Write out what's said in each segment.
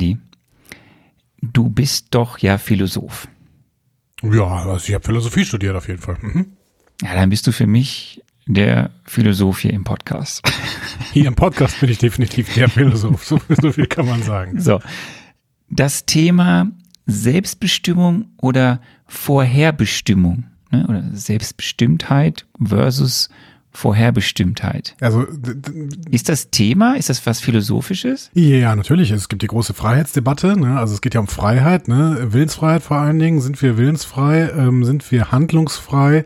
Andi, du bist doch ja Philosoph. Ja, also ich habe Philosophie studiert auf jeden Fall. Mhm. Ja, dann bist du für mich der Philosoph hier im Podcast. Hier im Podcast bin ich definitiv der Philosoph. So, so viel kann man sagen. So, das Thema Selbstbestimmung oder Vorherbestimmung ne, oder Selbstbestimmtheit versus Vorherbestimmtheit. Also Ist das Thema, ist das was Philosophisches? ja, natürlich. Es gibt die große Freiheitsdebatte. Ne? Also es geht ja um Freiheit, ne? Willensfreiheit vor allen Dingen. Sind wir willensfrei? Ähm, sind wir handlungsfrei?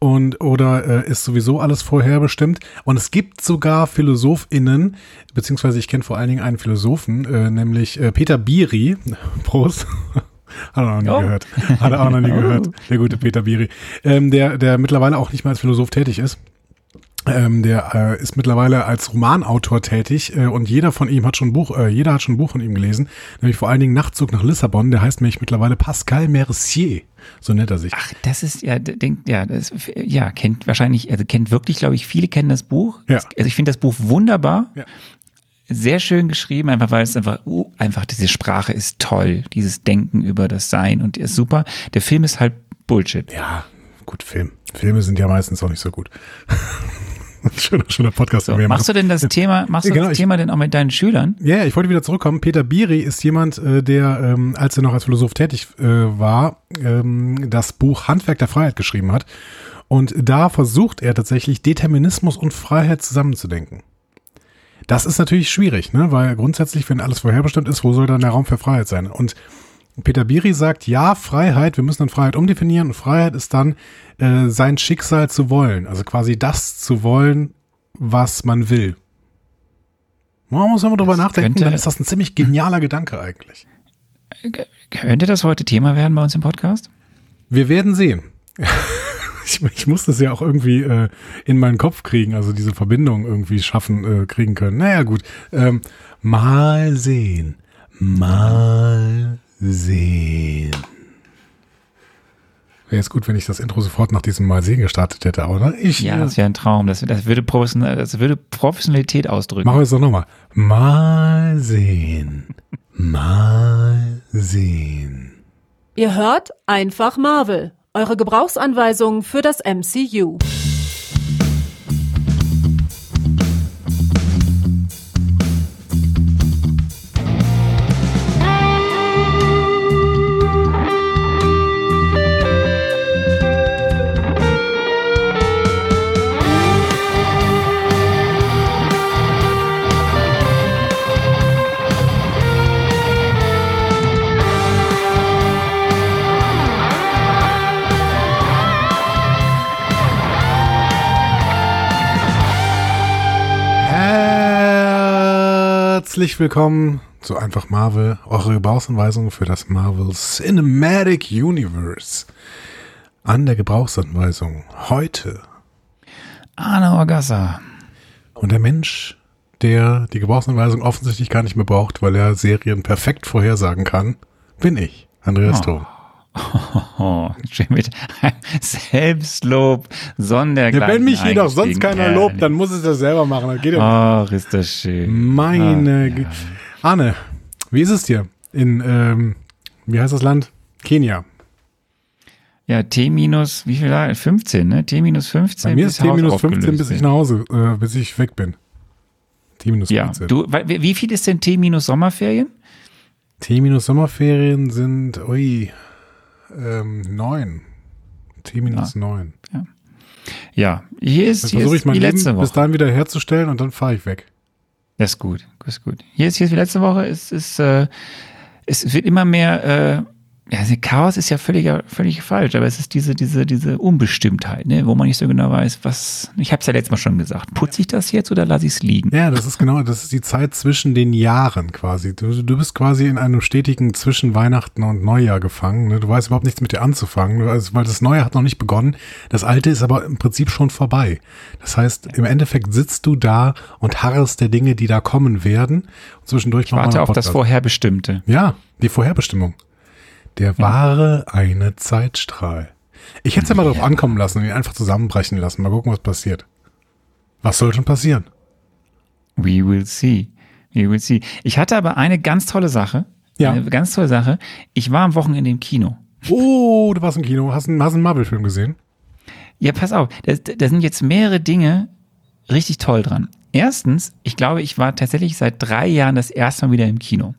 Und oder äh, ist sowieso alles vorherbestimmt? Und es gibt sogar PhilosophInnen, beziehungsweise ich kenne vor allen Dingen einen Philosophen, äh, nämlich äh, Peter Biri. Prost. Hat er auch noch nie Oh. gehört. Hat er auch noch nie gehört. Der gute Peter Biri. Ähm, der, der mittlerweile auch nicht mehr als Philosoph tätig ist. Ähm, der äh, ist mittlerweile als Romanautor tätig äh, und jeder von ihm hat schon ein Buch, äh, jeder hat schon ein Buch von ihm gelesen, nämlich vor allen Dingen Nachtzug nach Lissabon, der heißt nämlich mittlerweile Pascal Mercier, so nennt er sich. Ach, das ist ja, denkt, ja, das, ja, kennt wahrscheinlich, also kennt wirklich, glaube ich, viele kennen das Buch. Ja. Also ich finde das Buch wunderbar. Ja. Sehr schön geschrieben, einfach weil es einfach, uh, einfach diese Sprache ist toll, dieses Denken über das Sein und ist super. Der Film ist halt Bullshit. Ja, gut, Film. Filme sind ja meistens auch nicht so gut. schöner, schöner Podcast. So, machst du denn das Thema, machst du Genau, das ich- Thema denn auch mit deinen Schülern? Ja, ich wollte wieder zurückkommen. Peter Biri ist jemand, äh, der, ähm, als er noch als Philosoph tätig äh, war, ähm, das Buch Handwerk der Freiheit geschrieben hat. Und da versucht er tatsächlich Determinismus und Freiheit zusammenzudenken. Das ist natürlich schwierig, ne? weil grundsätzlich, wenn alles vorherbestimmt ist, wo soll dann der Raum für Freiheit sein? Und Peter Biri sagt, ja, Freiheit, wir müssen dann Freiheit umdefinieren und Freiheit ist dann äh, sein Schicksal zu wollen, also quasi das zu wollen, was man will. Man muss immer drüber Das nachdenken, könnte- dann ist das ein ziemlich genialer Gedanke eigentlich. Könnte das heute Thema werden bei uns im Podcast? Wir werden sehen. ich, ich muss das ja auch irgendwie äh, in meinen Kopf kriegen, also diese Verbindung irgendwie schaffen, äh, kriegen können. Naja, gut. Ähm, mal sehen. Mal sehen. Wäre jetzt gut, wenn ich das Intro sofort nach diesem Mal sehen gestartet hätte, aber ich Ja, äh, das wäre ein Traum. Das, das, würde das würde Professionalität ausdrücken. machen wir es doch nochmal. Mal sehen. Mal sehen. Ihr hört einfach Marvel. Eure Gebrauchsanweisung für das MCU. Herzlich willkommen zu Einfach Marvel, eure Gebrauchsanweisung für das Marvel Cinematic Universe. An der Gebrauchsanweisung heute. Arne Orgassa. Und der Mensch, der die Gebrauchsanweisung offensichtlich gar nicht mehr braucht, weil er Serien perfekt vorhersagen kann, bin ich, Andreas Thom. Oh, mit Selbstlob, Ja, Sondergleichen. wenn mich jedoch sonst keiner lobt, dann muss ich das selber machen. Das geht ja. Ach, ist das schön. Meine. Ah, ja. Arne, wie ist es dir in, ähm, wie heißt das Land? Kenia. Ja, T minus, wie viel da? 15, ne? T minus 15. Bei mir ist T minus 15, bis ich nach Hause, äh, bis ich weg bin. T minus Ja, 15. du, wie wie viel ist denn T minus Sommerferien? T minus Sommerferien sind, ui, ähm, neun. T minus neun. Ja, hier ist, hier versuche ich mein die Leben letzte bis Woche. dahin wieder herzustellen und dann fahre ich weg. Das ist gut, das ist gut. Hier ist, hier ist die letzte Woche. Es ist, äh, es wird immer mehr, äh, ja, also Chaos ist ja völlig, völlig falsch, aber es ist diese, diese, diese Unbestimmtheit, ne, wo man nicht so genau weiß, was, ich habe es ja letztes Mal schon gesagt, putze ich das jetzt oder lasse ich es liegen? Ja, das ist genau, das ist die Zeit zwischen den Jahren quasi. Du, du bist quasi in einem stetigen zwischen Weihnachten und Neujahr gefangen. Ne? Du weißt überhaupt nichts mit dir anzufangen, weil das Neue hat noch nicht begonnen. Das Alte ist aber im Prinzip schon vorbei. Das heißt, im Endeffekt sitzt du da und harrest der Dinge, die da kommen werden. Und zwischendurch Ich warte auf das Vorherbestimmte. Ja, die Vorherbestimmung. Der wahre eine Zeitstrahl. Ich hätte es ja mal drauf ankommen lassen und ihn einfach zusammenbrechen lassen. Mal gucken, was passiert. Was soll schon passieren? We will see. We will see. Ich hatte aber eine ganz tolle Sache. Ja. Eine ganz tolle Sache. Ich war am Wochenende im Kino. Oh, du warst im Kino. Hast einen, hast einen Marvel-Film gesehen? Ja, pass auf. Da, da sind jetzt mehrere Dinge richtig toll dran. Erstens, ich glaube, ich war tatsächlich seit drei Jahren das erste Mal wieder im Kino.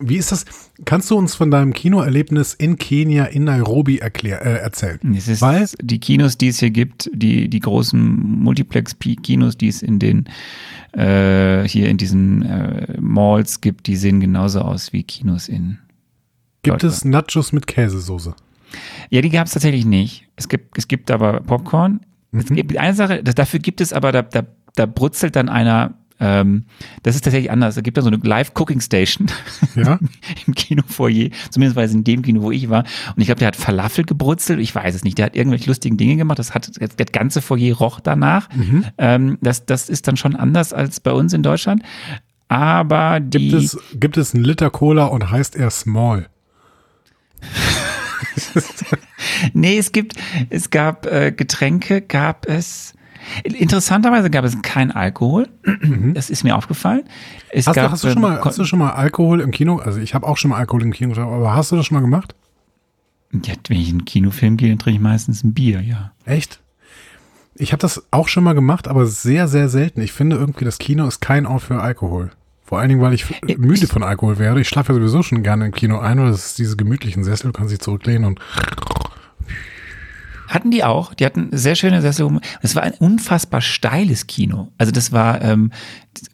Wie ist das? Kannst du uns von deinem Kinoerlebnis in Kenia, in Nairobi erklär, äh, erzählen? Es ist Weil, die Kinos, die es hier gibt, die, die großen Multiplex-Kinos, die es in den äh, hier in diesen äh, Malls gibt, die sehen genauso aus wie Kinos in. gibt es Nachos mit Käsesoße? Ja, die gab es tatsächlich nicht. Es gibt, es gibt aber Popcorn. Es gibt eine Sache, dafür gibt es aber, da, da, da brutzelt dann einer, ähm, das ist tatsächlich anders. Da gibt es so eine Live-Cooking-Station Ja? im Kinofoyer, zumindest es in dem Kino, wo ich war. Und ich glaube, der hat Falafel gebrutzelt, ich weiß es nicht. Der hat irgendwelche lustigen Dinge gemacht. Das hat das ganze Foyer roch danach. Ähm, das, das ist dann schon anders als bei uns in Deutschland. Aber die. Gibt es, gibt es einen Liter Cola und heißt er Small? Nee, es gibt, es gab äh, Getränke, gab es. Interessanterweise gab es kein Alkohol. Das ist mir aufgefallen. Es Hast, gab, du, hast, du schon mal, hast du schon mal Alkohol im Kino? Also ich habe auch schon mal Alkohol im Kino aber hast du das schon mal gemacht? ja, wenn ich in einen Kinofilm gehe, dann trinke ich meistens ein Bier, ja. Echt? Ich habe das auch schon mal gemacht, aber sehr, sehr selten. Ich finde irgendwie, das Kino ist kein Ort für Alkohol. Vor allen Dingen, weil ich Ich- müde von Alkohol werde. Ich schlafe ja sowieso schon gerne im Kino ein, weil das ist diese gemütlichen Sessel, du kannst dich zurücklehnen und hatten die auch. Die hatten sehr schöne Sessel. Es war ein unfassbar steiles Kino. Also das war ähm,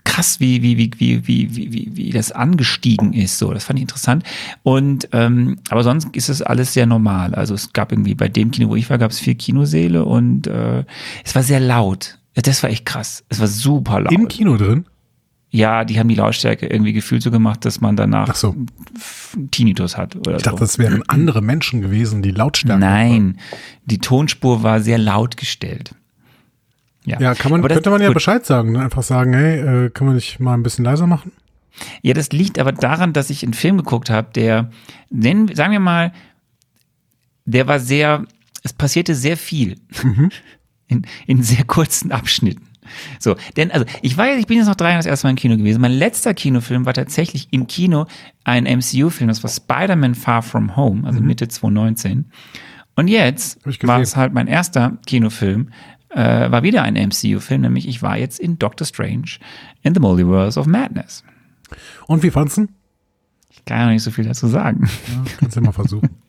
krass, wie, wie, wie, wie, wie, wie, wie das angestiegen ist. So, das fand ich interessant. Und ähm, aber sonst ist es alles sehr normal. Also es gab irgendwie bei dem Kino, wo ich war, gab es vier Kinoseele und äh, es war sehr laut. Das war echt krass. Es war super laut. Im Kino drin? Ja, die haben die Lautstärke irgendwie gefühlt so gemacht, dass man danach Ach so. Tinnitus hat oder Ich dachte, so. das wären andere Menschen gewesen, die Lautstärke. Nein, die Tonspur war sehr laut gestellt. Ja, kann man, das- könnte man ja gut. Bescheid sagen. Ne? Einfach sagen, hey, äh, kann man nicht mal ein bisschen leiser machen? Ja, das liegt aber daran, dass ich einen Film geguckt habe, der, nennen, sagen wir mal, der war sehr, es passierte sehr viel in, in sehr kurzen Abschnitten. So, denn also ich war, ich bin jetzt noch drei Jahre das erste Mal im Kino gewesen. Mein letzter Kinofilm war tatsächlich im Kino ein MCU-Film. Das war Spider-Man Far From Home, also Mitte 2019. Und jetzt war es halt mein erster Kinofilm, äh, war wieder ein MCU-Film, nämlich ich war jetzt in Doctor Strange in the Multiverse of Madness. Und wie fandst du? Ich kann ja noch nicht so viel dazu sagen. Ja, kannst du ja mal versuchen.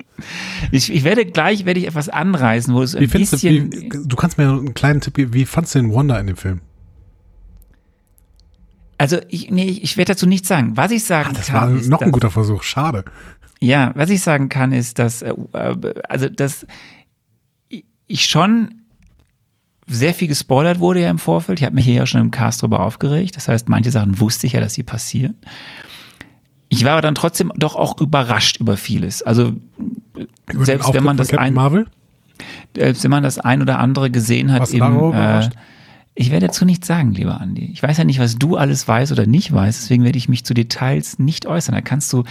Ich, ich werde gleich werde ich etwas anreißen, wo es ein Wie findest du, bisschen. wie, du kannst mir einen kleinen Tipp geben, wie fandst du den Wonder in dem Film? also ich, nee, ich, werde dazu nichts sagen. Was ich sagen Ah, Das kann, war ist, noch ein guter Versuch, schade. ja, was ich sagen kann, ist, dass äh, also dass ich schon sehr viel gespoilert wurde ja im Vorfeld. Ich habe mich hier ja schon im Cast drüber aufgeregt. Das heißt, manche Sachen wusste ich ja, dass sie passieren. Ich war aber dann trotzdem doch auch überrascht über vieles. Also Über selbst wenn man das ein, Marvel? selbst wenn man das ein oder andere gesehen hat im, darüber äh, ich werde dazu nichts sagen, lieber Andi. Ich weiß ja nicht, was du alles weißt oder nicht weißt, deswegen werde ich mich zu Details nicht äußern. Da kannst du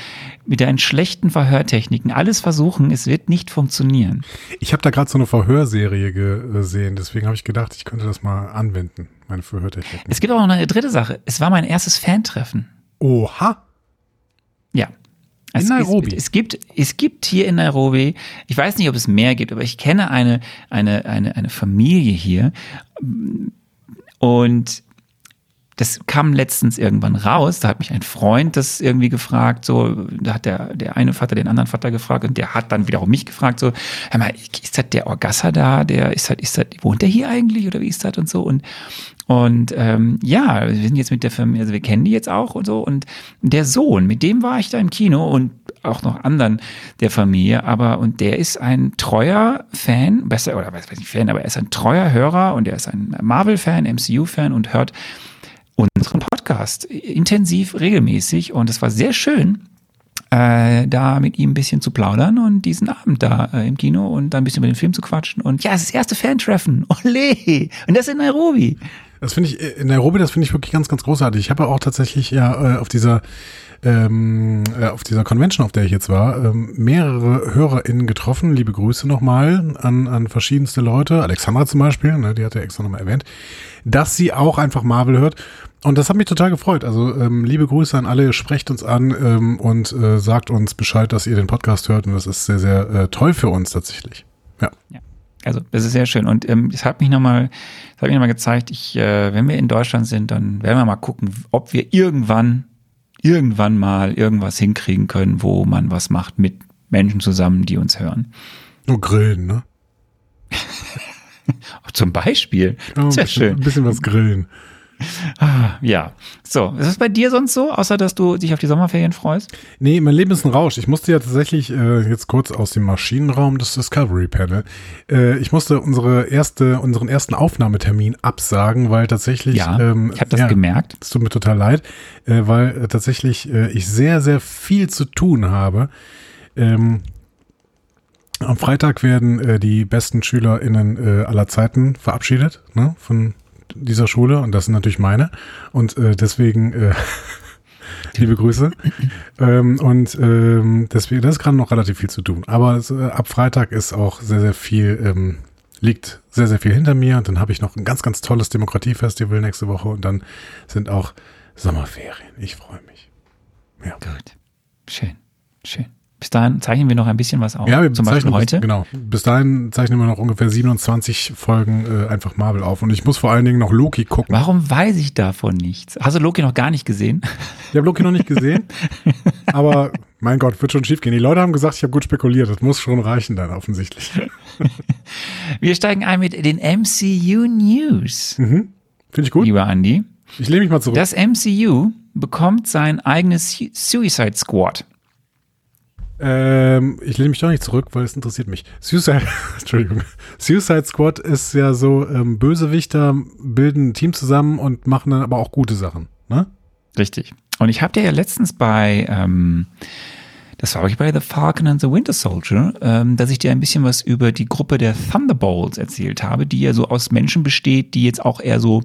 mit deinen schlechten Verhörtechniken alles versuchen, es wird nicht funktionieren. Ich habe da gerade so eine Verhörserie gesehen, deswegen habe ich gedacht, ich könnte das mal anwenden, meine Verhörtechnik. Es gibt auch noch eine dritte Sache. Es war mein erstes Fantreffen. Oha! Es, Nairobi. Es, es, gibt, es gibt hier in Nairobi, ich weiß nicht, ob es mehr gibt, aber ich kenne eine, eine, eine, eine Familie hier. Und das kam letztens irgendwann raus. Da hat mich ein Freund das irgendwie gefragt, so, da hat der, der eine Vater den anderen Vater gefragt und der hat dann wiederum mich gefragt, so, hör mal, ist das der Orgassa da? Der ist das, ist das, wohnt der hier eigentlich oder wie ist das und so? Und, und ähm, ja, wir sind jetzt mit der Familie, also wir kennen die jetzt auch und so. Und der Sohn, mit dem war ich da im Kino und auch noch anderen der Familie, aber und der ist ein treuer Fan, besser oder weiß ich Fan, aber er ist ein treuer Hörer und er ist ein Marvel-Fan, MCU-Fan und hört unseren Podcast intensiv, regelmäßig und es war sehr schön, äh, da mit ihm ein bisschen zu plaudern und diesen Abend da äh, im Kino und dann ein bisschen über den Film zu quatschen und ja, es ist das erste Fan-Treffen, ole, und das in Nairobi. Das finde ich, in Nairobi, das finde ich wirklich ganz, ganz großartig. Ich habe auch tatsächlich ja äh, auf dieser ähm, äh, auf dieser Convention, auf der ich jetzt war, ähm, mehrere HörerInnen getroffen. Liebe Grüße nochmal an, an verschiedenste Leute. Alexandra zum Beispiel, ne, die hat ja extra nochmal erwähnt, dass sie auch einfach Marvel hört. Und das hat mich total gefreut. Also ähm, liebe Grüße an alle, sprecht uns an ähm, und äh, sagt uns Bescheid, dass ihr den Podcast hört. Und das ist sehr, sehr äh, toll für uns tatsächlich. Ja. ja. Also das ist sehr schön. Und ähm, das hat mich nochmal, das hat mich nochmal gezeigt, ich, äh, wenn wir in Deutschland sind, dann werden wir mal gucken, ob wir irgendwann irgendwann mal irgendwas hinkriegen können, wo man was macht mit Menschen zusammen, die uns hören. Nur grillen, ne? Zum Beispiel. Ja, Sehr schön. Ein bisschen was grillen. Ja. So, ist es bei dir sonst so, außer dass du dich auf die Sommerferien freust? Nee, mein Leben ist ein Rausch. Ich musste ja tatsächlich äh, jetzt kurz aus dem Maschinenraum des Discovery Panel. Äh, ich musste unsere erste, unseren ersten Aufnahmetermin absagen, weil tatsächlich. Ja, ähm, ich habe das ja, gemerkt. Es tut mir total leid, äh, weil äh, tatsächlich äh, ich sehr, sehr viel zu tun habe. Ähm, am Freitag werden äh, die besten SchülerInnen aller Zeiten verabschiedet, ne, von dieser Schule und das sind natürlich meine. Und äh, deswegen äh, liebe Grüße. ähm, und ähm, deswegen, das ist gerade noch relativ viel zu tun. Aber äh, ab Freitag ist auch sehr, sehr viel, ähm, liegt sehr, sehr viel hinter mir. Und dann habe ich noch ein ganz, ganz tolles Demokratiefestival nächste Woche und dann sind auch Sommerferien. Ich freue mich. Ja. Gut. Schön. Schön. Bis dahin zeichnen wir noch ein bisschen was auf. Ja, wir zum Beispiel heute. Bis, genau. Bis dahin zeichnen wir noch ungefähr 27 Folgen äh, einfach Marvel auf. Und ich muss vor allen Dingen noch Loki gucken. Warum weiß ich davon nichts? Hast du Loki noch gar nicht gesehen? Ich habe Loki noch nicht gesehen. aber mein Gott, wird schon schief gehen. Die Leute haben gesagt, ich habe gut spekuliert. Das muss schon reichen dann offensichtlich. wir steigen ein mit den MCU News. Mhm. Finde ich gut. Lieber Andy. Ich lehne mich mal zurück. Das MCU bekommt sein eigenes Suicide Squad. Ähm, ich lehne mich doch nicht zurück, weil es interessiert mich. Suicide, Entschuldigung. Suicide Squad ist ja so, ähm, Bösewichter bilden ein Team zusammen und machen dann aber auch gute Sachen, ne? Richtig. Und ich habe dir ja letztens bei, ähm, das war ich bei The Falcon and the Winter Soldier, ähm, dass ich dir ein bisschen was über die Gruppe der Thunderbolts erzählt habe, die ja so aus Menschen besteht, die jetzt auch eher so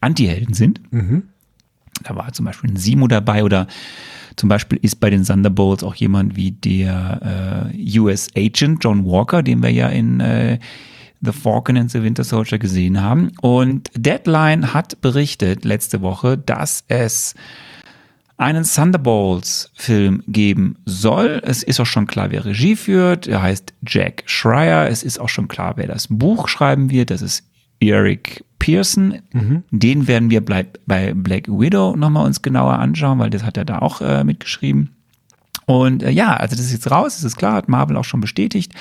Anti-Helden sind. Mhm. Da war zum Beispiel ein Simo dabei oder zum Beispiel ist bei den Thunderbolts auch jemand wie der äh, US Agent John Walker, den wir ja in äh, The Falcon and the Winter Soldier gesehen haben. Und Deadline hat berichtet letzte Woche, dass es einen Thunderbolts-Film geben soll. Es ist auch schon klar, wer Regie führt. Er heißt Jack Schreier. Es ist auch schon klar, wer das Buch schreiben wird. Das ist Eric Pearson. Mhm. Den werden wir bei Black Widow nochmal uns genauer anschauen, weil das hat er da auch äh, mitgeschrieben. Und äh, ja, also das ist jetzt raus, das ist klar, hat Marvel auch schon bestätigt.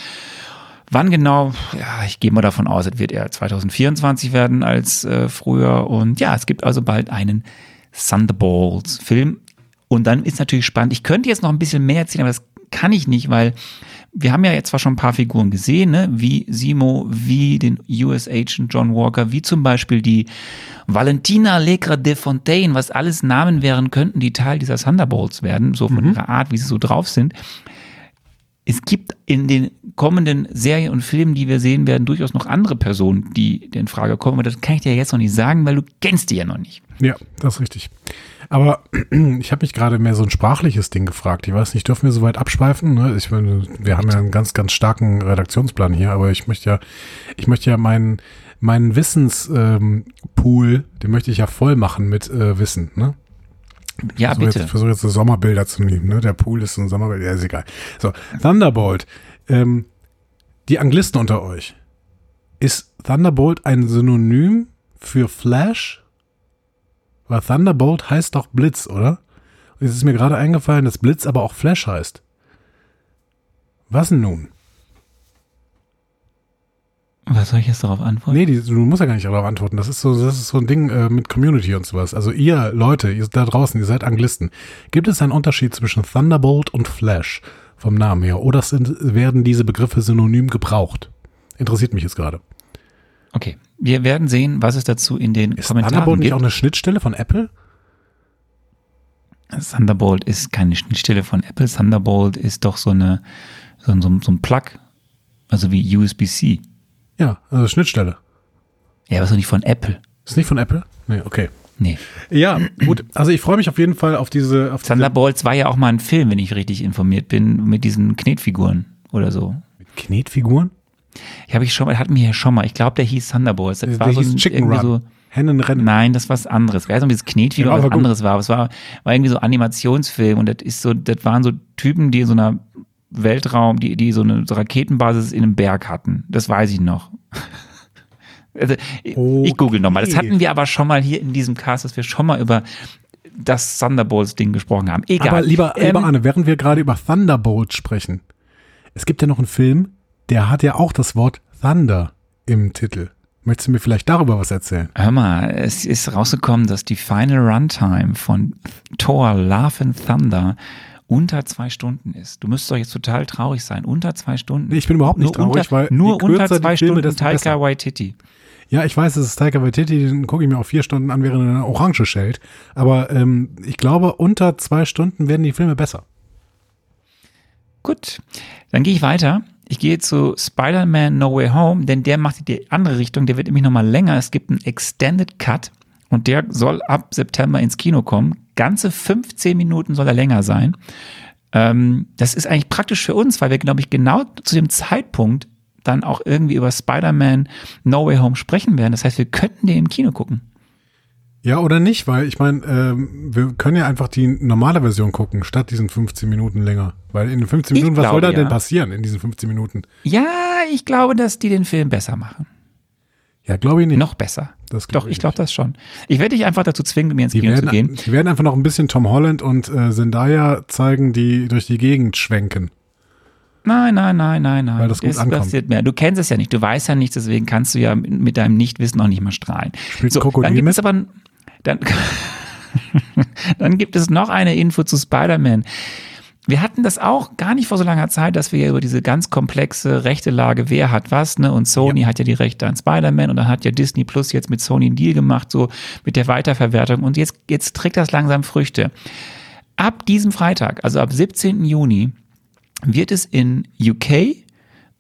Wann genau? Ja, ich gehe mal davon aus, es wird eher 2024 werden als äh, früher. Und ja, es gibt also bald einen Thunderbolts-Film. Und dann ist natürlich spannend. Ich könnte jetzt noch ein bisschen mehr erzählen, aber das kann ich nicht, weil wir haben ja jetzt zwar schon ein paar Figuren gesehen, ne? wie Simo, wie den US Agent John Walker, wie zum Beispiel die Valentina Allegra de Fontaine, was alles Namen wären könnten, die Teil dieser Thunderbolts werden, so von mhm. ihrer Art, wie sie so drauf sind. Es gibt in den kommenden Serien und Filmen, die wir sehen werden, durchaus noch andere Personen, die in Frage kommen. Aber das kann ich dir jetzt noch nicht sagen, weil du kennst die ja noch nicht. Ja, das ist richtig. Aber ich habe mich gerade mehr so ein sprachliches Ding gefragt. Ich weiß nicht, dürfen wir so weit abschweifen? Ne? Ich wir haben ja einen ganz, ganz starken Redaktionsplan hier, aber ich möchte ja, ich möchte ja meinen, meinen Wissenspool, ähm, den möchte ich ja voll machen mit äh, Wissen, ne? Ja, ich bitte. Jetzt, ich versuche jetzt so Sommerbilder zu nehmen, ne? Der Pool ist so ein Sommerbild, ja, ist egal. So, Thunderbolt. Ähm, die Anglisten unter euch. Ist Thunderbolt ein Synonym für Flash? Weil Thunderbolt heißt doch Blitz, oder? Und jetzt ist mir gerade eingefallen, dass Blitz aber auch Flash heißt. Was denn nun? Was soll ich jetzt darauf antworten? Nee, die, du musst ja gar nicht darauf antworten. Das ist so, das ist so ein Ding äh, mit Community und sowas. Also ihr Leute, ihr da draußen, ihr seid Anglisten. Gibt es einen Unterschied zwischen Thunderbolt und Flash vom Namen her? Oder sind, werden diese Begriffe synonym gebraucht? Interessiert mich jetzt gerade. Okay, wir werden sehen, was es dazu in den ist Kommentaren Thunderbolt gibt. nicht auch eine Schnittstelle von Apple? Thunderbolt ist keine Schnittstelle von Apple. Thunderbolt ist doch so eine so, so, so ein Plug, also wie USB-C. Ja, also Schnittstelle. Ja, aber ist doch nicht von Apple. Ist nicht von Apple? Nee, okay. Nee. Ja, gut. Also ich freue mich auf jeden Fall auf diese. Auf diese Thunderbolts war ja auch mal ein Film, wenn ich richtig informiert bin, mit diesen Knetfiguren oder so. Knetfiguren? Ich habe ich schon mal, hatten wir ja schon mal. Ich glaube, der hieß Thunderbolts. Das Der war so hieß ein, Chicken Run. so. Hennenrennen. Nein, das war was anderes. Ich weiß nicht, ob dieses Knetfigur Ja, was gut. anderes war. Aber es war, war irgendwie so Animationsfilm und das ist so, das waren so Typen, die in so einer Weltraum, die, die so eine Raketenbasis in einem Berg hatten. Das weiß ich noch. Also, ich- Ich google nochmal. Das Okay. hatten wir aber schon mal hier in diesem Cast, dass wir schon mal über das Thunderbolts-Ding gesprochen haben. Egal. Aber lieber, lieber Ähm, Arne, während wir gerade über Thunderbolt sprechen, es gibt ja noch einen Film, der hat ja auch das Wort Thunder im Titel. Möchtest du mir vielleicht darüber was erzählen? Hör mal, es ist rausgekommen, dass die Final Runtime von Thor Love and Thunder unter zwei Stunden ist. Du müsstest doch jetzt total traurig sein. Unter zwei Stunden. Nee, ich bin überhaupt nicht nur traurig, unter, weil nur unter zwei Stunden Taika. Waititi. Ja, ich weiß, es ist Taika Waititi, den gucke ich mir auch vier Stunden an, während er eine Orange schält. Aber ähm, ich glaube, unter zwei Stunden werden die Filme besser. Gut, dann gehe ich weiter. Ich gehe zu Spider-Man No Way Home, denn der macht die andere Richtung. Der wird nämlich nochmal länger. Es gibt einen Extended Cut und der soll ab September ins Kino kommen. Ganze 15 Minuten soll er länger sein. Ähm, das ist eigentlich praktisch für uns, weil wir, glaube ich, genau zu dem Zeitpunkt dann auch irgendwie über Spider-Man No Way Home sprechen werden. Das heißt, wir könnten den im Kino gucken. Ja, oder nicht, weil ich meine, ähm, wir können ja einfach die normale Version gucken, statt diesen 15 Minuten länger. Weil in den 15 Ich Minuten, was soll glaube, da denn ja. passieren in diesen 15 Minuten? Ja, ich glaube, dass die den Film besser machen. Ja, glaube ich nicht. Noch besser. Das Doch, ich ich glaube das schon. Ich werde dich einfach dazu zwingen, mit mir ins Die Kino werden, zu gehen. die werden einfach noch ein bisschen Tom Holland und äh, Zendaya zeigen, die durch die Gegend schwenken. Nein, nein, nein, nein, nein. Weil das gut Es ankommt. passiert mehr. Du kennst es ja nicht, du weißt ja nichts, deswegen kannst du ja mit deinem Nichtwissen auch nicht mal strahlen. Spielt Krokodil dann gibt mit? es aber dann, dann gibt es noch eine Info zu Spider-Man. Wir hatten das auch gar nicht vor so langer Zeit, dass wir ja über diese ganz komplexe rechte Lage, wer hat was, ne? Und Sony hat ja die Rechte an Spider-Man und dann hat ja Disney Plus jetzt mit Sony einen Deal gemacht, so mit der Weiterverwertung. Und jetzt, jetzt trägt das langsam Früchte. Ab diesem Freitag, also ab 17. Juni, wird es in UK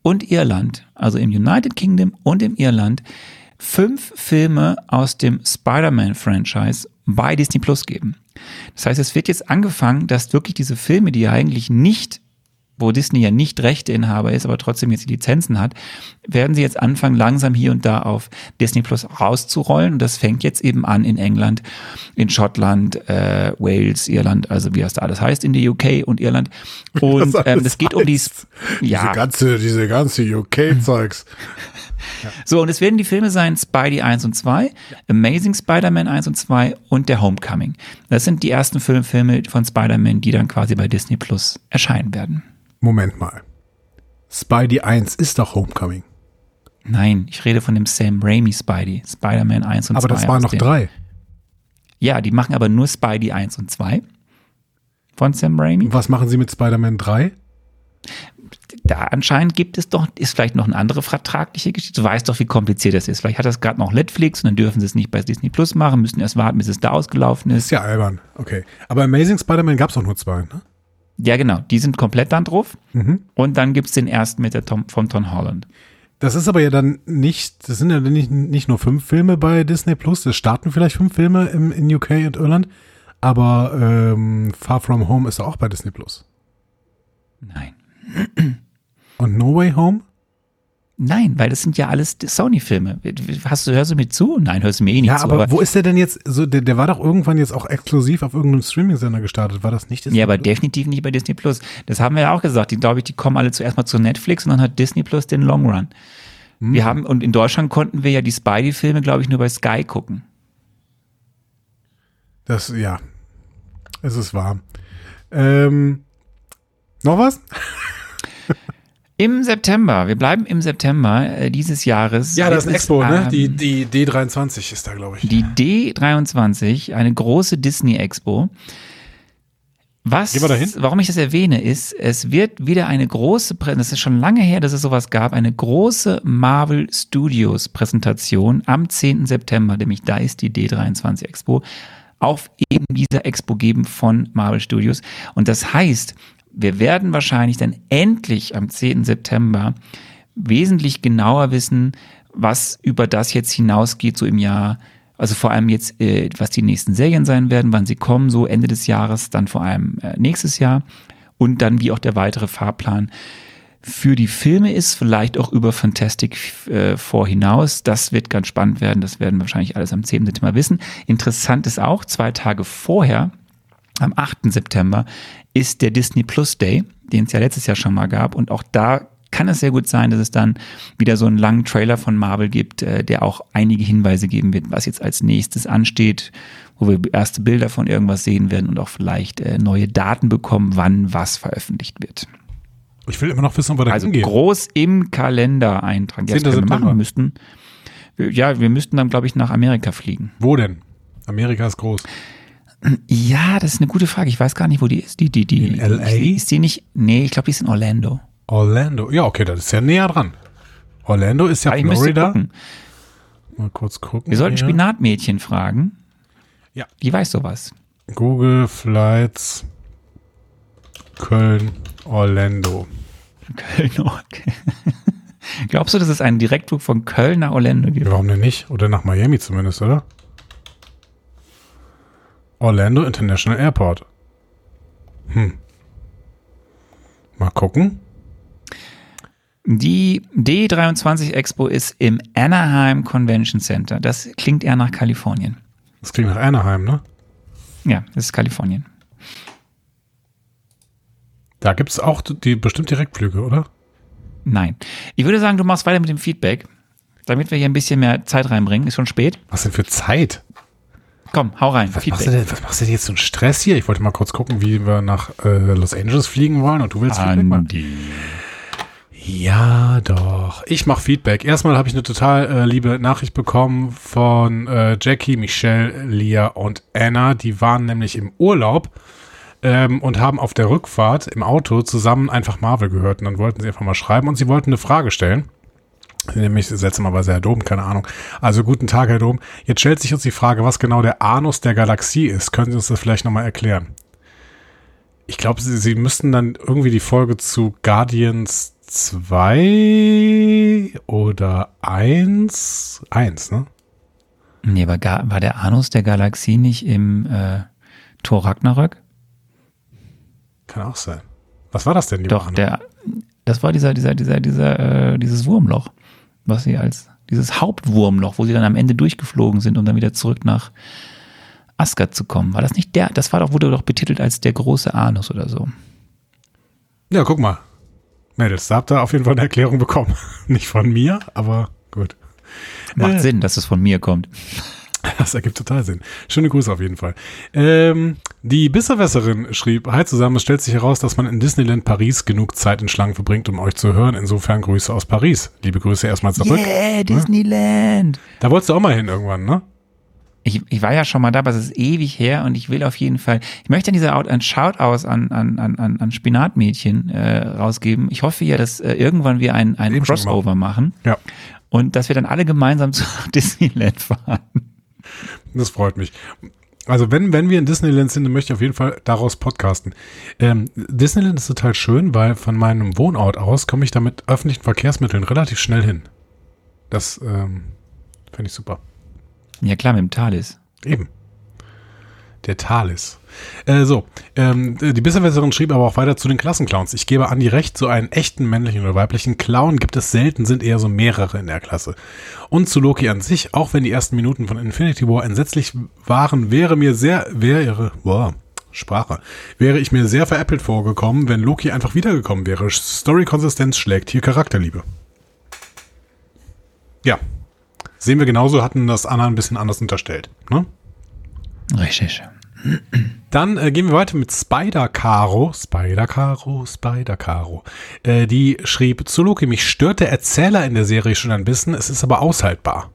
und Irland, also im United Kingdom und im Irland, fünf Filme aus dem Spider-Man-Franchise bei Disney Plus geben. Das heißt, es wird jetzt angefangen, dass wirklich diese Filme, die ja eigentlich nicht, wo Disney ja nicht Rechteinhaber ist, aber trotzdem jetzt die Lizenzen hat, werden sie jetzt anfangen, langsam hier und da auf Disney Plus rauszurollen. Und das fängt jetzt eben an in England, in Schottland, äh, Wales, Irland, also wie das da alles heißt, in der UK und Irland. Und das ähm, das geht um die, ja, Diese ganze, diese ganze UK-Zeugs. So, und es werden die Filme sein Spidey 1 und 2, Amazing Spider-Man 1 und 2 und der Homecoming. Das sind die ersten Filme von Spider-Man, die dann quasi bei Disney Plus erscheinen werden. Moment mal. Spidey 1 ist doch Homecoming. Nein, ich rede von dem Sam Raimi Spidey, Spider-Man 1 und Aber 2. das waren noch dem- drei. Ja, die machen aber nur Spidey 1 und 2 von Sam Raimi. Was machen sie mit Spider-Man 3? Da anscheinend gibt es doch, ist vielleicht noch eine andere vertragliche Geschichte. Du weißt doch, wie kompliziert das ist. Vielleicht hat das gerade noch Netflix und dann dürfen sie es nicht bei Disney Plus machen, müssen erst warten, bis es da ausgelaufen ist. Ist ja albern. Okay. Aber Amazing Spider-Man gab es auch nur zwei, ne? Ja, genau. Die sind komplett dann drauf. Mhm. Und dann gibt's den ersten mit der Tom, von Tom Holland. Das ist aber ja dann nicht, das sind ja nicht, nicht nur fünf Filme bei Disney Plus, es starten vielleicht fünf Filme im, in UK und Irland, aber ähm, Far From Home ist auch bei Disney Plus. Nein. Und No Way Home? Nein, weil das sind ja alles Sony-Filme. Hast du, hörst du mir zu? Nein, hörst du mir eh nicht Ja, zu. aber, wo ist der denn jetzt? So, der, der war doch irgendwann jetzt auch exklusiv auf irgendeinem Streaming-Sender gestartet. War das nicht Disney ja, aber Plus? definitiv nicht bei Disney Plus. Das haben wir ja auch gesagt. Die glaube ich, die kommen alle zuerst mal zu Netflix und dann hat Disney Plus den Long Run. Hm. Wir haben, und in Deutschland konnten wir ja die Spidey-Filme, glaube ich, nur bei Sky gucken. Das, ja. Es ist wahr. Ähm, noch was? Im September, wir bleiben im September äh, dieses Jahres. Ja, das ist es, Expo, ne? ähm, Die, die D23 ist da, glaube ich. Die D23, eine große Disney-Expo. Was, Gehen wir dahin? warum ich das erwähne, ist, es wird wieder eine große, das ist schon lange her, dass es sowas gab, eine große Marvel Studios Präsentation am 10. September, nämlich da ist die D23 Expo, auf eben dieser Expo geben von Marvel Studios. Und das heißt, wir werden wahrscheinlich dann endlich am 10. September wesentlich genauer wissen, was über das jetzt hinausgeht, so im Jahr Also vor allem jetzt, äh, was die nächsten Serien sein werden, wann sie kommen, so Ende des Jahres, dann vor allem äh, nächstes Jahr und dann wie auch der weitere Fahrplan für die Filme ist, vielleicht auch über Fantastic äh, vor hinaus. Das wird ganz spannend werden. Das werden wir wahrscheinlich alles am 10. September wissen. Interessant ist auch, zwei Tage vorher, am 8. September, ist der Disney Plus Day, den es ja letztes Jahr schon mal gab. Und auch da kann es sehr gut sein, dass es dann wieder so einen langen Trailer von Marvel gibt, äh, der auch einige Hinweise geben wird, was jetzt als nächstes ansteht, wo wir erste Bilder von irgendwas sehen werden und auch vielleicht äh, neue Daten bekommen, wann was veröffentlicht wird. Ich will immer noch wissen, ob wir da Also hingehen. groß im Kalender eintragen. Ja, das 10. können wir machen müssten. Ja, wir müssten dann, glaube ich, nach Amerika fliegen. Wo denn? Amerika ist groß. Ja, das ist eine gute Frage. Ich weiß gar nicht, wo die ist. Die, die, die. In LA? Ist die nicht? Nee, ich glaube, die ist in Orlando. Orlando. Ja, okay, das ist ja näher dran. Orlando ist ja Aber müsste Florida. Mal kurz gucken. Wir sollten hier. Spinatmädchen fragen. Ja. Die weiß sowas. Google Flights Köln, Orlando. Köln, okay. Glaubst du, dass es einen Direktflug von Köln nach Orlando gibt? Warum denn nicht? Oder nach Miami zumindest, oder? Orlando International Airport. Hm. Mal gucken. Die D23 Expo ist im Anaheim Convention Center. Das klingt eher nach Kalifornien. Das klingt nach Anaheim, ne? Ja, das ist Kalifornien. Da gibt es auch die bestimmt Direktflüge, oder? Nein. Ich würde sagen, du machst weiter mit dem Feedback, damit wir hier ein bisschen mehr Zeit reinbringen. Ist schon spät. Was denn für Zeit? Komm, hau rein. Was machst, du denn, was machst du denn jetzt so einen Stress hier? Ich wollte mal kurz gucken, wie wir nach äh, Los Angeles fliegen wollen und du willst Feedback machen. Andi. Ja, doch. Ich mache Feedback. Erstmal habe ich eine total äh, liebe Nachricht bekommen von äh, Jackie, Michelle, Lia und Anna. Die waren nämlich im Urlaub ähm, und haben auf der Rückfahrt im Auto zusammen einfach Marvel gehört. Und dann wollten sie einfach mal schreiben und sie wollten eine Frage stellen. Nämlich seltsamerweise Herr Dom, keine Ahnung. Also guten Tag, Herr Dom. Jetzt stellt sich uns die Frage, was genau der Anus der Galaxie ist. Können Sie uns das vielleicht nochmal erklären? Ich glaube, Sie, Sie müssten dann irgendwie die Folge zu Guardians 2 oder 1? 1, ne? Nee, war, war der Anus der Galaxie nicht im äh, Thor Ragnarök? Kann auch sein. Was war das denn, lieber Doch, Arno? der, das war dieser, dieser, dieser, dieser, äh, dieses Wurmloch, was sie als, dieses Hauptwurmloch, wo sie dann am Ende durchgeflogen sind, um dann wieder zurück nach Asgard zu kommen. War das nicht der? Das war doch, wurde doch betitelt als der große Anus oder so. Ja, guck mal. Mädels, da habt ihr auf jeden Fall eine Erklärung bekommen. Nicht von mir, aber gut. Macht Äh. Sinn, dass es von mir kommt. Das ergibt total Sinn. Schöne Grüße auf jeden Fall. Ähm, die Bisserwässerin schrieb, Hi zusammen, es stellt sich heraus, dass man in Disneyland Paris genug Zeit in Schlangen verbringt, um euch zu hören. Insofern Grüße aus Paris. Liebe Grüße erstmal zurück. Yeah, Disneyland. Da wolltest du auch mal hin irgendwann, ne? Ich, ich war ja schon mal da, aber es ist ewig her und ich will auf jeden Fall, ich möchte an dieser Out ein Shoutout an, an, an, an an Spinatmädchen äh, rausgeben. Ich hoffe ja, dass äh, irgendwann wir ein, ein Crossover machen Ja, und dass wir dann alle gemeinsam zu Disneyland fahren. Das freut mich. Also wenn, wenn wir in Disneyland sind, dann möchte ich auf jeden Fall daraus podcasten. Ähm, Disneyland ist total schön, weil von meinem Wohnort aus komme ich da mit öffentlichen Verkehrsmitteln relativ schnell hin. Das ähm, finde ich super. Ja klar, mit dem Thales. Eben. Der Thales. Äh, so, ähm, die Bisserwässerin schrieb aber auch weiter zu den Klassenclowns. Ich gebe Andi recht, so einen echten männlichen oder weiblichen Clown gibt es selten, sind eher so mehrere in der Klasse. Und zu Loki an sich, auch wenn die ersten Minuten von Infinity War entsetzlich waren, wäre mir sehr, wäre, wow, Sprache, wäre ich mir sehr veräppelt vorgekommen, wenn Loki einfach wiedergekommen wäre. Story-Konsistenz schlägt hier Charakterliebe. Ja. Sehen wir genauso, hatten das Anna ein bisschen anders unterstellt. Ne? Richtig. Dann äh, gehen wir weiter mit Spider Caro. Spider Caro, Spider Caro. Äh, die schrieb zu Loki, mich stört der Erzähler in der Serie schon ein bisschen, es ist aber aushaltbar.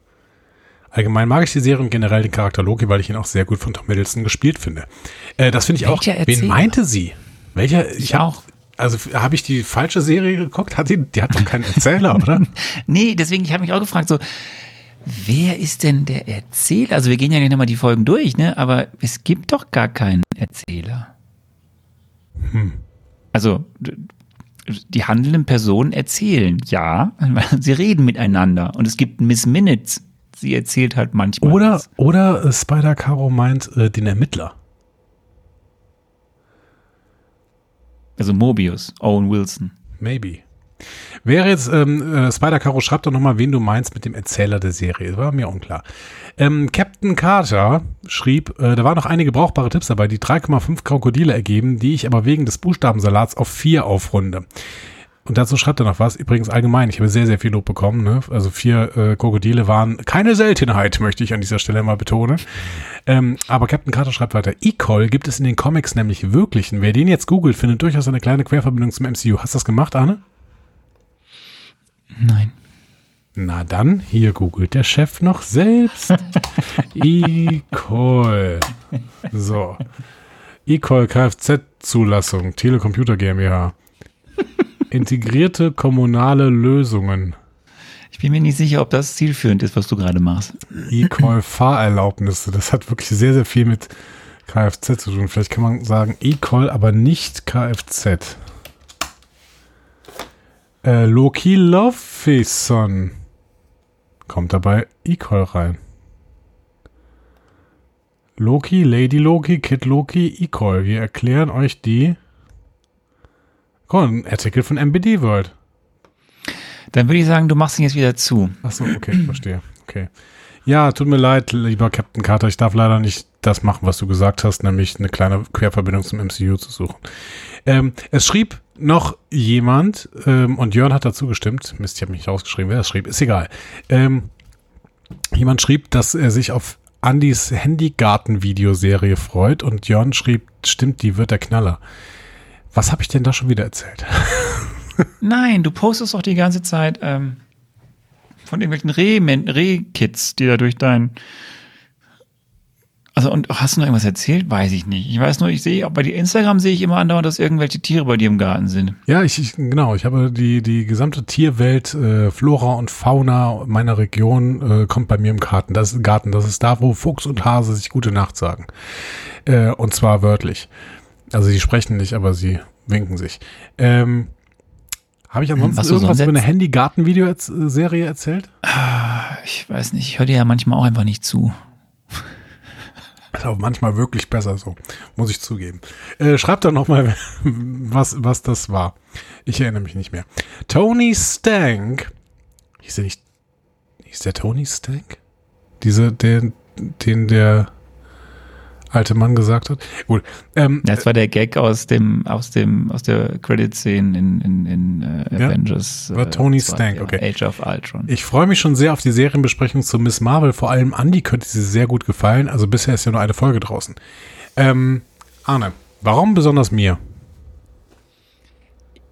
Allgemein mag ich die Serie und generell den Charakter Loki, weil ich ihn auch sehr gut von Tom Hiddleston gespielt finde. Äh, das finde ich auch. Welcher Wen Erzähler? meinte sie? Welcher? Ich hab- auch. Also habe ich die falsche Serie geguckt? Hat die, die hat doch keinen Erzähler, oder? Nee, deswegen, ich habe mich auch gefragt, so, wer ist denn der Erzähler? Also wir gehen ja gleich nochmal die Folgen durch, ne? Aber es gibt doch gar keinen Erzähler. Also d- die handelnden Personen erzählen, ja, sie reden miteinander. Und es gibt Miss Minutes sie erzählt halt manchmal. Oder, was. oder äh, Spider Caro meint äh, den Ermittler. Also Mobius, Owen Wilson. Maybe. Wäre jetzt, ähm, äh, Spider Caro, schreib doch nochmal, wen du meinst mit dem Erzähler der Serie. War mir unklar. Ähm, Captain Carter schrieb, äh, da waren noch einige brauchbare Tipps dabei, die 3,5 Krokodile ergeben, die ich aber wegen des Buchstabensalats auf 4 aufrunde. Und dazu schreibt er noch was. Übrigens allgemein, ich habe sehr, sehr viel Lob bekommen. Ne? Also vier äh, Krokodile waren keine Seltenheit, möchte ich an dieser Stelle mal betonen. Ähm, aber Captain Carter schreibt weiter. E-Call gibt es in den Comics nämlich wirklichen. Wer den jetzt googelt, findet durchaus eine kleine Querverbindung zum MCU. Hast du das gemacht, Arne? Nein. Na dann, hier googelt der Chef noch selbst. E-Call. So. E-Call Kfz-Zulassung, Telecomputer GmbH. Integrierte kommunale Lösungen. Ich bin mir nicht sicher, ob das zielführend ist, was du gerade machst. E-Call Fahrerlaubnisse. Das hat wirklich sehr, sehr viel mit Kfz zu tun. Vielleicht kann man sagen E-Call, aber nicht Kfz. Äh, Loki Lovefison. Kommt dabei E-Call rein. Loki, Lady Loki, Kid Loki, E-Call. Wir erklären euch die. Mal, ein Artikel von MBD World. Dann würde ich sagen, du machst ihn jetzt wieder zu. Achso, okay, verstehe. Okay. Ja, tut mir leid, lieber Captain Carter. Ich darf leider nicht das machen, was du gesagt hast, nämlich eine kleine Querverbindung zum MCU zu suchen. Ähm, es schrieb noch jemand, ähm, und Jörn hat dazu gestimmt. Mist, ich habe mich rausgeschrieben, wer das schrieb. Ist egal. Ähm, jemand schrieb, dass er sich auf Andys Handygarten-Videoserie freut und Jörn schrieb, stimmt, die wird der Knaller. Was habe ich denn da schon wieder erzählt? Nein, du postest doch die ganze Zeit ähm, von irgendwelchen Reh- Reh-Kids, die da durch dein. Also, und hast du noch irgendwas erzählt? Weiß ich nicht. Ich weiß nur, ich sehe, bei dir Instagram sehe ich immer andauernd, dass irgendwelche Tiere bei dir im Garten sind. Ja, ich, ich genau, ich habe die, die gesamte Tierwelt, äh, Flora und Fauna meiner Region äh, kommt bei mir im Garten. Das ist Garten, das ist da, wo Fuchs und Hase sich gute Nacht sagen. Äh, und zwar wörtlich. Also sie sprechen nicht, aber sie winken sich. Ähm, habe ich ansonsten Was irgendwas über eine Handy-Garten-Video-Serie erzählt? Ich weiß nicht, ich höre dir ja manchmal auch einfach nicht zu. Ist auch manchmal wirklich besser so, muss ich zugeben. Äh, schreibt doch nochmal, was, was das war. Ich erinnere mich nicht mehr. Tony Stank. Hieß der nicht. Hieß der Tony Stank? Diese, den, den der alte Mann gesagt hat. Gut. Ähm, Das war der Gag aus dem, aus dem, aus der Credit-Szene in, in, in äh, Ja, Avengers. war äh, Tony zwei, Stank, ja, okay. Age of Ultron. Ich freue mich schon sehr auf die Serienbesprechung zu Miss Marvel. Vor allem Andy könnte sie sehr gut gefallen. Also bisher ist ja nur eine Folge draußen. Ähm, Arne, warum besonders mir?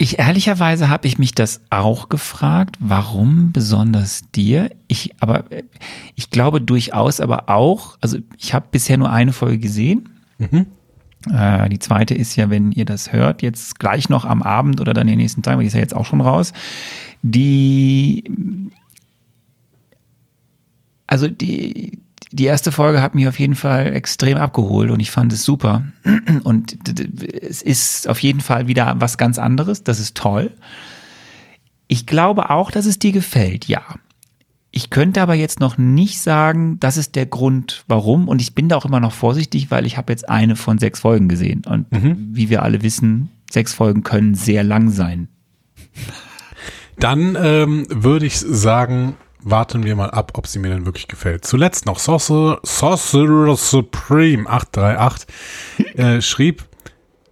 Ich ehrlicherweise habe ich mich das auch gefragt, warum besonders dir? Ich aber ich glaube durchaus aber auch, also ich habe bisher nur eine Folge gesehen. Äh, die zweite ist ja, wenn ihr das hört, jetzt gleich noch am Abend oder dann den nächsten Tag, weil die ist ja jetzt auch schon raus. Die also die die erste Folge hat mich auf jeden Fall extrem abgeholt und ich fand es super. Und es ist auf jeden Fall wieder was ganz anderes. Das ist toll. Ich glaube auch, dass es dir gefällt, ja. Ich könnte aber jetzt noch nicht sagen, das ist der Grund, warum. Und ich bin da auch immer noch vorsichtig, weil ich habe jetzt eine von sechs Folgen gesehen. Und wie wir alle wissen, sechs Folgen können sehr lang sein. Dann ähm, würde ich sagen, warten wir mal ab, ob sie mir denn wirklich gefällt. Zuletzt noch Sorcerer, Supreme 838 äh, schrieb,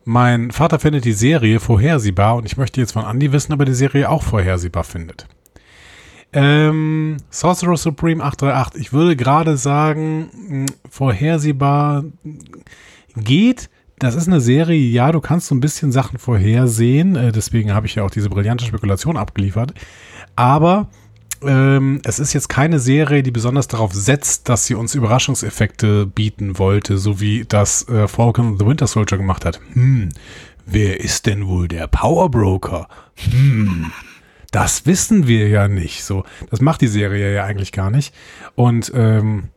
mein Vater findet die Serie vorhersehbar und ich möchte jetzt von Andy wissen, ob er die Serie auch vorhersehbar findet. Ähm, Sorcerer Supreme 838, ich würde gerade sagen, mh, vorhersehbar geht. Das ist eine Serie, ja, du kannst so ein bisschen Sachen vorhersehen, äh, deswegen habe ich ja auch diese brillante Spekulation abgeliefert. Aber ähm, es ist jetzt keine Serie, die besonders darauf setzt, dass sie uns Überraschungseffekte bieten wollte, so wie das äh, Falcon the Winter Soldier gemacht hat. Hm, wer ist denn wohl der Power Broker? Hm, das wissen wir ja nicht. So, das macht die Serie ja eigentlich gar nicht. Und ähm,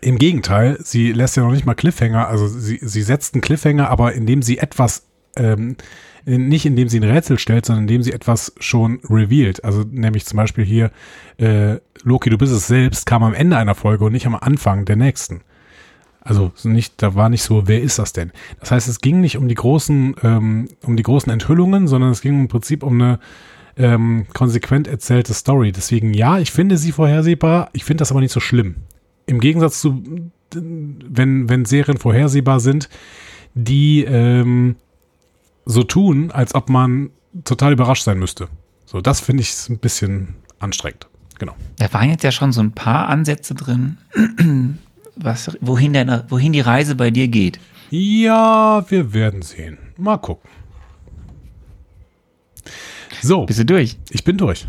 im Gegenteil, sie lässt ja noch nicht mal Cliffhanger, also sie, sie setzt einen Cliffhanger, aber indem sie etwas ähm, nicht indem sie ein Rätsel stellt, sondern indem sie etwas schon revealed. Also nämlich zum Beispiel hier, äh, Loki, du bist es selbst, kam am Ende einer Folge und nicht am Anfang der nächsten. Also nicht, da war nicht so, wer ist das denn? Das heißt, es ging nicht um die großen, ähm, um die großen Enthüllungen, sondern es ging im Prinzip um eine ähm, konsequent erzählte Story. Deswegen ja, ich finde sie vorhersehbar, ich finde das aber nicht so schlimm. Im Gegensatz zu, wenn, wenn Serien vorhersehbar sind, die ähm, so tun, als ob man total überrascht sein müsste. So, das finde ich ein bisschen anstrengend. Genau. Da waren jetzt ja schon so ein paar Ansätze drin, was, wohin, der, wohin die Reise bei dir geht. Ja, wir werden sehen. Mal gucken. So. Bist du durch? Ich bin durch.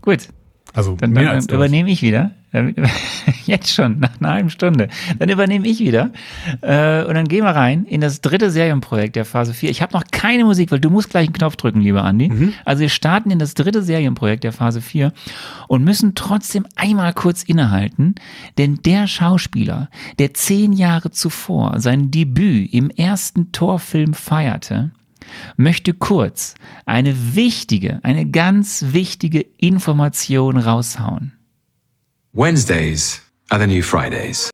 Gut. Also dann, mehr dann als durch. übernehme ich wieder. Jetzt schon, nach einer halben Stunde. Dann übernehme ich wieder. Äh, und dann gehen wir rein in das dritte Serienprojekt der Phase 4. Ich habe noch keine Musik, weil du musst gleich einen Knopf drücken, lieber Andi. Mhm. Also wir starten in das dritte Serienprojekt der Phase 4 und müssen trotzdem einmal kurz innehalten, denn der Schauspieler, der zehn Jahre zuvor sein Debüt im ersten Torfilm feierte, möchte kurz eine wichtige, eine ganz wichtige Information raushauen. Wednesdays are the new Fridays.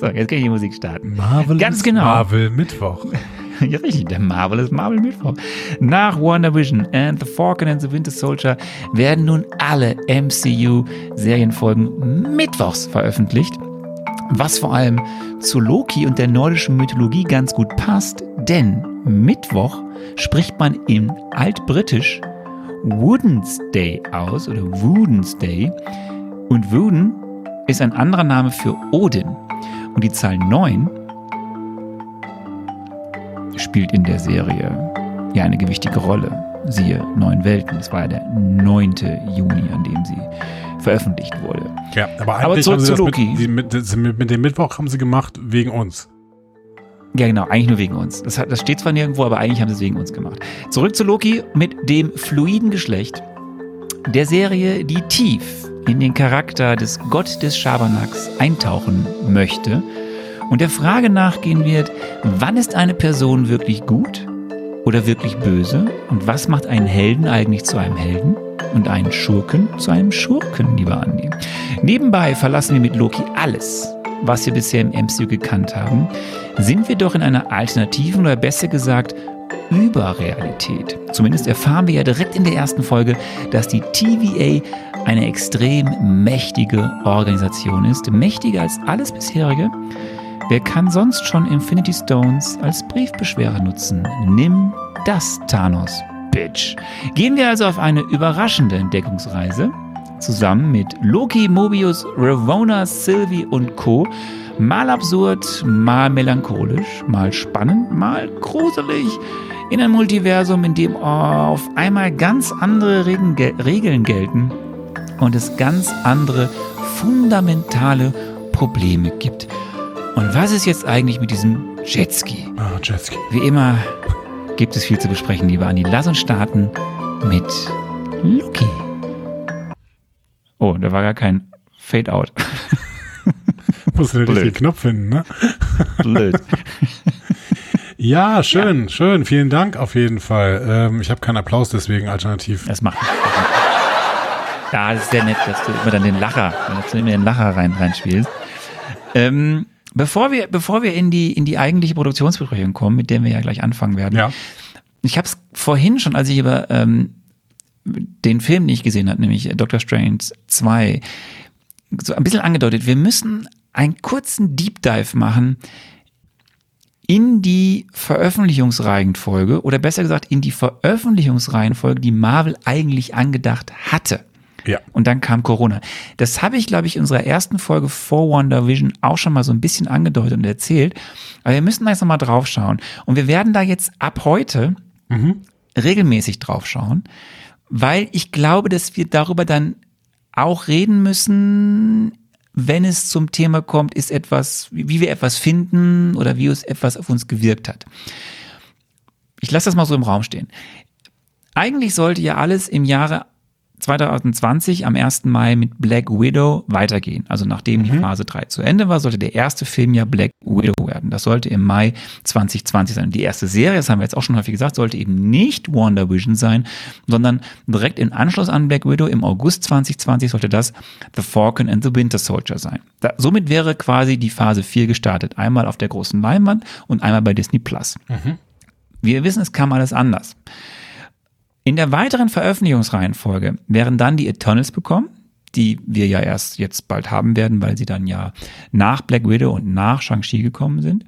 So, jetzt kann ich die Musik starten. Marvel Ganz ist genau. Marvel Mittwoch. Ja, richtig, der Marvel ist Marvel Mittwoch. Nach WandaVision and The Falcon and the Winter Soldier werden nun alle MCU-Serienfolgen mittwochs veröffentlicht. Was vor allem zu Loki und der nordischen Mythologie ganz gut passt, denn Mittwoch spricht man im Altbritisch Woodensday aus oder Woodensday und Wooden ist ein anderer Name für Odin und die Zahl 9 spielt in der Serie ja eine gewichtige Rolle. Siehe Neun Welten, es war ja der 9. Juni, an dem sie veröffentlicht wurde. Ja, aber Aber eigentlich zurück haben sie zu das Loki. mit, mit, mit dem Mittwoch haben sie gemacht wegen uns. Ja, genau, eigentlich nur wegen uns. Das, das steht zwar nirgendwo, aber eigentlich haben sie es wegen uns gemacht. Zurück zu Loki mit dem fluiden Geschlecht der Serie, die tief in den Charakter des Gott des Schabernacks eintauchen möchte und der Frage nachgehen wird, wann ist eine Person wirklich gut oder wirklich böse und was macht einen Helden eigentlich zu einem Helden und einen Schurken zu einem Schurken, lieber Andi. Nebenbei verlassen wir mit Loki alles, was wir bisher im MCU gekannt haben, sind wir doch in einer alternativen oder besser gesagt Überrealität. Zumindest erfahren wir ja direkt in der ersten Folge, dass die TVA eine extrem mächtige Organisation ist, mächtiger als alles bisherige. Wer kann sonst schon Infinity Stones als Briefbeschwerer nutzen? Nimm das, Thanos, Bitch. Gehen wir also auf eine überraschende Entdeckungsreise zusammen mit Loki, Mobius, Ravona, Sylvie und Co. Mal absurd, mal melancholisch, mal spannend, mal gruselig. In einem Multiversum, in dem auf einmal ganz andere Regeln, gel- Regeln gelten und es ganz andere fundamentale Probleme gibt. Und was ist jetzt eigentlich mit diesem Jetski? Ah, Jetski. Wie immer gibt es viel zu besprechen, lieber Andi. Lass uns starten mit Loki. Oh, da war gar kein Fade-out. Musst du den richtigen Knopf finden, ne? Blöd. Ja, schön, schön. Vielen Dank auf jeden Fall. Ähm, ich habe keinen Applaus, deswegen alternativ. Das macht Ja, das ist sehr nett, dass du immer dann den Lacher, dass du immer den Lacher rein, reinspielst. Ähm, bevor wir, bevor wir in die, in die eigentliche Produktionsbesprechung kommen, mit der wir ja gleich anfangen werden, Ja. Ich habe es vorhin schon, als ich über ähm, den Film nicht gesehen habe, nämlich Doctor Strange 2, so ein bisschen angedeutet, wir müssen einen kurzen Deep Dive machen in die Veröffentlichungsreihenfolge oder besser gesagt in die Veröffentlichungsreihenfolge, die Marvel eigentlich angedacht hatte. Ja. Und dann kam Corona. Das habe ich, glaube ich, in unserer ersten Folge vor WandaVision auch schon mal so ein bisschen angedeutet und erzählt. Aber wir müssen da jetzt nochmal drauf schauen. Und wir werden da jetzt ab heute regelmäßig drauf schauen, weil ich glaube, dass wir darüber dann auch reden müssen, wenn es zum Thema kommt, ist etwas, wie wir etwas finden oder wie es etwas auf uns gewirkt hat. Ich lasse das mal so im Raum stehen. Eigentlich sollte ja alles im Jahre 2020 am 1. Mai mit Black Widow weitergehen. Also nachdem die Phase 3 zu Ende war, sollte der erste Film ja Black Widow werden. Das sollte im Mai 2020 sein. Und die erste Serie, das haben wir jetzt auch schon häufig gesagt, sollte eben nicht Wonder Vision sein, sondern direkt in Anschluss an Black Widow im August 2020 sollte das The Falcon and the Winter Soldier sein. Da, somit wäre quasi die Phase 4 gestartet. Einmal auf der großen Leinwand und einmal bei Disney Plus. Wir wissen, es kam alles anders. In der weiteren Veröffentlichungsreihenfolge wären dann die Eternals bekommen, die wir ja erst jetzt bald haben werden, weil sie dann ja nach Black Widow und nach Shang-Chi gekommen sind.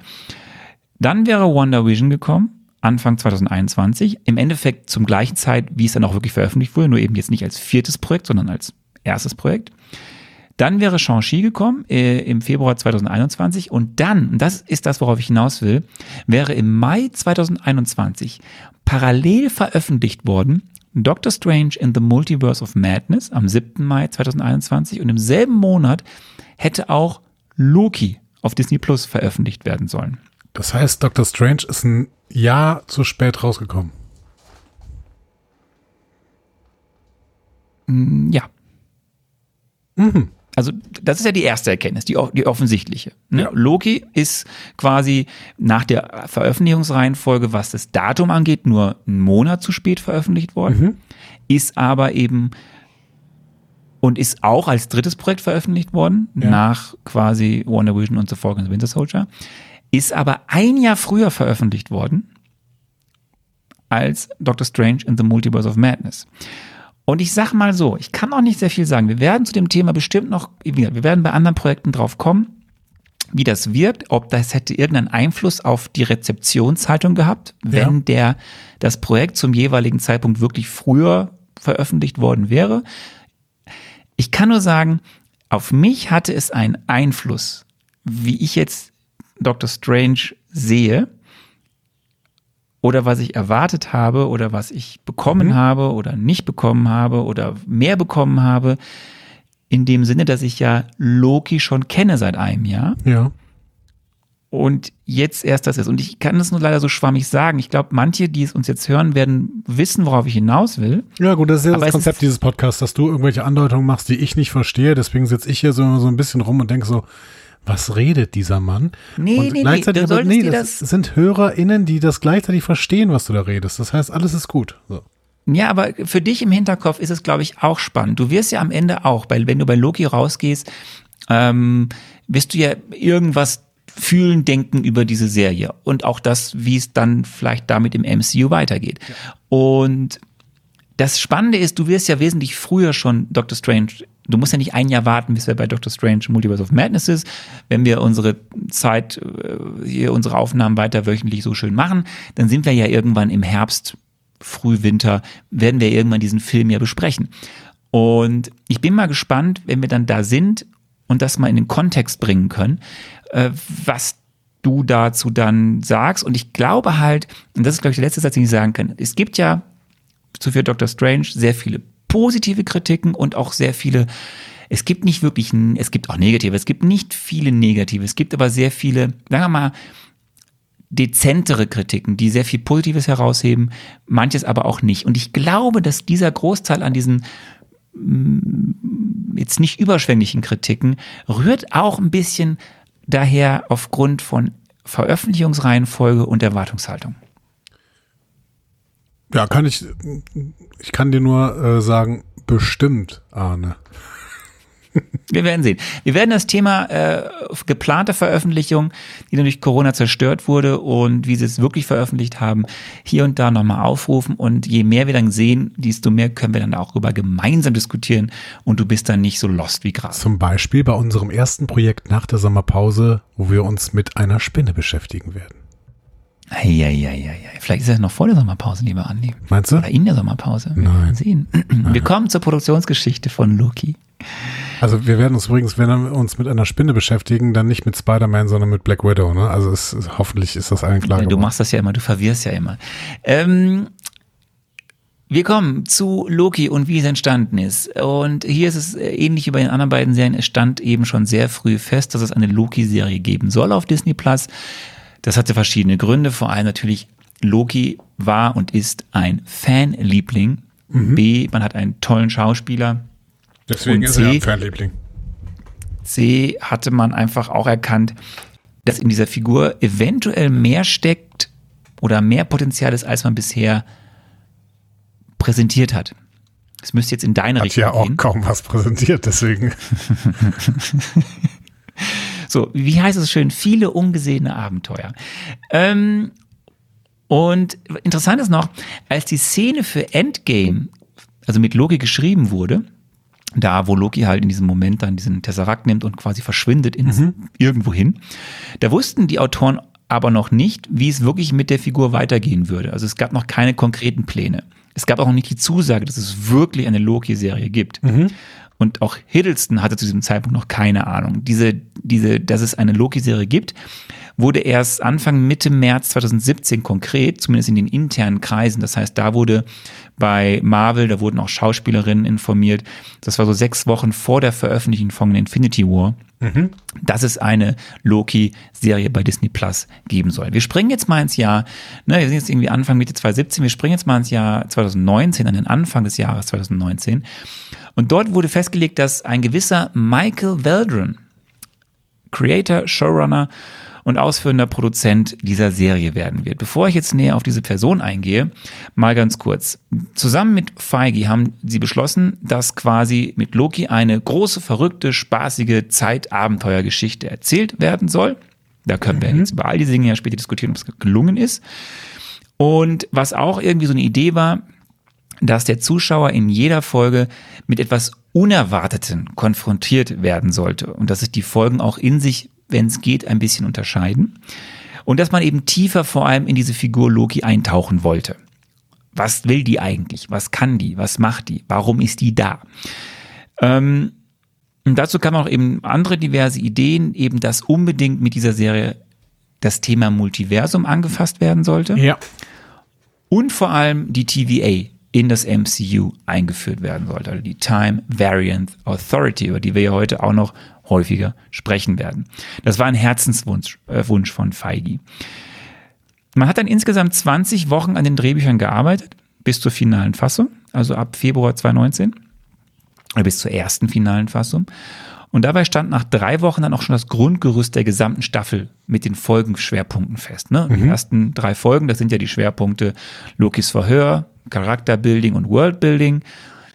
Dann wäre Wonder Vision gekommen, Anfang 2021, im Endeffekt zum gleichen Zeit, wie es dann auch wirklich veröffentlicht wurde, nur eben jetzt nicht als viertes Projekt, sondern als erstes Projekt. Dann wäre Shang-Chi gekommen äh, im Februar 2021 und dann, und das ist das, worauf ich hinaus will, wäre im Mai 2021 parallel veröffentlicht worden Doctor Strange in the Multiverse of Madness am 7. Mai 2021 und im selben Monat hätte auch Loki auf Disney Plus veröffentlicht werden sollen. Das heißt, Doctor Strange ist ein Jahr zu spät rausgekommen. Ja. Also das ist ja die erste Erkenntnis, die, die offensichtliche. Ne? Ja. Loki ist quasi nach der Veröffentlichungsreihenfolge, was das Datum angeht, nur einen Monat zu spät veröffentlicht worden, ist aber eben und ist auch als drittes Projekt veröffentlicht worden, Ja. nach quasi Wonder Vision und The Falcon and the Winter Soldier, ist aber ein Jahr früher veröffentlicht worden als Doctor Strange in the Multiverse of Madness. Und ich sag mal so, ich kann auch nicht sehr viel sagen. Wir werden zu dem Thema bestimmt noch, wir werden bei anderen Projekten drauf kommen, wie das wirkt, ob das hätte irgendeinen Einfluss auf die Rezeptionshaltung gehabt, wenn Ja. der, das Projekt zum jeweiligen Zeitpunkt wirklich früher veröffentlicht worden wäre. Ich kann nur sagen, auf mich hatte es einen Einfluss, wie ich jetzt Doctor Strange sehe oder was ich erwartet habe oder was ich bekommen habe oder nicht bekommen habe oder mehr bekommen habe. In dem Sinne, dass ich ja Loki schon kenne seit einem Jahr Ja. und jetzt erst das ist. Und ich kann das nur leider so schwammig sagen. Ich glaube, manche, die es uns jetzt hören, werden wissen, worauf ich hinaus will. Ja, gut, das ist ja Aber das Konzept dieses Podcasts, dass du irgendwelche Andeutungen machst, die ich nicht verstehe. Deswegen sitze ich hier so, so ein bisschen rum und denke so, was redet dieser Mann? Nee, und nee, nee, gleichzeitig du aber, nee, das, das- sind HörerInnen, die das gleichzeitig verstehen, was du da redest. Das heißt, alles ist gut. So. Ja, aber für dich im Hinterkopf ist es, glaube ich, auch spannend. Du wirst ja am Ende auch, weil wenn du bei Loki rausgehst, ähm, wirst du ja irgendwas fühlen, denken über diese Serie und auch das, wie es dann vielleicht damit im MCU weitergeht. Und das Spannende ist, du wirst ja wesentlich früher schon Doctor Strange, du musst ja nicht ein Jahr warten, bis wir bei Doctor Strange Multiverse of Madness ist. Wenn wir unsere Zeit, äh, hier unsere Aufnahmen weiter wöchentlich so schön machen, dann sind wir ja irgendwann im Herbst, Frühwinter, werden wir irgendwann diesen Film ja besprechen. Und ich bin mal gespannt, wenn wir dann da sind und das mal in den Kontext bringen können, äh, was du dazu dann sagst. Und ich glaube halt, und das ist, glaube ich, der letzte Satz, den ich sagen kann, es gibt ja zu für Doctor Strange sehr viele positive Kritiken und auch sehr viele, es gibt nicht wirklich, es gibt auch negative, es gibt nicht viele negative, es gibt aber sehr viele, sagen wir mal, dezentere Kritiken, die sehr viel Positives herausheben, manches aber auch nicht. Und ich glaube, dass dieser Großteil an diesen mm, jetzt nicht überschwänglichen Kritiken rührt auch ein bisschen daher aufgrund von Veröffentlichungsreihenfolge und Erwartungshaltung. Ja, kann ich, ich kann dir nur äh, sagen, bestimmt, Arne. Wir werden sehen. Wir werden das Thema äh, geplante Veröffentlichung, die durch Corona zerstört wurde und wie sie es wirklich veröffentlicht haben, hier und da nochmal aufrufen. Und je mehr wir dann sehen, desto mehr können wir dann auch über gemeinsam diskutieren und du bist dann nicht so lost wie gerade. Zum Beispiel bei unserem ersten Projekt nach der Sommerpause, wo wir uns mit einer Spinne beschäftigen werden. Eieieiei. Vielleicht ist es noch vor der Sommerpause, lieber Andi. Meinst du? Oder in der Sommerpause. Wir Nein. sehen. Wir kommen zur Produktionsgeschichte von Loki. Also wir werden uns übrigens, wenn wir uns mit einer Spinne beschäftigen, dann nicht mit Spider-Man, sondern mit Black Widow. Ne? Also es, hoffentlich ist das allen klar Du machst das ja immer, du verwirrst ja immer. Ähm, wir kommen zu Loki und wie es entstanden ist. Und hier ist es äh, ähnlich wie bei den anderen beiden Serien. Es stand eben schon sehr früh fest, dass es eine Loki-Serie geben soll auf Disney Plus. Das hatte verschiedene Gründe. Vor allem natürlich, Loki war und ist ein Fanliebling B, man hat einen tollen Schauspieler. Deswegen Und ist er C- ein Fanliebling. C hatte man einfach auch erkannt, dass in dieser Figur eventuell mehr steckt oder mehr Potenzial ist, als man bisher präsentiert hat. Es müsste jetzt in deine Hat Richtung ja auch gehen. kaum was präsentiert, deswegen. So, wie heißt es schön? Viele ungesehene Abenteuer. Ähm, und interessant ist noch, als die Szene für Endgame, also mit Loki geschrieben wurde, da wo Loki halt in diesem Moment dann diesen Tesseract nimmt und quasi verschwindet ins irgendwo hin, da wussten die Autoren aber noch nicht, wie es wirklich mit der Figur weitergehen würde. Also es gab noch keine konkreten Pläne. Es gab auch noch nicht die Zusage, dass es wirklich eine Loki-Serie gibt. Und auch Hiddleston hatte zu diesem Zeitpunkt noch keine Ahnung. Diese, diese, dass es eine Loki-Serie gibt, wurde erst Anfang Mitte März 2017 konkret, zumindest in den internen Kreisen. Das heißt, da wurde bei Marvel, da wurden auch Schauspielerinnen informiert. Das war so sechs Wochen vor der Veröffentlichung von Infinity War, dass es eine Loki-Serie bei Disney Plus geben soll. Wir springen jetzt mal ins Jahr, ne, wir sind jetzt irgendwie Anfang Mitte 2017, wir springen jetzt mal ins Jahr 2019, an den Anfang des Jahres 2019. Und dort wurde festgelegt, dass ein gewisser Michael Veldron, Creator, Showrunner und ausführender Produzent dieser Serie werden wird. Bevor ich jetzt näher auf diese Person eingehe, mal ganz kurz. Zusammen mit Feige haben sie beschlossen, dass quasi mit Loki eine große, verrückte, spaßige Zeitabenteuergeschichte erzählt werden soll. Da können wir jetzt über all diese Dinge ja später diskutieren, ob es gelungen ist. Und was auch irgendwie so eine Idee war, dass der Zuschauer in jeder Folge mit etwas Unerwarteten konfrontiert werden sollte und dass sich die Folgen auch in sich, wenn es geht, ein bisschen unterscheiden und dass man eben tiefer vor allem in diese Figur Loki eintauchen wollte. Was will die eigentlich? Was kann die? Was macht die? Warum ist die da? Ähm, und dazu kamen auch eben andere diverse Ideen, eben dass unbedingt mit dieser Serie das Thema Multiversum angefasst werden sollte Ja. und vor allem die TVA in das MCU eingeführt werden sollte, also die Time Variant Authority, über die wir ja heute auch noch häufiger sprechen werden. Das war ein Herzenswunsch äh, Wunsch von Feige. Man hat dann insgesamt 20 Wochen an den Drehbüchern gearbeitet, bis zur finalen Fassung, also ab Februar 2019, oder bis zur ersten finalen Fassung. Und dabei stand nach drei Wochen dann auch schon das Grundgerüst der gesamten Staffel mit den Folgenschwerpunkten fest. Ne? Die ersten drei Folgen, das sind ja die Schwerpunkte Lokis Verhör, Charakterbuilding und Worldbuilding.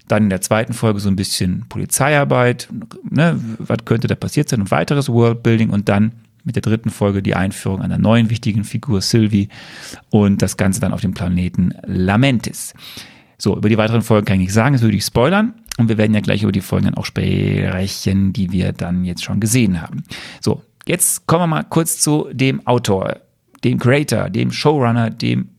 Dann in der zweiten Folge so ein bisschen Polizeiarbeit, ne? was könnte da passiert sein und weiteres Worldbuilding und dann mit der dritten Folge die Einführung einer neuen wichtigen Figur Sylvie und das Ganze dann auf dem Planeten Lamentis. So, über die weiteren Folgen kann ich nicht sagen, das würde ich spoilern. Und wir werden ja gleich über die Folgen dann auch sprechen, die wir dann jetzt schon gesehen haben. So, jetzt kommen wir mal kurz zu dem Autor, dem Creator, dem Showrunner, dem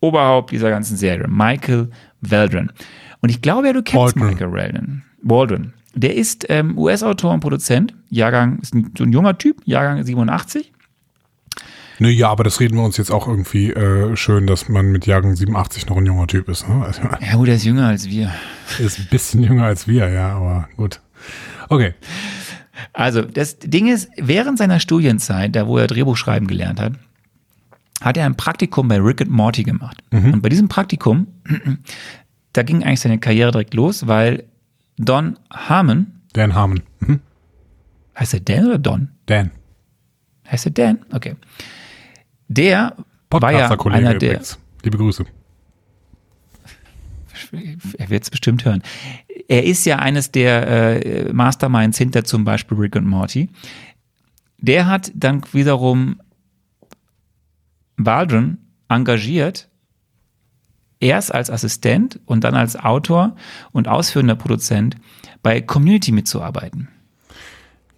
Oberhaupt dieser ganzen Serie, Michael Waldron. Und ich glaube ja, du kennst Waldron. Michael Waldron. Waldron. Der ist ähm, US-Autor und Produzent. Jahrgang, ist ein, so ein junger Typ, Jahrgang 87. Nö, ja, aber das reden wir uns jetzt auch irgendwie äh, schön, dass man mit Jahrgang 87 noch ein junger Typ ist. Ne? Also, Ja, gut, der ist jünger als wir. ist ein bisschen jünger als wir, ja, aber gut. Okay. Also, das Ding ist, während seiner Studienzeit, da wo er Drehbuchschreiben gelernt hat, hat er ein Praktikum bei Rick and Morty gemacht. Und bei diesem Praktikum, da ging eigentlich seine Karriere direkt los, weil Don Harmon, Dan Harmon. Mhm. heißt er Dan oder Don? Dan. Heißt er Dan? Okay. Der war ja einer der, übrigens. Liebe Grüße. er wird es bestimmt hören. Er ist ja eines der äh, Masterminds hinter zum Beispiel Rick und Morty. Der hat dann wiederum Waldron engagiert, erst als Assistent und dann als Autor und ausführender Produzent bei Community mitzuarbeiten.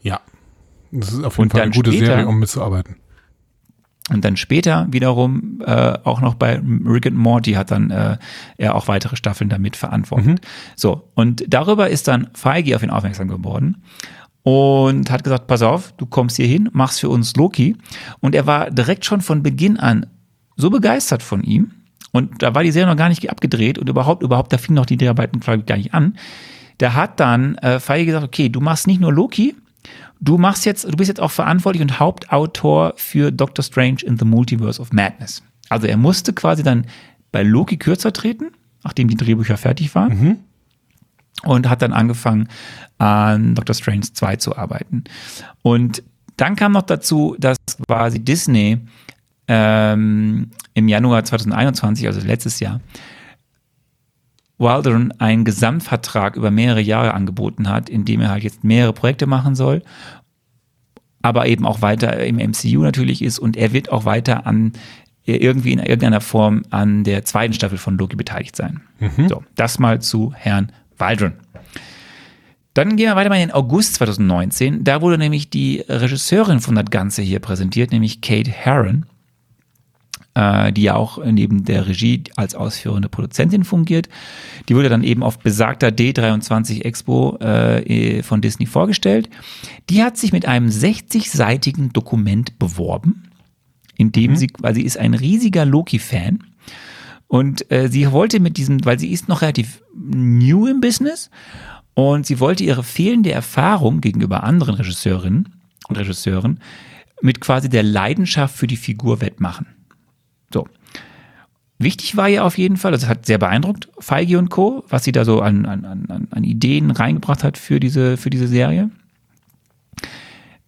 Ja. Das ist auf jeden Und Fall eine gute später- Serie, um mitzuarbeiten. Und dann später wiederum äh, auch noch bei Rick and Morty hat dann äh, er auch weitere Staffeln damit verantwortet. So, und darüber ist dann Feige auf ihn aufmerksam geworden und hat gesagt, pass auf, du kommst hier hin, machst für uns Loki. Und er war direkt schon von Beginn an so begeistert von ihm. Und da war die Serie noch gar nicht abgedreht und überhaupt, überhaupt, da fingen noch die Dreharbeiten gar nicht an. Da hat dann äh, Feige gesagt, okay, du machst nicht nur Loki, du machst jetzt, du bist jetzt auch verantwortlich und Hauptautor für Doctor Strange in the Multiverse of Madness. Also er musste quasi dann bei Loki kürzer treten, nachdem die Drehbücher fertig waren. Und hat dann angefangen, an Doctor Strange 2 zu arbeiten. Und dann kam noch dazu, dass quasi Disney ähm, im Januar 2021, also letztes Jahr, Waldron einen Gesamtvertrag über mehrere Jahre angeboten hat, in dem er halt jetzt mehrere Projekte machen soll, aber eben auch weiter im MCU natürlich ist und er wird auch weiter an irgendwie in irgendeiner Form an der zweiten Staffel von Loki beteiligt sein. So, das mal zu Herrn Waldron. Dann gehen wir weiter mal in den August 2019. Da wurde nämlich die Regisseurin von das Ganze hier präsentiert, nämlich Kate Herron, äh, die ja auch neben der Regie als ausführende Produzentin fungiert. Die wurde dann eben auf besagter D23 Expo äh, von Disney vorgestellt. Die hat sich mit einem 60-seitigen Dokument beworben, in dem sie, weil sie ist ein riesiger Loki-Fan. Und äh, sie wollte mit diesem, weil sie ist noch relativ new im Business und sie wollte ihre fehlende Erfahrung gegenüber anderen Regisseurinnen und Regisseuren mit quasi der Leidenschaft für die Figur wettmachen. So. Wichtig war ja auf jeden Fall, das hat sehr beeindruckt, Feige und Co., was sie da so an, an, an, an Ideen reingebracht hat für diese, für diese Serie.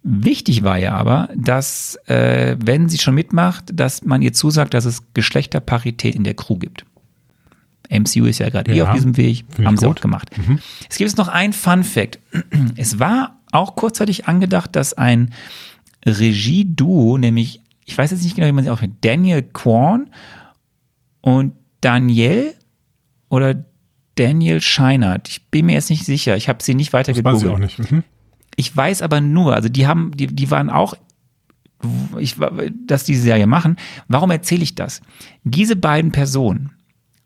Wichtig war ja aber, dass, äh, wenn sie schon mitmacht, dass man ihr zusagt, dass es Geschlechterparität in der Crew gibt. MCU ist ja gerade eh Ja, auf diesem Weg, haben sie gut. auch gemacht. Es gibt jetzt noch ein Fun Fact. Es war auch kurzzeitig angedacht, dass ein Regie-Duo, nämlich, ich weiß jetzt nicht genau, wie man sie auch mit Daniel Kwan und Daniel oder Daniel Scheinert. Ich bin mir jetzt nicht sicher. Ich habe sie nicht weiter Das weiß ich auch nicht. Mhm. Ich weiß aber nur, also die haben, die, die waren auch, ich, dass die Serie machen. Warum erzähle ich das? Diese beiden Personen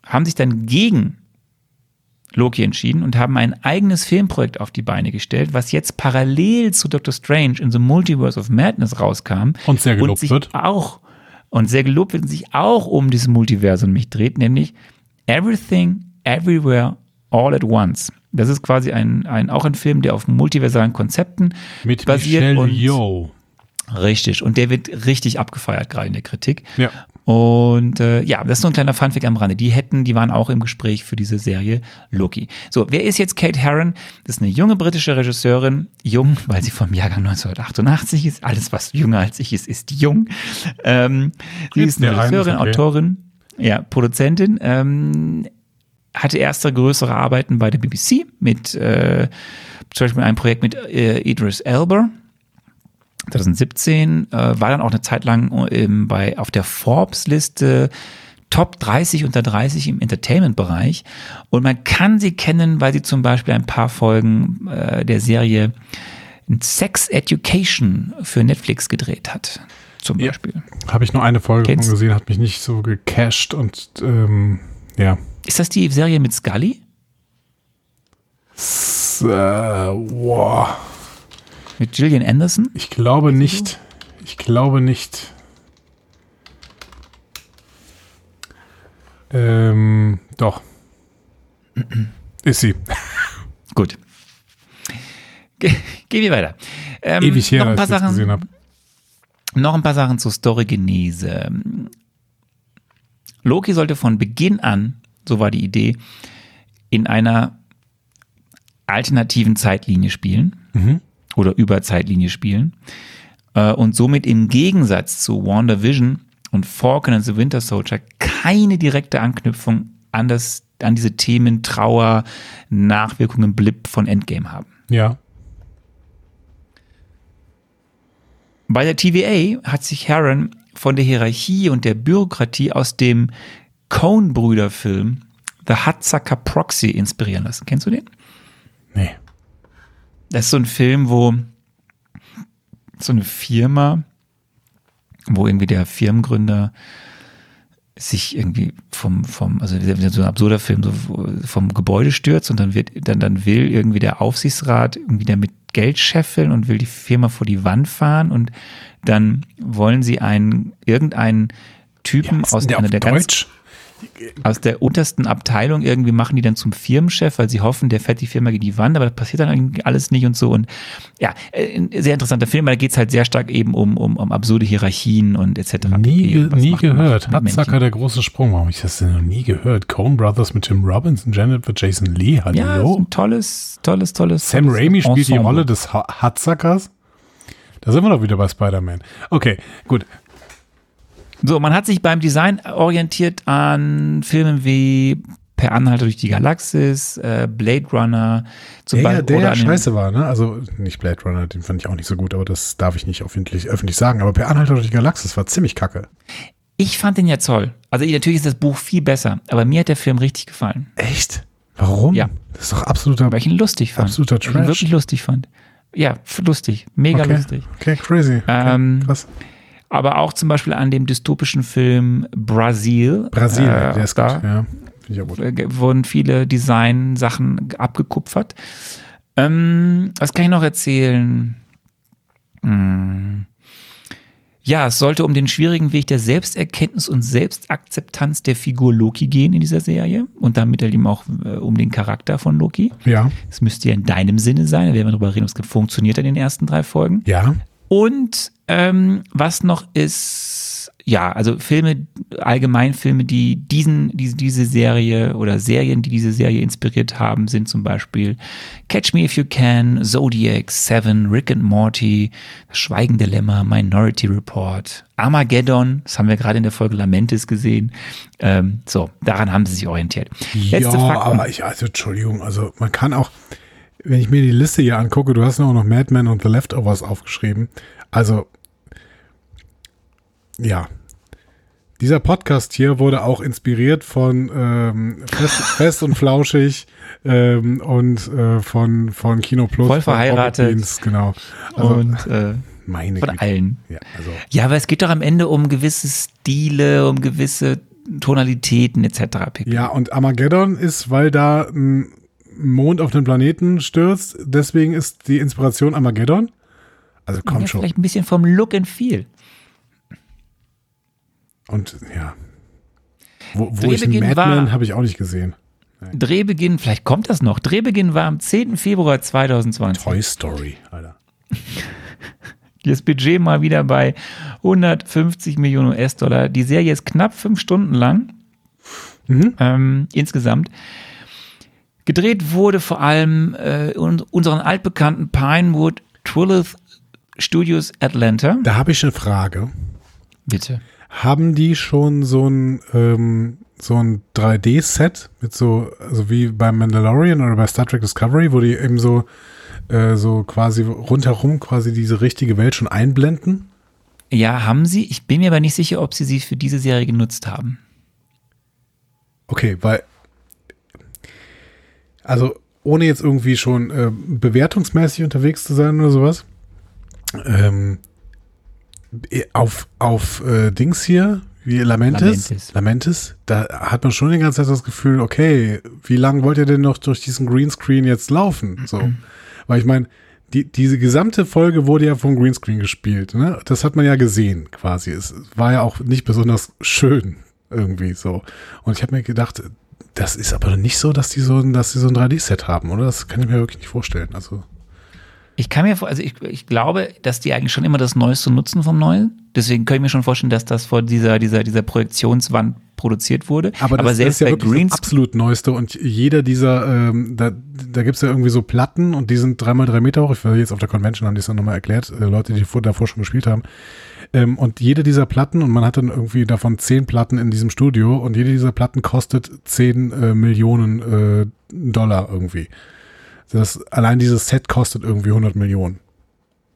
haben sich dann gegen Loki entschieden und haben ein eigenes Filmprojekt auf die Beine gestellt, was jetzt parallel zu Doctor Strange in the Multiverse of Madness rauskam. Und sehr gelobt sich wird. Auch, und sehr gelobt wird und sich auch um dieses Multiversum mich dreht, nämlich Everything, Everywhere, All at Once. Das ist quasi ein, ein, auch ein Film, der auf multiversalen Konzepten Mit basiert. Michelle und, Yeoh. Richtig. Und der wird richtig abgefeiert, gerade in der Kritik. Ja. Und äh, ja, das ist so ein kleiner Funfact am Rande. Die hätten, die waren auch im Gespräch für diese Serie Loki. So, wer ist jetzt Kate Herron? Das ist eine junge britische Regisseurin. Jung, weil sie vom Jahrgang 1988 ist. Alles, was jünger als ich ist, ist jung. Ähm, sie ist eine Regisseurin. Autorin, ja, Produzentin. Ähm, hatte erste größere Arbeiten bei der BBC mit äh, zum Beispiel einem Projekt mit äh, Idris Elba. 2017 äh, war dann auch eine Zeit lang ähm, bei auf der Forbes-Liste Top 30 unter 30 im Entertainment-Bereich. Und man kann sie kennen, weil sie zum Beispiel ein paar Folgen äh, der Serie Sex Education für Netflix gedreht hat. Zum Ja. Beispiel. Beispiel. Habe ich nur eine Folge Kennst- von gesehen, hat mich nicht so gecasht und ähm, ja. Ist das die Serie mit Scully? S äh, wow. Mit Gillian Anderson? Ich glaube nicht. Ich glaube nicht. Ähm, doch. Ist sie. Gut. Ge gehen wir weiter. Ähm, Ewig her, noch ein als paar ich das gesehen Sachen, habe. noch ein paar Sachen zur Storygenese. Loki sollte von Beginn an, so war die Idee, in einer alternativen Zeitlinie spielen oder über Zeitlinie spielen äh, und somit im Gegensatz zu WandaVision und Falcon and the Winter Soldier keine direkte Anknüpfung an das an diese Themen Trauer, Nachwirkungen, Blip von Endgame haben. Ja. Bei der TVA hat sich Heron von der Hierarchie und der Bürokratie aus dem Coen-Brüder-Film The Hudsucker Proxy inspirieren lassen. Kennst du den? Nee. Das ist so ein Film, wo so eine Firma, wo irgendwie der Firmengründer sich irgendwie vom, vom, also so ein absurder Film, so vom Gebäude stürzt und dann wird, dann, dann will irgendwie der Aufsichtsrat irgendwie damit Geld scheffeln und will die Firma vor die Wand fahren und dann wollen sie einen, irgendeinen Typen Was aus der einer auf der ganz? Aus der untersten Abteilung irgendwie machen die dann zum Firmenchef, weil sie hoffen, der fährt die Firma gegen die Wand, aber das passiert dann alles nicht und so. Und ja, äh, ein sehr interessanter Film, weil da geht's halt sehr stark eben um, um, um absurde Hierarchien und etc. Nie, Was nie gehört. Hatzacker, der große Sprung. Warum hab ich das denn noch nie gehört? Coen Brothers mit Tim Robbins und Janet mit Jason Lee. Hallo? Ja, ist ein tolles, tolles, tolles. Sam tolles Raimi spielt die Ensemble. Rolle des Ha- Hatzackers. Da sind wir doch wieder bei Spider-Man. Okay, gut. So, man hat sich beim Design orientiert an Filmen wie Per Anhalter durch die Galaxis, äh, Blade Runner, zum Der, Beispiel. der oder ja scheiße war, ne? Also nicht Blade Runner, den fand ich auch nicht so gut, aber das darf ich nicht öffentlich, öffentlich sagen. Aber Per Anhalter durch die Galaxis war ziemlich kacke. Ich fand den ja toll. Also natürlich ist das Buch viel besser, aber mir hat der Film richtig gefallen, Echt? Warum? Ja. Das ist doch absoluter. weil ich ihn lustig fand. Absoluter Weil ich ihn Trash. wirklich lustig fand. Ja, lustig, mega okay. lustig. Okay, crazy. Okay, Ähm, krass. Aber auch zum Beispiel an dem dystopischen Film Brasil. Brasilien, äh, der ist da gut. Ja, ich auch gut. äh, wurden viele Design-Sachen abgekupfert. Ähm, was kann ich noch erzählen? Hm. Ja, es sollte um den schwierigen Weg der Selbsterkenntnis und Selbstakzeptanz der Figur Loki gehen in dieser Serie und damit eben auch äh, um den Charakter von Loki. Ja, Es müsste ja in deinem Sinne sein, da werden wir darüber reden, ob es funktioniert in den ersten drei Folgen. ja. Und ähm, was noch ist, ja, also Filme, allgemein Filme, die diesen, diese, diese Serie oder Serien, die diese Serie inspiriert haben, sind zum Beispiel Catch Me If You Can, Zodiac, Seven, Rick and Morty, Das Schweigende Lämmer, Minority Report, Armageddon, das haben wir gerade in der Folge Lamentis gesehen. Ähm, so, daran haben sie sich orientiert. Letzte ja, Fakten. aber ich, also Entschuldigung, also man kann auch, wenn ich mir die Liste hier angucke, du hast auch noch Mad Men und The Leftovers aufgeschrieben. Also, ja. Dieser Podcast hier wurde auch inspiriert von ähm, Fest, Fest und Flauschig ähm, und äh, von, von Kino Plus. Voll verheiratet. Beans, genau. Also, und äh, meine von Güte. allen. Ja, also, Ja, aber es geht doch am Ende um gewisse Stile, um gewisse Tonalitäten etc. pp. ja, und Armageddon ist, weil da ein Mond auf den Planeten stürzt, deswegen ist die Inspiration Armageddon. Also komm ja, schon. Vielleicht ein bisschen vom Look and Feel. Und ja. Wo, wo ich Drehbeginn Mad war- Men habe ich auch nicht gesehen. Drehbeginn, vielleicht kommt das noch. Drehbeginn war am 10. Februar 2020. Toy Story, Alter. Das Budget mal wieder bei 150 Millionen US-Dollar. Die Serie ist knapp fünf Stunden lang. Mhm. Ähm, insgesamt. Gedreht wurde vor allem äh, un unseren altbekannten Pinewood Twillith Studios Atlanta. Da habe ich eine Frage. Bitte. Haben die schon so ein, ähm, so ein 3D-Set mit so, also wie beim Mandalorian oder bei Star Trek Discovery, wo die eben so, äh, so quasi rundherum quasi diese richtige Welt schon einblenden? Ja, haben sie. Ich bin mir aber nicht sicher, ob sie sie für diese Serie genutzt haben. Okay, weil, also ohne jetzt irgendwie schon äh, bewertungsmäßig unterwegs zu sein oder sowas, ähm, eh, auf, auf äh, Dings hier, wie Lamentis, Lamentis. Lamentis, da hat man schon die ganze Zeit das Gefühl, okay, wie lange wollt ihr denn noch durch diesen Greenscreen jetzt laufen? So, weil ich meine, die, diese gesamte Folge wurde ja vom Greenscreen gespielt, ne? Das hat man ja gesehen, quasi. Es war ja auch nicht besonders schön, irgendwie so. Und ich habe mir gedacht, das ist aber nicht so, dass die so, ein- dass die so ein 3D-Set haben, oder? Das kann ich mir wirklich nicht vorstellen. Also, Ich kann mir vor, also ich, ich glaube, dass die eigentlich schon immer das Neueste nutzen vom Neuen. Deswegen kann ich mir schon vorstellen, dass das vor dieser, dieser, dieser Projektionswand produziert wurde. aber, das selbst ist ja bei Greens, das absolut Neueste und jeder dieser, ähm, da, da gibt's ja irgendwie so Platten und die sind dreimal drei Meter hoch. Ich war jetzt auf der Convention, haben die es dann nochmal erklärt, äh, Leute, die vor, davor schon gespielt haben. Ähm, und jede dieser Platten, und man hat dann irgendwie davon zehn Platten in diesem Studio und jede dieser Platten kostet zehn äh, Millionen äh, Dollar irgendwie. Das, allein dieses Set kostet irgendwie 100 Millionen.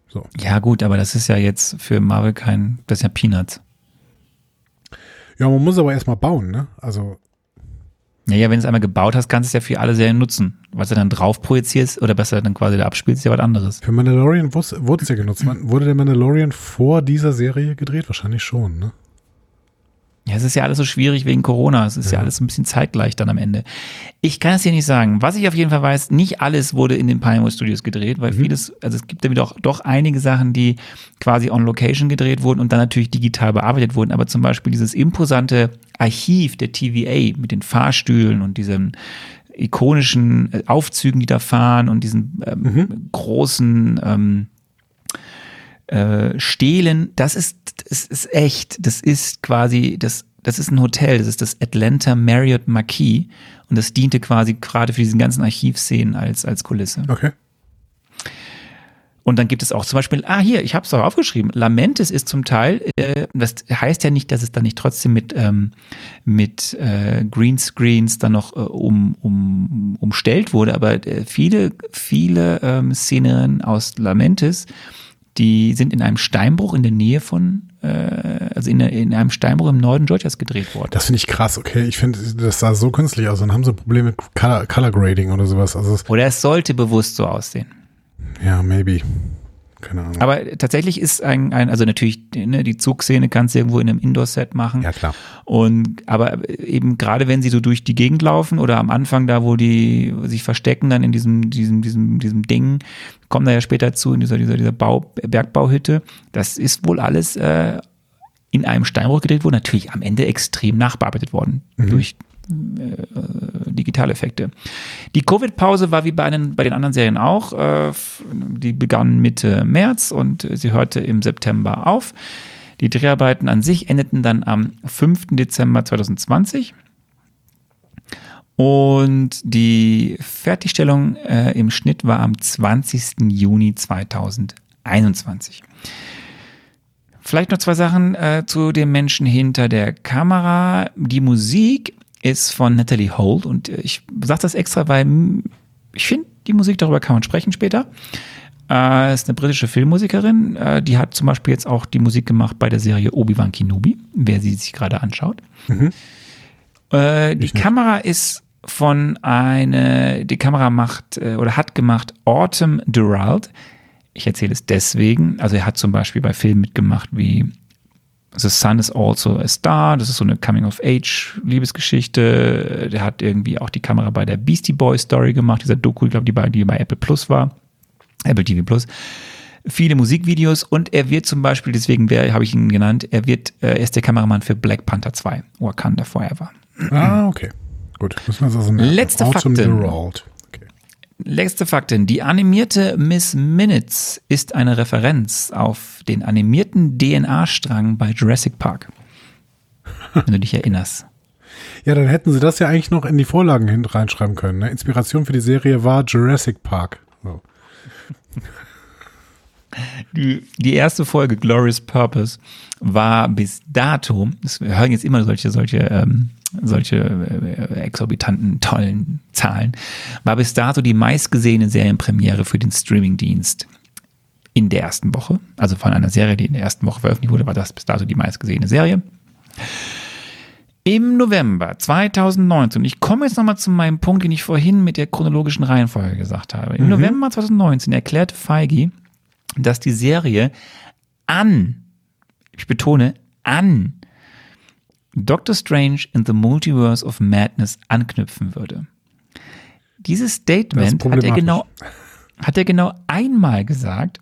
So. ja gut, aber das ist ja jetzt für Marvel kein, das ist ja Peanuts. Ja, man muss aber erstmal bauen, ne? Also, Ja, ja, wenn du es einmal gebaut hast, kannst du es ja für alle Serien nutzen. Was du dann drauf projizierst oder besser dann quasi da abspielst, ist ja was anderes. für Mandalorian wurde es ja genutzt. Wurde der Mandalorian vor dieser Serie gedreht? Wahrscheinlich schon, ne? Ja, es ist ja alles so schwierig wegen Corona. Es ist ja, alles ein bisschen zeitgleich dann am Ende. Ich kann es dir nicht sagen. Was ich auf jeden Fall weiß, nicht alles wurde in den Pinewood Studios gedreht, weil vieles, also es gibt damit auch doch einige Sachen, die quasi on location gedreht wurden und dann natürlich digital bearbeitet wurden. Aber zum Beispiel dieses imposante Archiv der TVA mit den Fahrstühlen und diesen ikonischen äh, Aufzügen, die da fahren und diesen ähm, großen ähm, äh, Stelen, das ist, das ist echt. Das ist quasi, das, das ist ein Hotel, das ist das Atlanta Marriott Marquis und das diente quasi gerade für diesen ganzen Archivszenen als, als Kulisse. Okay. Und dann gibt es auch zum Beispiel, ah hier, ich habe es auch aufgeschrieben, Lamentes ist zum Teil, äh, das heißt ja nicht, dass es dann nicht trotzdem mit, ähm, mit äh, Greenscreens dann noch äh, um, um, umstellt wurde, aber äh, viele, viele ähm, Szenen aus Lamentes, die sind in einem Steinbruch in der Nähe von, äh, also in, in einem Steinbruch im Norden Georgias gedreht worden. Das finde ich krass, okay. Ich finde, das sah so künstlich aus. Dann haben sie Probleme mit Color, Color Grading oder sowas. Also, es- Oder es sollte bewusst so aussehen. ja, maybe. Keine Ahnung. Aber tatsächlich ist ein, ein also natürlich, ne, die Zugszene kannst du irgendwo in einem Indoor-Set machen. ja, klar. Und aber eben gerade wenn sie so durch die Gegend laufen oder am Anfang da, wo die sich verstecken, dann in diesem, diesem, diesem, diesem Ding, kommen da ja später zu, in dieser, dieser, dieser Bau, Bergbauhütte, das ist wohl alles äh, in einem Steinbruch gedreht worden, natürlich am Ende extrem nachbearbeitet worden durch äh, Digitaleffekte. Die Covid-Pause war wie bei, einen, bei den anderen Serien auch. Äh, die begann Mitte März und äh, sie hörte im September auf. Die Dreharbeiten an sich endeten dann am 5. Dezember 2020. Und die Fertigstellung äh, im Schnitt war am 20. Juni 2021. Vielleicht noch zwei Sachen äh, zu dem Menschen hinter der Kamera. Die Musik ist von Natalie Holt und äh, ich sage das extra, weil mm, ich finde, die Musik darüber kann man sprechen später. Äh, ist eine britische Filmmusikerin. Äh, die hat zum Beispiel jetzt auch die Musik gemacht bei der Serie Obi-Wan Kenobi, wer sie sich gerade anschaut. Äh, die Kamera ist von eine, die Kamera macht äh, oder hat gemacht Autumn Durald. Ich erzähle es deswegen. Also er hat zum Beispiel bei Filmen mitgemacht wie The Sun is also a Star. Das ist so eine Coming-of-Age-Liebesgeschichte. Der hat irgendwie auch die Kamera bei der Beastie Boy Story gemacht, dieser Doku, ich glaube, die bei, die bei Apple Plus war. Apple TV Plus. Viele Musikvideos und er wird zum Beispiel, deswegen habe ich ihn genannt, er wird, äh, er ist der Kameramann für Black Panther 2, Wakanda Forever. Ah, okay. Gut. Müssen wir das also. Letzte Fakten. Letzte Fakten. Die animierte Miss Minutes ist eine Referenz auf den animierten DNA-Strang bei Jurassic Park. Wenn du dich erinnerst. Ja, dann hätten sie das ja eigentlich noch in die Vorlagen hin reinschreiben können. Ne? Inspiration für die Serie war Jurassic Park. So. Die, die erste Folge, Glorious Purpose, war bis dato, wir hören jetzt immer solche, solche, ähm, solche äh, exorbitanten, tollen Zahlen, war bis dato die meistgesehene Serienpremiere für den Streamingdienst in der ersten Woche. Also von einer Serie, die in der ersten Woche veröffentlicht wurde, war das bis dato die meistgesehene Serie. Im November 2019, ich komme jetzt nochmal zu meinem Punkt, den ich vorhin mit der chronologischen Reihenfolge gesagt habe. Im November 2019 erklärte Feige, dass die Serie an, ich betone, an Doctor Strange in the Multiverse of Madness anknüpfen würde. Dieses Statement hat er genau, hat er genau einmal gesagt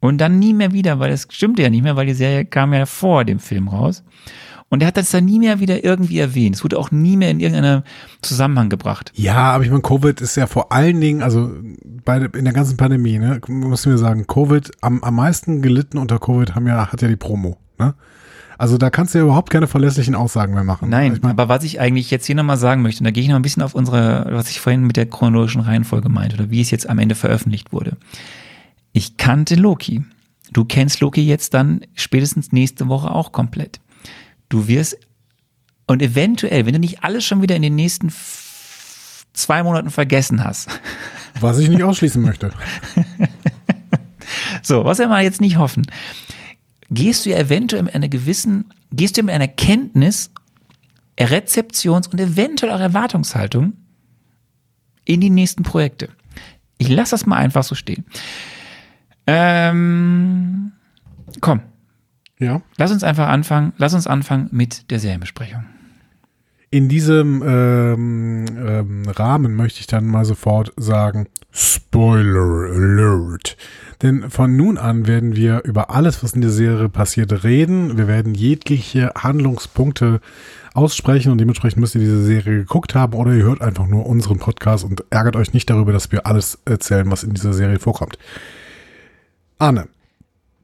und dann nie mehr wieder, weil das stimmte ja nicht mehr, weil die Serie kam ja vor dem Film raus. Und er hat das dann nie mehr wieder irgendwie erwähnt. Es wurde auch nie mehr in irgendeinem Zusammenhang gebracht. Ja, aber ich meine, Covid ist ja vor allen Dingen, also bei, in der ganzen Pandemie, ne, müssen wir sagen, Covid, am, am meisten gelitten unter Covid haben ja, hat ja die Promo. Ne? Also da kannst du ja überhaupt keine verlässlichen Aussagen mehr machen. Nein, ich mein, aber was ich eigentlich jetzt hier nochmal sagen möchte, und da gehe ich noch ein bisschen auf unsere, was ich vorhin mit der chronologischen Reihenfolge meinte, oder wie es jetzt am Ende veröffentlicht wurde. Ich kannte Loki. Du kennst Loki jetzt dann spätestens nächste Woche auch komplett. Du wirst, und eventuell, wenn du nicht alles schon wieder in den nächsten zwei Monaten vergessen hast, was ich nicht ausschließen möchte. So, was wir mal jetzt nicht hoffen. Gehst du ja eventuell mit einer gewissen, gehst du mit einer Kenntnis, Rezeptions- und eventuell auch Erwartungshaltung in die nächsten Projekte. Ich lasse das mal einfach so stehen. Ähm, komm, Ja. lass uns einfach anfangen, lass uns anfangen mit der Serienbesprechung. In diesem ähm, ähm, Rahmen möchte ich dann mal sofort sagen, Spoiler Alert. Denn von nun an werden wir über alles, was in der Serie passiert, reden. Wir werden jegliche Handlungspunkte aussprechen und dementsprechend müsst ihr diese Serie geguckt haben oder ihr hört einfach nur unseren Podcast und ärgert euch nicht darüber, dass wir alles erzählen, was in dieser Serie vorkommt. Arne.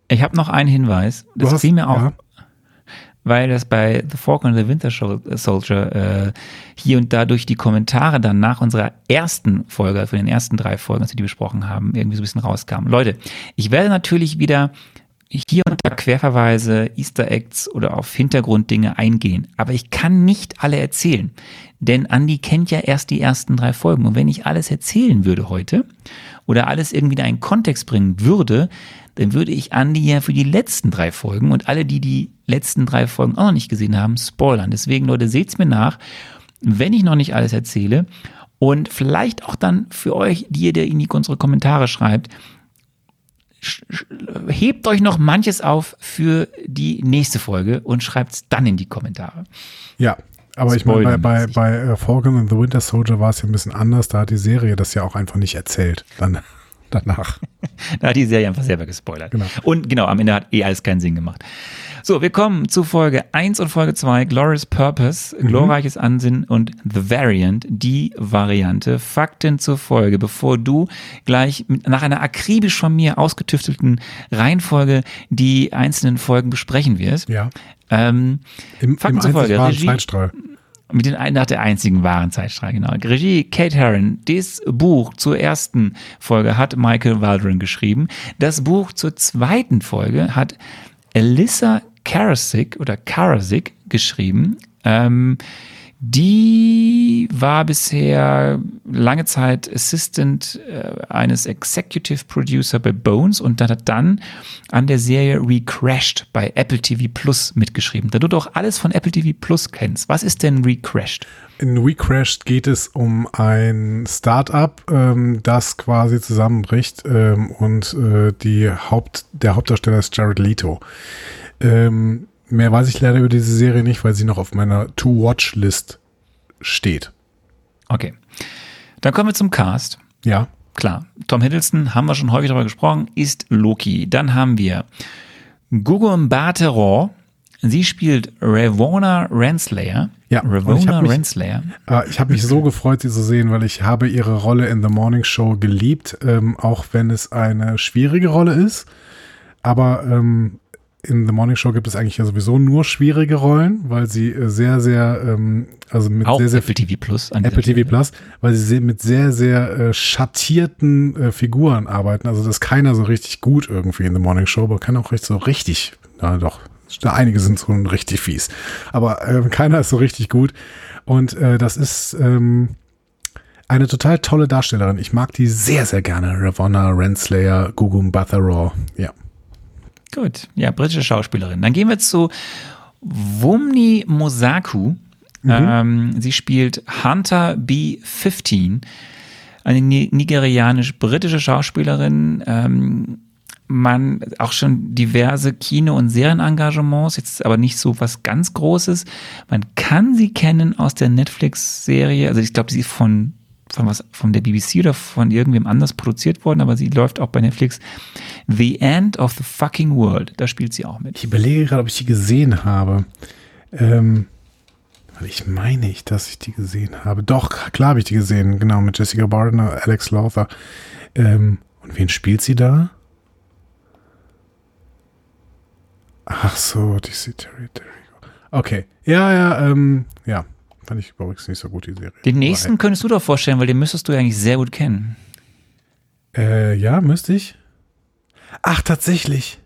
Ich habe noch einen Hinweis. Das hast- fiel mir auch, ja. Weil das bei The Falcon and the Winter Shol- Soldier äh, hier und da durch die Kommentare dann nach unserer ersten Folge, für den ersten drei Folgen, als wir die besprochen haben, irgendwie so ein bisschen rauskam. Leute, ich werde natürlich wieder hier und da Querverweise, Easter Eggs oder auf Hintergrunddinge eingehen. Aber ich kann nicht alle erzählen. Denn Andy kennt ja erst die ersten drei Folgen. Und wenn ich alles erzählen würde heute oder alles irgendwie in einen Kontext bringen würde, dann würde ich Andy ja für die letzten drei Folgen und alle, die die letzten drei Folgen auch noch nicht gesehen haben, spoilern. Deswegen, Leute, seht's mir nach, wenn ich noch nicht alles erzähle und vielleicht auch dann für euch, die ihr der in die unsere Kommentare schreibt, sch- sch- hebt euch noch manches auf für die nächste Folge und schreibt's dann in die Kommentare. Ja, aber ich meine, bei, bei, bei äh, Falcon and the Winter Soldier war es ja ein bisschen anders. Da hat die Serie das ja auch einfach nicht erzählt. Dann danach. Da hat die Serie einfach selber gespoilert. Genau. Und genau, am Ende hat eh alles keinen Sinn gemacht. So, wir kommen zu Folge 1 und Folge 2, Glorious Purpose, glorreiches Ansinnen und The Variant, die Variante. Fakten zur Folge, bevor du gleich mit, nach einer akribisch von mir ausgetüftelten Reihenfolge die einzelnen Folgen besprechen wirst. Ja. Ähm, Im, Fakten im zur Folge. Regie-. Mit den nach der einzigen wahren Zeitstrahl, genau. Regie Kate Herron. Das Buch zur ersten Folge hat Michael Waldron geschrieben. Das Buch zur zweiten Folge hat Alyssa Karasik oder Karasik geschrieben. Ähm, die war bisher lange Zeit Assistant äh, eines Executive Producer bei Bones und hat dann an der Serie Recrashed bei Apple TV Plus mitgeschrieben. Da du doch alles von Apple TV Plus kennst. Was ist denn Recrashed? In WeCrashed geht es um ein Startup, ähm, das quasi zusammenbricht ähm, und äh, die Haupt, der Hauptdarsteller ist Jared Leto. Ähm, mehr weiß ich leider über diese Serie nicht, weil sie noch auf meiner To-Watch-List steht. Okay. Dann kommen wir zum Cast. Ja, Klar, Tom Hiddleston, haben wir schon häufig darüber gesprochen, ist Loki. Dann haben wir Gugu Mbatha-Raw. Sie spielt Ravonna Renslayer. Ja, und ich Renslayer. Äh, ich habe mich so gefreut, sie zu sehen, weil ich habe ihre Rolle in The Morning Show geliebt, ähm, auch wenn es eine schwierige Rolle ist. Aber ähm, in The Morning Show gibt es eigentlich ja sowieso nur schwierige Rollen, weil sie äh, sehr, sehr, ähm, also mit Auch sehr, sehr Apple TV Plus. Apple TV. Plus, weil sie sehr, mit sehr, sehr äh, schattierten äh, Figuren arbeiten. Also das ist keiner so richtig gut irgendwie in The Morning Show, aber kann auch recht so richtig, na doch, da einige sind so richtig fies. Aber äh, keiner ist so richtig gut. Und äh, das ist ähm, eine total tolle Darstellerin. Ich mag die sehr, sehr gerne. Ravonna Renslayer, Gugum Batharaw. Ja. Gut, ja, britische Schauspielerin. Dann gehen wir zu Wumni Mosaku. Ähm, sie spielt Hunter B15, eine ni- nigerianisch-britische Schauspielerin. Ähm, man auch schon diverse Kino- und Serienengagements, jetzt aber nicht so was ganz Großes. Man kann sie kennen aus der Netflix-Serie, also ich glaube, sie ist von von was von der BBC oder von irgendwem anders produziert worden, aber sie läuft auch bei Netflix. The End of the Fucking World, da spielt sie auch mit. Ich überlege gerade, ob ich die gesehen habe. Ähm, weil ich meine ich, dass ich die gesehen habe. Doch, klar habe ich die gesehen. Genau, mit Jessica Bardner, Alex Lothar. Ähm, und wen spielt sie da? Ach so, die Terry Terry. Okay. Ja, ja, ähm, ja. Fand ich übrigens nicht so gut, die Serie. Den nächsten könntest du doch vorstellen, weil den müsstest du ja eigentlich sehr gut kennen. Äh, ja, müsste ich. Ach, tatsächlich.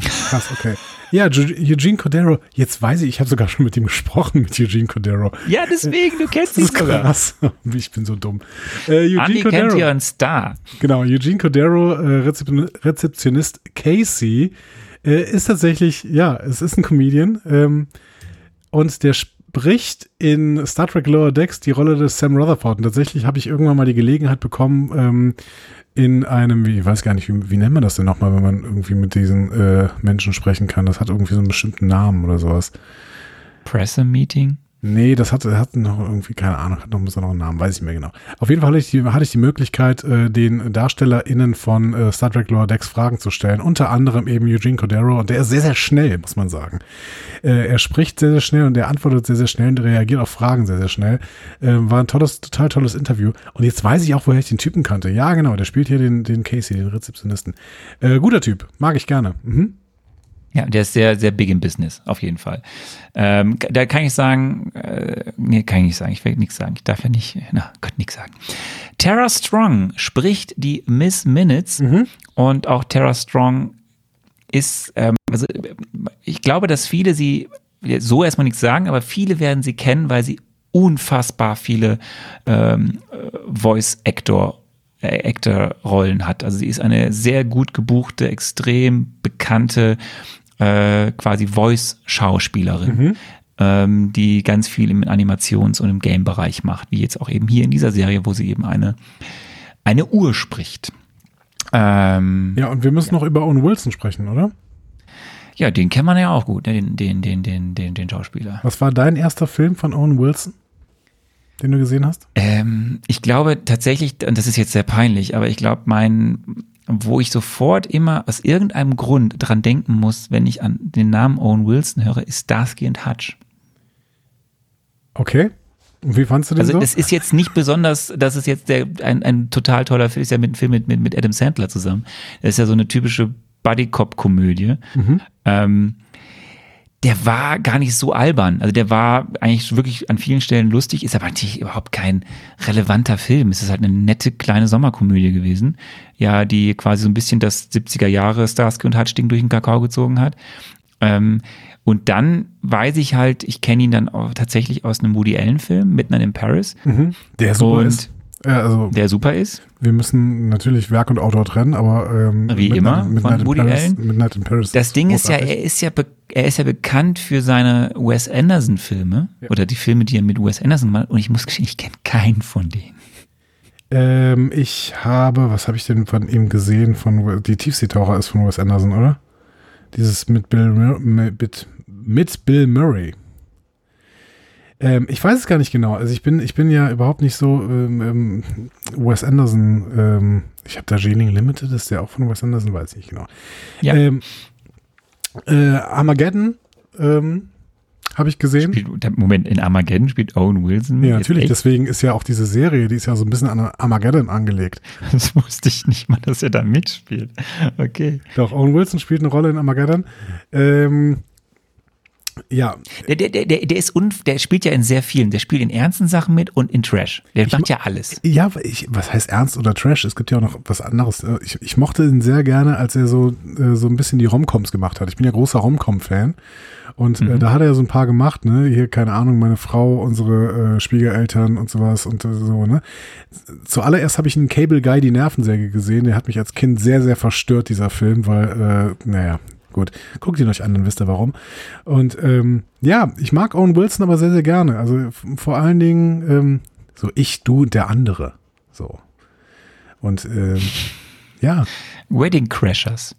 Krass, okay. Ja, Eugene Cordero. Jetzt weiß ich, ich habe sogar schon mit ihm gesprochen, mit Eugene Cordero. Ja, deswegen, du kennst Das ist krass. Ich bin so dumm. Äh, Eugene Andy kennt ja einen Star. Genau, Eugene Cordero, äh, Rezeption Rezeptionist Casey, äh, ist tatsächlich, ja, es ist ein Comedian. Ähm, und der spricht in Star Trek Lower Decks die Rolle des Sam Rutherford. Und tatsächlich habe ich irgendwann mal die Gelegenheit bekommen, ähm, in einem, ich weiß gar nicht, wie, wie nennt man das denn nochmal, wenn man irgendwie mit diesen äh, Menschen sprechen kann? Das hat irgendwie so einen bestimmten Namen oder sowas. Presse-Meeting. Nee, das hatte, hat noch irgendwie, keine Ahnung, hat noch einen besonderen Namen, weiß ich mehr genau. Auf jeden Fall hatte ich die, hatte ich die Möglichkeit, äh, den DarstellerInnen von äh, Star Trek Lower Decks Fragen zu stellen. Unter anderem eben Eugene Cordero und der ist sehr, sehr schnell, muss man sagen. Äh, er spricht sehr, sehr schnell und er antwortet sehr, sehr schnell und reagiert auf Fragen sehr, sehr schnell. Äh, war ein tolles, total tolles Interview. Und jetzt weiß ich auch, woher ich den Typen kannte. Ja, genau, der spielt hier den, den Casey, den Rezeptionisten. Äh, guter Typ, mag ich gerne. Mhm. Ja, der ist sehr, sehr big im Business, auf jeden Fall. Ähm, da kann ich sagen, äh, nee, kann ich nicht sagen, ich will nichts sagen. Ich darf ja nicht, na, Gott, nichts sagen. Tara Strong spricht die Miss Minutes und auch Tara Strong ist, ähm, also ich glaube, dass viele sie so erstmal nichts sagen, aber viele werden sie kennen, weil sie unfassbar viele ähm, äh, Voice-Actor äh, Actor-Rollen hat. Also sie ist eine sehr gut gebuchte, extrem bekannte äh, quasi Voice-Schauspielerin, ähm, die ganz viel im Animations- und im Game-Bereich macht, wie jetzt auch eben hier in dieser Serie, wo sie eben eine, eine Uhr spricht. Ähm, Ja, und wir müssen noch über Owen Wilson sprechen, oder? ja, den kennt man ja auch gut, ne? den, den, den, den, den, den Schauspieler. Was war dein erster Film von Owen Wilson, den du gesehen hast? Ähm, ich glaube tatsächlich, und das ist jetzt sehr peinlich, aber ich glaube, mein, wo ich sofort immer aus irgendeinem Grund dran denken muss, wenn ich an den Namen Owen Wilson höre, ist Starsky und Hutch. Okay. Und wie fandst du den Also so? es ist jetzt nicht besonders, dass es jetzt der, ein, ein total toller Film ist, ja mit, ein Film mit, mit, mit Adam Sandler zusammen. Das ist ja so eine typische Buddy-Cop-Komödie. Ähm, der war gar nicht so albern. Also der war eigentlich wirklich an vielen Stellen lustig, ist aber natürlich überhaupt kein relevanter Film. Es ist halt eine nette kleine Sommerkomödie gewesen. Ja, die quasi so ein bisschen das 70er Jahre Starsky und Hutch Ding durch den Kakao gezogen hat. Ähm, und dann weiß ich halt, ich kenne ihn dann auch tatsächlich aus einem Woody Allen Film, Midnight in Paris, Mhm. Der und- ist. Ja, also der super ist. wir müssen natürlich Werk und Autor trennen, aber ähm, Wie immer von Midnight in Woody Paris, Allen. Midnight in Paris Das Ding ist ja, er ist ja, er ist ja bekannt für seine Wes Anderson Filme oder die Filme, die er mit Wes Anderson macht. Und ich muss gestehen, ich kenne keinen von denen. Ähm, ich habe, was habe ich denn von ihm gesehen? Von die Tiefseetaucher ist von Wes Anderson, oder? Dieses mit Bill mit, mit Bill Murray. Ähm, ich weiß es gar nicht genau. Also ich bin, ich bin ja überhaupt nicht so ähm, ähm, Wes Anderson. Ähm, ich habe da Gening Limited, ist der auch von Wes Anderson, weiß ich nicht genau. Ja. Ähm, äh, Armageddon ähm, habe ich gesehen. Spielt, Moment, in Armageddon spielt Owen Wilson. Ja, natürlich. echt? Deswegen ist ja auch diese Serie, die ist ja so ein bisschen an Armageddon angelegt. Das wusste ich nicht mal, dass er da mitspielt. Okay. Doch, Owen Wilson spielt eine Rolle in Armageddon. Ähm, ja, Der, der, der, der, ist unf der spielt ja in sehr vielen. Der spielt in ernsten Sachen mit und in Trash. Der macht ja alles. ja, ich, was heißt Ernst oder Trash? Es gibt ja auch noch was anderes. Ich, ich mochte ihn sehr gerne, als er so, äh, so ein bisschen die Romcoms gemacht hat. Ich bin ja großer Romcom-Fan. Und äh, da hat er ja so ein paar gemacht, ne? Hier, keine Ahnung, meine Frau, unsere äh, Schwiegereltern und sowas und äh, so, ne? Zuallererst habe ich in Cable Guy die Nervensäge gesehen. Der hat mich als Kind sehr, sehr verstört, dieser Film, weil, äh, naja, gut. Guckt ihn euch an, dann wisst ihr warum. Und ähm, ja, ich mag Owen Wilson aber sehr, sehr gerne. Also vor allen Dingen ähm, so ich, du und der andere. So. Und ähm, ja, Wedding Crashers.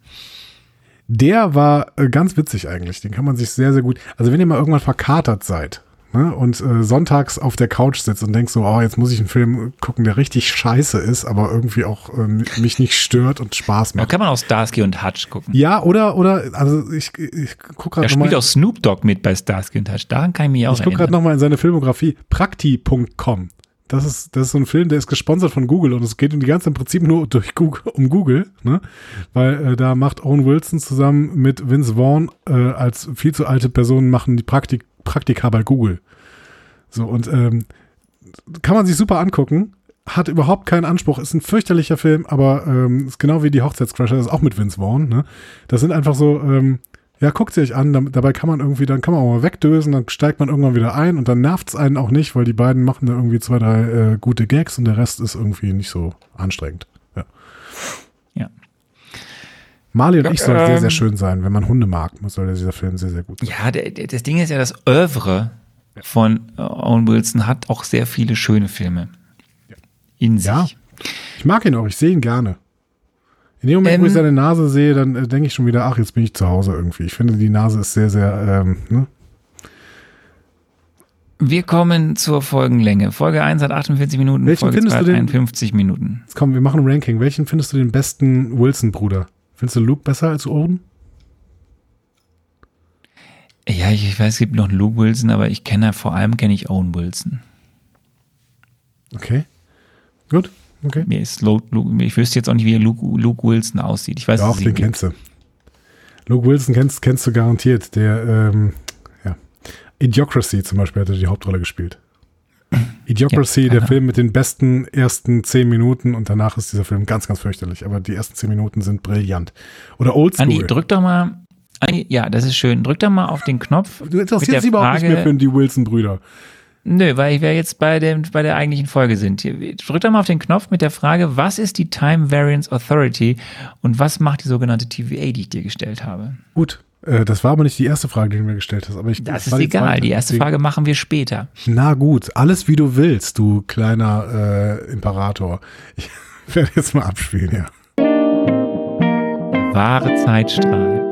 der war äh, ganz witzig eigentlich. Den kann man sich sehr, sehr gut. Also wenn ihr mal irgendwann verkatert seid ne, und äh, sonntags auf der Couch sitzt und denkt so, oh, jetzt muss ich einen Film gucken, der richtig scheiße ist, aber irgendwie auch ähm, mich nicht stört und Spaß Da macht. kann man auch Starsky und Hutch gucken. Ja, oder, oder, also ich, ich gucke Da gerade spielt nochmal. auch Snoop Dogg mit bei Starsky und Hutch. Daran kann ich mich auch Ich gucke gerade nochmal in seine Filmografie. Prakti.com. Das ist, das ist so ein Film, der ist gesponsert von Google und es geht um die ganze im Prinzip nur durch Google, um Google, ne? Weil äh, da macht Owen Wilson zusammen mit Vince Vaughn äh, als viel zu alte Personen machen die Praktik, Praktika bei Google. So, und ähm, kann man sich super angucken. Hat überhaupt keinen Anspruch, ist ein fürchterlicher Film, aber ähm, ist genau wie die Hochzeitscrasher, ist auch mit Vince Vaughn. Ne? Das sind einfach so, ähm, ja, guckt sie euch an, dam- dabei kann man irgendwie, dann kann man auch mal wegdösen, dann steigt man irgendwann wieder ein und dann nervt es einen auch nicht, weil die beiden machen da irgendwie zwei, drei äh, gute Gags und der Rest ist irgendwie nicht so anstrengend. Ja. Ja. Marley und ich soll sehr, ähm, sehr schön sein. Wenn man Hunde mag, soll dieser Film sehr, sehr gut sein. Ja, der, der, das Ding ist ja, das Oeuvre von äh, Owen Wilson hat auch sehr viele schöne Filme in sich. Ja. Ich mag ihn auch, ich sehe ihn gerne. In dem Moment, wo ich Ähm, seine Nase sehe, dann äh, denke ich schon wieder, ach, jetzt bin ich zu Hause irgendwie. Ich finde, die Nase ist sehr, sehr, ähm, ne? Wir kommen zur Folgenlänge. Folge 1 hat 48 Minuten, Welchen Folge findest 2 du hat denn- 51 Minuten. Jetzt komm, wir machen ein Ranking. Welchen findest du den besten Wilson-Bruder? Findest du Luke besser als Owen? Ja, ich, ich weiß, es gibt noch Luke Wilson, aber ich kenne vor allem kenne ich Owen Wilson. Okay. Gut. Okay. Mir ist Luke, Luke, ich wüsste jetzt auch nicht, wie Luke, Luke Wilson aussieht. Ich weiß, Doch, den kennst du. Luke Wilson kennst, kennst du garantiert. Der, ähm, ja. Idiocracy zum Beispiel hat er die Hauptrolle gespielt. Idiocracy, Ja, der genau. Film mit den besten ersten zehn Minuten und danach ist dieser Film ganz, ganz fürchterlich. Aber die ersten zehn Minuten sind brillant. Oder Oldschool. Andi, drück doch mal. Andi, ja, das ist schön. Drück doch mal auf den Knopf. du interessierst dich überhaupt nicht mehr für die Wilson-Brüder. Nö, weil wir jetzt bei, dem, bei der eigentlichen Folge sind. Hier, Drück doch mal auf den Knopf mit der Frage, was ist die Time Variance Authority und was macht die sogenannte TVA, die ich dir gestellt habe? Gut. Äh, das war aber nicht die erste Frage, die du mir gestellt hast. Aber ich, Das ist egal. zweite. Die erste Deswegen- Frage machen wir später. Na gut, alles wie du willst, du kleiner äh, Imperator. Ich werde jetzt mal abspielen, ja. Wahre Zeitstrahl.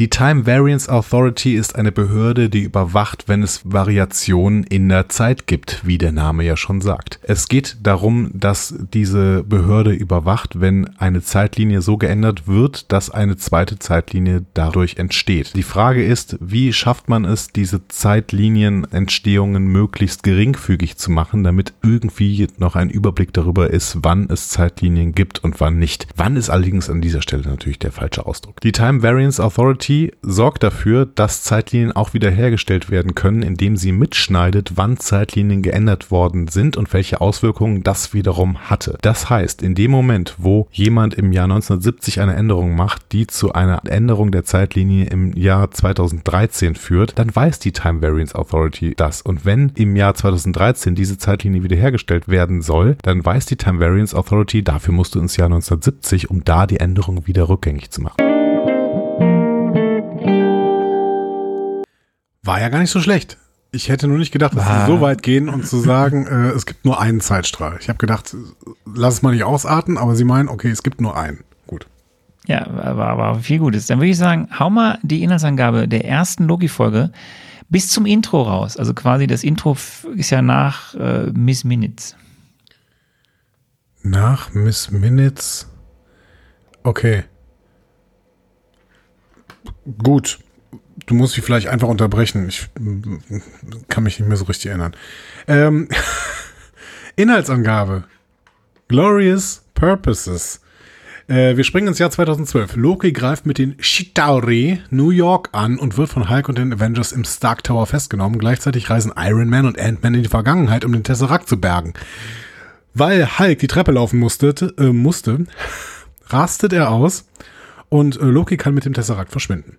Die Time Variance Authority ist eine Behörde, die überwacht, wenn es Variationen in der Zeit gibt, wie der Name ja schon sagt. Es geht darum, dass diese Behörde überwacht, wenn eine Zeitlinie so geändert wird, dass eine zweite Zeitlinie dadurch entsteht. Die Frage ist, wie schafft man es, diese Zeitlinienentstehungen möglichst geringfügig zu machen, damit irgendwie noch ein Überblick darüber ist, wann es Zeitlinien gibt und wann nicht. Wann ist allerdings an dieser Stelle natürlich der falsche Ausdruck. Die Time Variance Authority sorgt dafür, dass Zeitlinien auch wiederhergestellt werden können, indem sie mitschneidet, wann Zeitlinien geändert worden sind und welche Auswirkungen das wiederum hatte. Das heißt, in dem Moment, wo jemand im Jahr 1970 eine Änderung macht, die zu einer Änderung der Zeitlinie im Jahr 2013 führt, dann weiß die Time Variance Authority das. Und wenn im Jahr 2013 diese Zeitlinie wiederhergestellt werden soll, dann weiß die Time Variance Authority, dafür musst du ins Jahr 1970, um da die Änderung wieder rückgängig zu machen. War ja gar nicht so schlecht. Ich hätte nur nicht gedacht, dass sie so weit gehen und zu sagen, äh, es gibt nur einen Zeitstrahl. Ich habe gedacht, lass es mal nicht ausarten, aber sie meinen, okay, es gibt nur einen. Gut. Ja, war, war viel Gutes. Dann würde ich sagen, hau mal die Inhaltsangabe der ersten Logi-Folge bis zum Intro raus. Also quasi das Intro ist ja nach äh, Miss Minutes. Nach Miss Minutes. Okay. Gut. Du musst mich vielleicht einfach unterbrechen. Ich kann mich nicht mehr so richtig erinnern. Ähm, Inhaltsangabe. Glorious Purposes. Äh, wir springen ins Jahr 2012. Loki greift mit den Chitauri New York an und wird von Hulk und den Avengers im Stark Tower festgenommen. Gleichzeitig reisen Iron Man und Ant-Man in die Vergangenheit, um den Tesseract zu bergen. Weil Hulk die Treppe laufen musste, äh, musste rastet er aus und äh, Loki kann mit dem Tesseract verschwinden.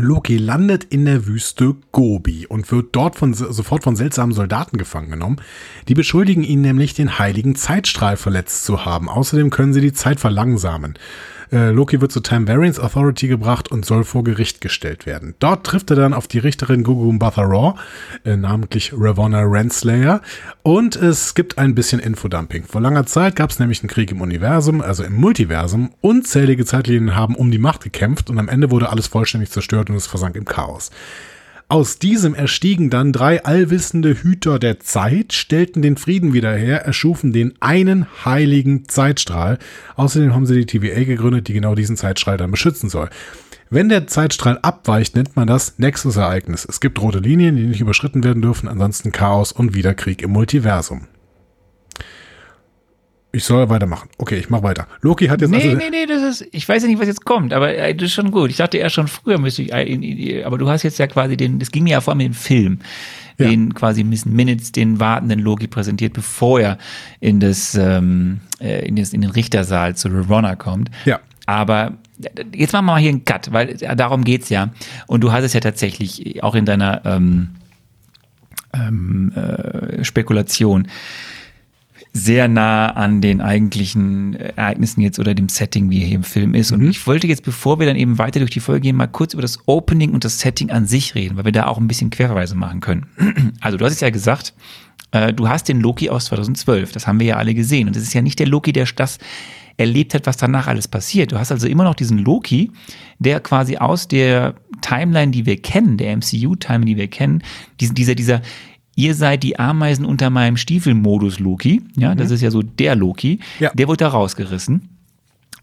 Loki landet in der Wüste Gobi und wird dort von, sofort von seltsamen Soldaten gefangen genommen. Die beschuldigen ihn nämlich, den heiligen Zeitstrahl verletzt zu haben. Außerdem können sie die Zeit verlangsamen. Äh, Loki wird zur Time Variance Authority gebracht und soll vor Gericht gestellt werden. Dort trifft er dann auf die Richterin Gugu Raw, äh, namentlich Ravonna Renslayer. Und es gibt ein bisschen Infodumping. Vor langer Zeit gab es nämlich einen Krieg im Universum, also im Multiversum. Unzählige Zeitlinien haben um die Macht gekämpft und am Ende wurde alles vollständig zerstört und es versank im Chaos. Aus diesem erstiegen dann drei allwissende Hüter der Zeit, stellten den Frieden wieder her, erschufen den einen heiligen Zeitstrahl. Außerdem haben sie die TVA gegründet, die genau diesen Zeitstrahl dann beschützen soll. Wenn der Zeitstrahl abweicht, nennt man das Nexus-Ereignis. Es gibt rote Linien, die nicht überschritten werden dürfen, ansonsten Chaos und wieder Krieg im Multiversum. Ich soll weitermachen. Okay, ich mach weiter. Loki hat jetzt Nee, also nee, nee, das ist, ich weiß ja nicht, was jetzt kommt, aber äh, das ist schon gut. Ich dachte eher schon früher müsste ich, äh, in- in- aber du hast jetzt ja quasi den, das ging mir ja vor allem in den Film, Ja. den quasi Miss Minutes, den wartenden Loki präsentiert, bevor er in das, ähm, äh, in, das in den Richtersaal zu Ravonna kommt. Ja. Aber äh, jetzt machen wir mal hier einen Cut, weil äh, darum geht's ja. Und du hast es ja tatsächlich auch in deiner ähm, ähm, äh, Spekulation sehr nah an den eigentlichen Ereignissen jetzt oder dem Setting, wie er hier im Film ist. Und ich wollte jetzt, bevor wir dann eben weiter durch die Folge gehen, mal kurz über das Opening und das Setting an sich reden, weil wir da auch ein bisschen Querverweise machen können. Also du hast es ja gesagt, äh, du hast den Loki aus 2012, das haben wir ja alle gesehen. Und das ist ja nicht der Loki, der das erlebt hat, was danach alles passiert. Du hast also immer noch diesen Loki, der quasi aus der Timeline, die wir kennen, der MCU-Timeline, die wir kennen, dieser, dieser, ihr seid die Ameisen unter meinem Stiefel-Modus Loki, ja, das ist ja so der Loki, Ja. der wurde da rausgerissen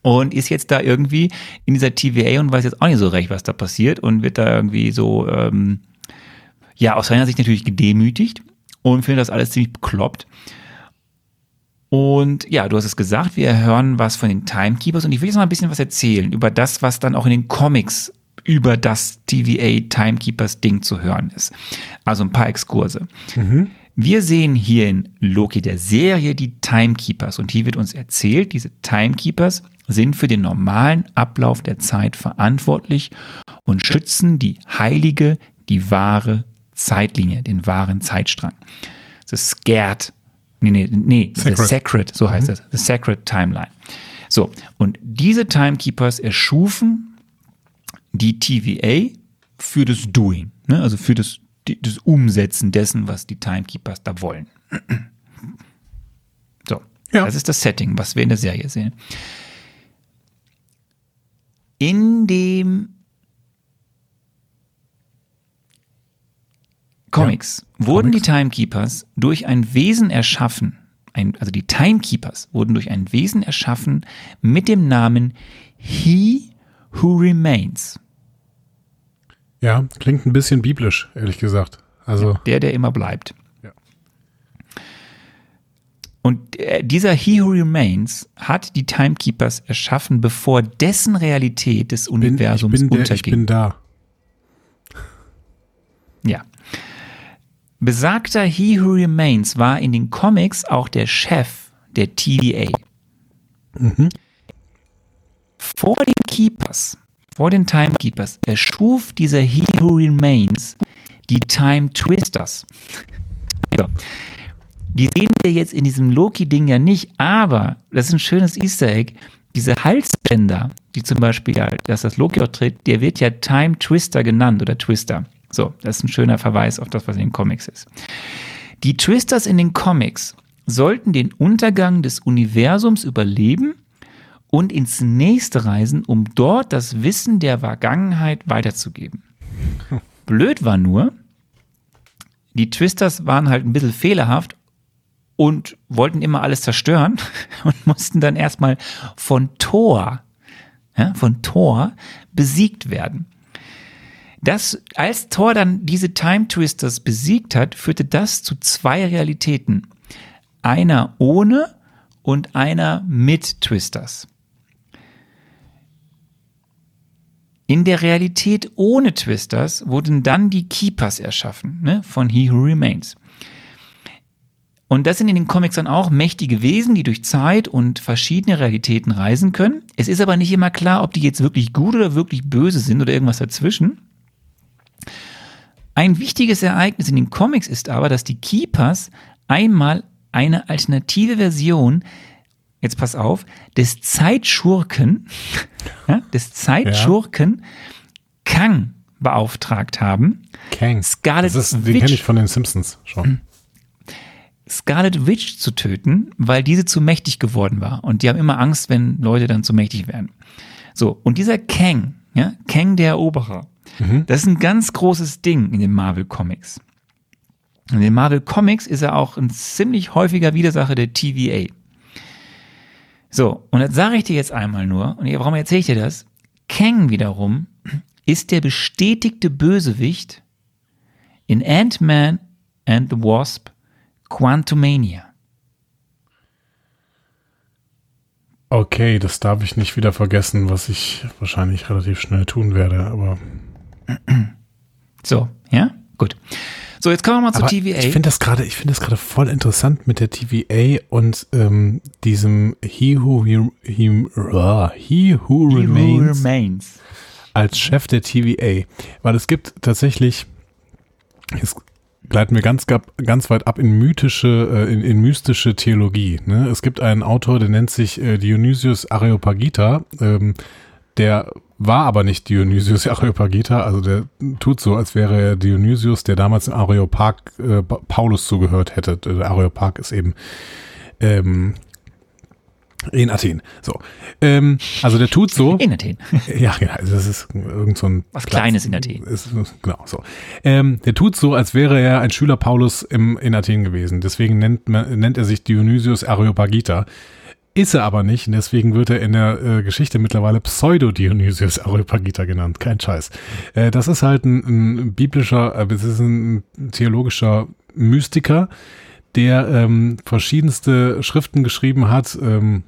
und ist jetzt da irgendwie in dieser TVA und weiß jetzt auch nicht so recht, was da passiert und wird da irgendwie so, ähm, ja, aus seiner Sicht natürlich gedemütigt und findet das alles ziemlich bekloppt. Und ja, du hast es gesagt, wir hören was von den Timekeepers und ich will jetzt mal ein bisschen was erzählen über das, was dann auch in den Comics über das TVA Timekeepers Ding zu hören ist. Also ein paar Exkurse. Wir sehen hier in Loki der Serie die Timekeepers und hier wird uns erzählt, diese Timekeepers sind für den normalen Ablauf der Zeit verantwortlich und schützen die heilige, die wahre Zeitlinie, den wahren Zeitstrang. The Scared, nee, nee, nee, Sacred. The Sacred, so heißt es, The Sacred Timeline. So, und diese Timekeepers erschufen die TVA für das Doing, ne? also für das, das Umsetzen dessen, was die Timekeepers da wollen. So, Ja. das ist das Setting, was wir in der Serie sehen. In dem Comics wurden die Timekeepers durch ein Wesen erschaffen, ein, also die Timekeepers wurden durch ein Wesen erschaffen mit dem Namen He Who Remains. Ja, klingt ein bisschen biblisch, ehrlich gesagt. Also, Der, der immer bleibt. Ja. Und äh, dieser He Who Remains hat die Timekeepers erschaffen, bevor dessen Realität des bin, ich, Universums bin der, ich unterging. bin da. Ja. Besagter He Who Remains war in den Comics auch der Chef der TVA. Vor den Keepers, vor den Timekeepers, erschuf dieser He Who Remains die Time Twisters. So. Die sehen wir jetzt in diesem Loki-Ding ja nicht, aber das ist ein schönes Easter Egg. Diese Halsbänder, die zum Beispiel, ja, dass das Loki auch trägt, der wird ja Time Twister genannt oder Twister. So, das ist ein schöner Verweis auf das, was in den Comics ist. Die Twisters in den Comics sollten den Untergang des Universums überleben und ins nächste reisen, um dort das Wissen der Vergangenheit weiterzugeben. Blöd war nur, die Twisters waren halt ein bisschen fehlerhaft und wollten immer alles zerstören und mussten dann erstmal von Thor, ja, von Thor besiegt werden. Das, als Thor dann diese Time Twisters besiegt hat, führte das zu zwei Realitäten. Einer ohne und einer mit Twisters. In der Realität ohne Twisters wurden dann die Keepers erschaffen, ne, von He Who Remains. Und das sind in den Comics dann auch mächtige Wesen, die durch Zeit und verschiedene Realitäten reisen können. Es ist aber nicht immer klar, ob die jetzt wirklich gut oder wirklich böse sind oder irgendwas dazwischen. Ein wichtiges Ereignis in den Comics ist aber, dass die Keepers einmal eine alternative Version, jetzt pass auf, des Zeitschurken, ja, des Zeitschurken Kang beauftragt haben, Kang. Scarlet das ist, den kenne ich von den Simpsons schon. Scarlet Witch zu töten, weil diese zu mächtig geworden war. Und die haben immer Angst, wenn Leute dann zu mächtig werden. So, und dieser Kang, ja, Kang der Eroberer, das ist ein ganz großes Ding in den Marvel Comics. In den Marvel Comics ist er auch ein ziemlich häufiger Widersacher der TVA. So, und das sage ich dir jetzt einmal nur, und warum erzähle ich dir das? Kang wiederum ist der bestätigte Bösewicht in Ant-Man and the Wasp Quantumania. Okay, das darf ich nicht wieder vergessen, was ich wahrscheinlich relativ schnell tun werde, aber, So, ja? Gut. So, jetzt kommen wir mal zur TVA. ich finde das gerade, ich finde das gerade voll interessant mit der TVA und ähm, diesem He Who He, he, uh, he who He Who Remains remains. als Chef der TVA, weil es gibt tatsächlich, jetzt gleiten wir ganz, ganz weit ab in mythische, äh, in, in mystische Theologie. Ne? Es gibt einen Autor, der nennt sich äh, Dionysius Areopagita, ähm, der war aber nicht Dionysius Areopagita, also der tut so, als wäre er Dionysius, der damals im Areopag äh, Pa- Paulus zugehört hätte. Der Areopag ist eben ähm, In Athen. So. Ähm, also der tut so. In Athen. Ja, genau. Also das ist irgend so ein Was Platz. Kleines in Athen. Ist, genau so. Ähm, der tut so, als wäre er ein Schüler Paulus im, in Athen gewesen. Deswegen nennt, man, nennt er sich Dionysius Areopagita. Ist er aber nicht. Und deswegen wird er in der äh, Geschichte mittlerweile Pseudo-Dionysius Areopagita genannt. Kein Scheiß. Äh, das ist halt ein, ein biblischer, äh, es ist ein theologischer Mystiker, der ähm, verschiedenste Schriften geschrieben hat. Ähm,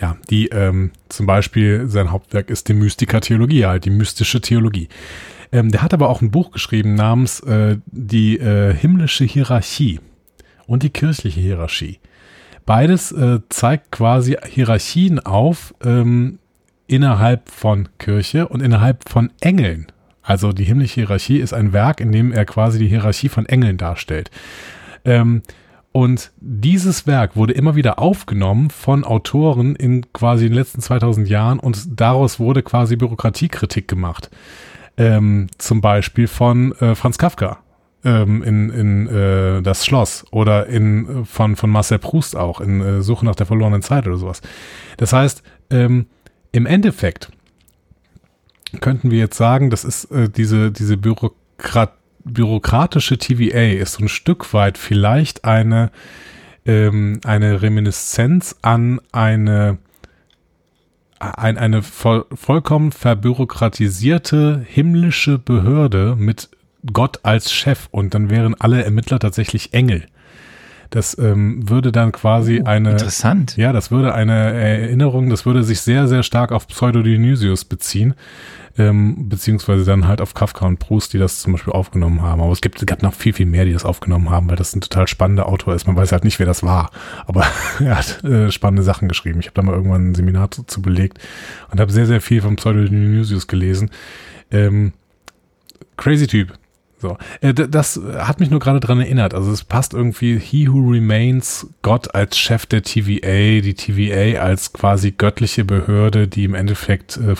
ja, die ähm, zum Beispiel sein Hauptwerk ist die Mystica Theologie, halt die mystische Theologie. Ähm, der hat aber auch ein Buch geschrieben namens äh, die äh, himmlische Hierarchie und die kirchliche Hierarchie. Beides äh, zeigt quasi Hierarchien auf ähm, innerhalb von Kirche und innerhalb von Engeln. Also die himmlische Hierarchie ist ein Werk, in dem er quasi die Hierarchie von Engeln darstellt. Ähm, und dieses Werk wurde immer wieder aufgenommen von Autoren in quasi den letzten 2000 Jahren und daraus wurde quasi Bürokratiekritik gemacht. Ähm, zum Beispiel von äh, Franz Kafka ähm, in, in äh, Das Schloss oder in, von, von Marcel Proust auch in äh, Suche nach der verlorenen Zeit oder sowas. Das heißt, ähm, im Endeffekt könnten wir jetzt sagen, das ist äh, diese, diese Bürokrat bürokratische TVA ist so ein Stück weit vielleicht eine, ähm, eine Reminiszenz an eine, ein, eine voll, vollkommen verbürokratisierte himmlische Behörde mit Gott als Chef und dann wären alle Ermittler tatsächlich Engel. Das ähm, würde dann quasi eine. Interessant. Ja, das würde eine Erinnerung, das würde sich sehr, sehr stark auf Pseudo-Dionysius beziehen. Ähm, beziehungsweise dann halt auf Kafka und Proust, die das zum Beispiel aufgenommen haben. Aber es gibt, es gab noch viel, viel mehr, die das aufgenommen haben, weil das ein total spannender Autor ist. Man weiß halt nicht, wer das war. Aber er hat äh, spannende Sachen geschrieben. Ich habe da mal irgendwann ein Seminar zu, zu belegt und habe sehr, sehr viel vom Pseudo-Dionysius gelesen. Ähm, crazy Typ. So, äh, das hat mich nur gerade dran erinnert. Also es passt irgendwie He Who Remains, Gott als Chef der TVA, die TVA als quasi göttliche Behörde, die im Endeffekt äh,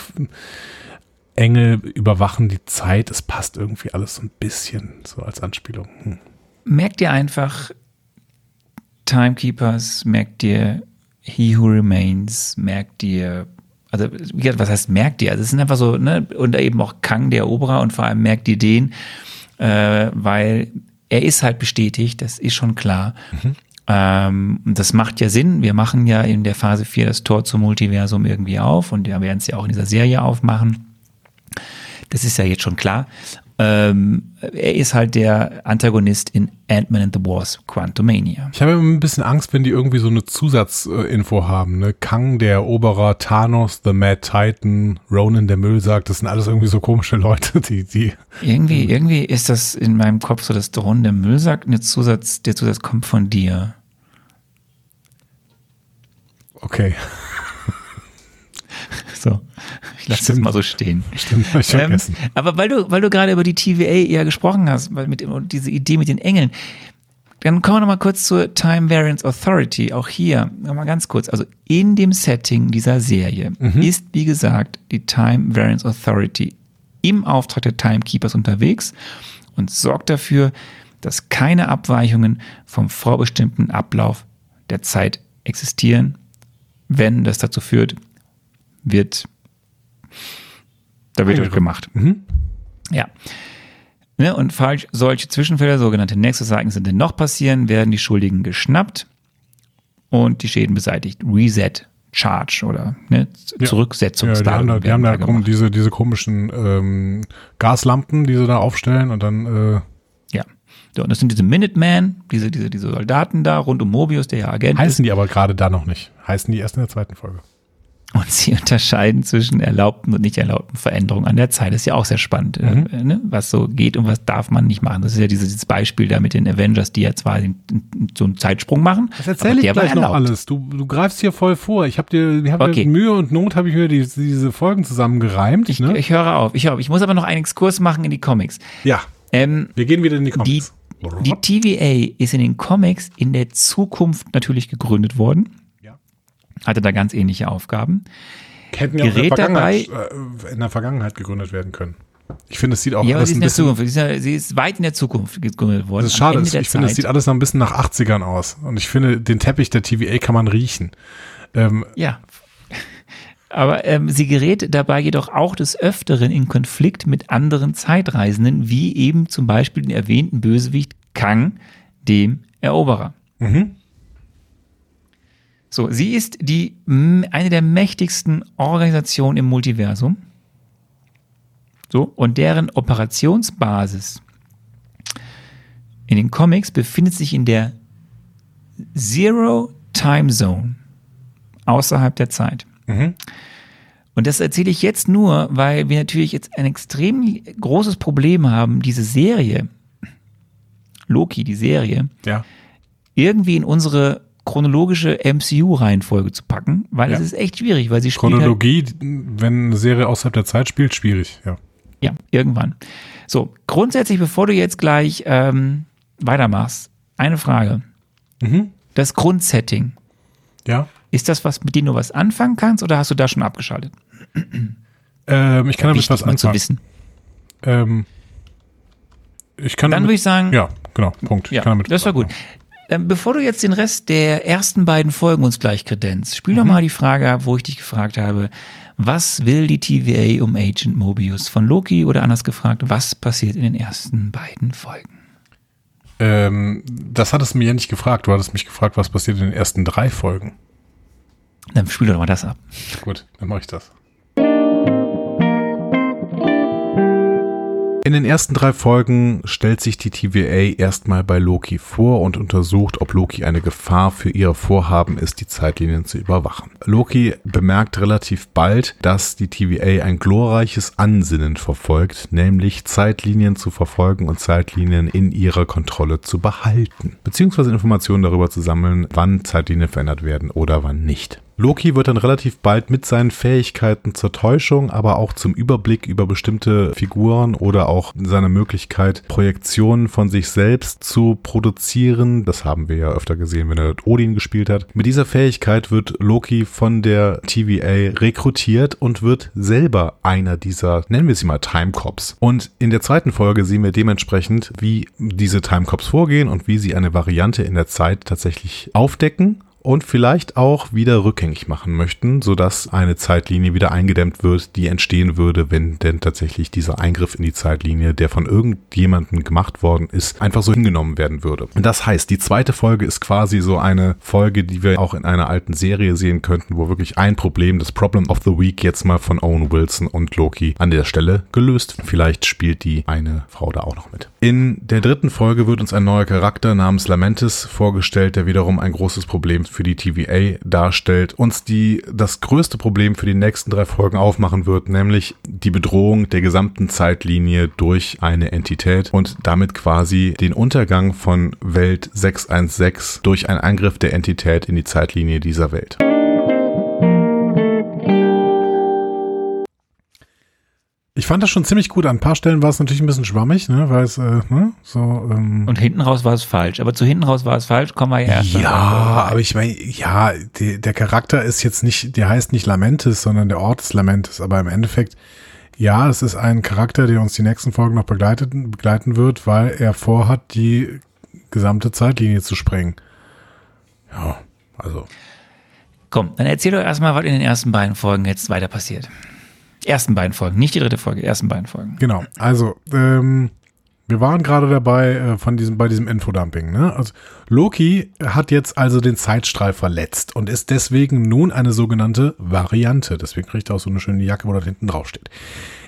Engel überwachen die Zeit. Es passt irgendwie alles so ein bisschen so als Anspielung. Hm. merkt ihr einfach Timekeepers, merkt ihr He Who Remains, merkt ihr, also wie gesagt, was heißt merkt ihr? Also es sind einfach so, ne, und eben auch Kang, der Eroberer und vor allem merkt ihr den, äh, weil er ist halt bestätigt, das ist schon klar. Ähm, und das macht ja Sinn. Wir machen ja in der Phase 4 das Tor zum Multiversum irgendwie auf und wir werden es ja auch in dieser Serie aufmachen. Das ist ja jetzt schon klar. Ähm, er ist halt der Antagonist in Ant-Man and the Wars Quantumania. Ich habe immer ein bisschen Angst, wenn die irgendwie so eine Zusatzinfo haben. Ne? Kang, der Eroberer, Thanos, The Mad Titan, Ronan, der Müllsack, das sind alles irgendwie so komische Leute, die, die Irgendwie, irgendwie ist das in meinem Kopf so, dass Drohnen der Müllsack eine Zusatz, der Zusatz kommt von dir. okay, So, ich lasse das mal so stehen. stimmt, hab ich Ähm, vergessen. aber weil du, weil du gerade über die TVA ja gesprochen hast, weil mit und diese Idee mit den Engeln, dann kommen wir noch mal kurz zur Time Variance Authority. Auch hier noch mal ganz kurz. Also in dem Setting dieser Serie ist wie gesagt die Time Variance Authority im Auftrag der Timekeepers unterwegs und sorgt dafür, dass keine Abweichungen vom vorbestimmten Ablauf der Zeit existieren. Wenn das dazu führt, wird da wird gemacht. Ja. Ne, und falsch solche Zwischenfälle, sogenannte Nexus-Ereignisse, denn noch passieren, werden die Schuldigen geschnappt und die Schäden beseitigt. Reset, Charge oder ne, Ja, Zurücksetzungsdaten. die haben da, die haben da kom- diese, diese komischen ähm, Gaslampen, die sie da aufstellen und dann äh, Ja. So, und das sind diese Minutemen, diese, diese, diese Soldaten da rund um Mobius, der ja Agent heißen die aber gerade da noch nicht. Heißen die erst in der zweiten Folge. Und sie unterscheiden zwischen erlaubten und nicht erlaubten Veränderungen an der Zeit. Das ist ja auch sehr spannend, Mhm. äh, ne? was so geht und was darf man nicht machen. Das ist ja dieses, dieses Beispiel da mit den Avengers, die ja zwar so einen Zeitsprung machen. Das erzähle ich gleich noch alles. Du, du greifst hier voll vor. Ich habe dir, ich hab Okay. mit Mühe und Not habe ich mir die, diese Folgen zusammengereimt. Ich, ne? ich höre auf, ich höre auf. Ich muss aber noch einen Exkurs machen in die Comics. ja, Ähm, wir gehen wieder in die die, Comics. die TVA ist in den Comics in der Zukunft natürlich gegründet worden. Hatte da ganz ähnliche Aufgaben. Hätten ja auch in der, Vergangenheit, äh, in der Vergangenheit gegründet werden können. Ich finde, es sieht auch ja, alles sie ist, ein bisschen. Sie ist, ja, sie ist weit in der Zukunft gegründet worden. Das ist schade. Ich finde, es Zeit. sieht alles noch ein bisschen nach 80ern aus. Und ich finde, den Teppich der TVA kann man riechen. Ähm, Ja. Aber ähm, sie gerät dabei jedoch auch des Öfteren in Konflikt mit anderen Zeitreisenden, wie eben zum Beispiel den erwähnten Bösewicht Kang, dem Eroberer. So, sie ist die eine der mächtigsten Organisationen im Multiversum. So, und deren Operationsbasis in den Comics befindet sich in der Zero Time Zone außerhalb der Zeit. Und das erzähle ich jetzt nur, weil wir natürlich jetzt ein extrem großes Problem haben, diese Serie, Loki, die Serie, ja. irgendwie in unsere chronologische MCU-Reihenfolge zu packen, weil Ja. es ist echt schwierig, weil sie halt, Chronologie, wenn eine Serie außerhalb der Zeit spielt, schwierig. Ja. ja, irgendwann. So, grundsätzlich, bevor du jetzt gleich ähm, weitermachst, eine Frage. Mhm. Das Grundsetting, Ja. ist das was, mit dem du was anfangen kannst oder hast du da schon abgeschaltet? Ähm, ich kann damit was mal zu anfangen. wissen. Ähm, ich kann Dann damit, würde ich sagen, Ja, genau. Punkt. Ja, das war gut. Ähm, bevor du jetzt den Rest der ersten beiden Folgen uns gleich kredenzt, spiel doch mal die Frage ab, wo ich dich gefragt habe, was will die TVA um Agent Mobius von Loki oder anders gefragt, was passiert in den ersten beiden Folgen? Ähm, das hattest du mir ja nicht gefragt. Du hattest mich gefragt, was passiert in den ersten drei Folgen. Dann spiel doch mal das ab. Gut, dann mache ich das. In den ersten drei Folgen stellt sich die TVA erstmal bei Loki vor und untersucht, ob Loki eine Gefahr für ihr Vorhaben ist, die Zeitlinien zu überwachen. Loki bemerkt relativ bald, dass die TVA ein glorreiches Ansinnen verfolgt, nämlich Zeitlinien zu verfolgen und Zeitlinien in ihrer Kontrolle zu behalten, beziehungsweise Informationen darüber zu sammeln, wann Zeitlinien verändert werden oder wann nicht. Loki wird dann relativ bald mit seinen Fähigkeiten zur Täuschung, aber auch zum Überblick über bestimmte Figuren oder auch seiner Möglichkeit, Projektionen von sich selbst zu produzieren. Das haben wir ja öfter gesehen, wenn er Odin gespielt hat. Mit dieser Fähigkeit wird Loki von der TVA rekrutiert und wird selber einer dieser, nennen wir sie mal Time Cops. Und in der zweiten Folge sehen wir dementsprechend, wie diese Time Cops vorgehen und wie sie eine Variante in der Zeit tatsächlich aufdecken und vielleicht auch wieder rückgängig machen möchten, sodass eine Zeitlinie wieder eingedämmt wird, die entstehen würde, wenn denn tatsächlich dieser Eingriff in die Zeitlinie, der von irgendjemandem gemacht worden ist, einfach so hingenommen werden würde. Und das heißt, die zweite Folge ist quasi so eine Folge, die wir auch in einer alten Serie sehen könnten, wo wirklich ein Problem, das Problem of the Week jetzt mal von Owen Wilson und Loki an der Stelle gelöst. Vielleicht spielt die eine Frau da auch noch mit. In der dritten Folge wird uns ein neuer Charakter namens Lamentis vorgestellt, der wiederum ein großes Problem die TVA darstellt, uns die das größte Problem für die nächsten drei Folgen aufmachen wird, nämlich die Bedrohung der gesamten Zeitlinie durch eine Entität und damit quasi den Untergang von Welt 616 durch einen Angriff der Entität in die Zeitlinie dieser Welt. Ich fand das schon ziemlich gut. An ein paar Stellen war es natürlich ein bisschen schwammig, ne, weil es äh, ne, so. Ähm, Und hinten raus war es falsch. Aber zu hinten raus war es falsch, kommen wir ja erst. ja, aber ich meine, ja, die, der Charakter ist jetzt nicht, der heißt nicht Lamentis, sondern der Ort ist Lamentis. Aber im Endeffekt, ja, es ist ein Charakter, der uns die nächsten Folgen noch begleitet, begleiten wird, weil er vorhat, die gesamte Zeitlinie zu sprengen. Ja, also. Komm, dann erzähl doch erstmal, was in den ersten beiden Folgen jetzt weiter passiert. Ersten beiden Folgen, nicht die dritte Folge, ersten beiden Folgen. Genau, also ähm, wir waren gerade dabei äh, von diesem, bei diesem Infodumping. Ne? Also Loki hat jetzt also den Zeitstrahl verletzt und ist deswegen nun eine sogenannte Variante. Deswegen kriegt er auch so eine schöne Jacke, wo da hinten drauf steht.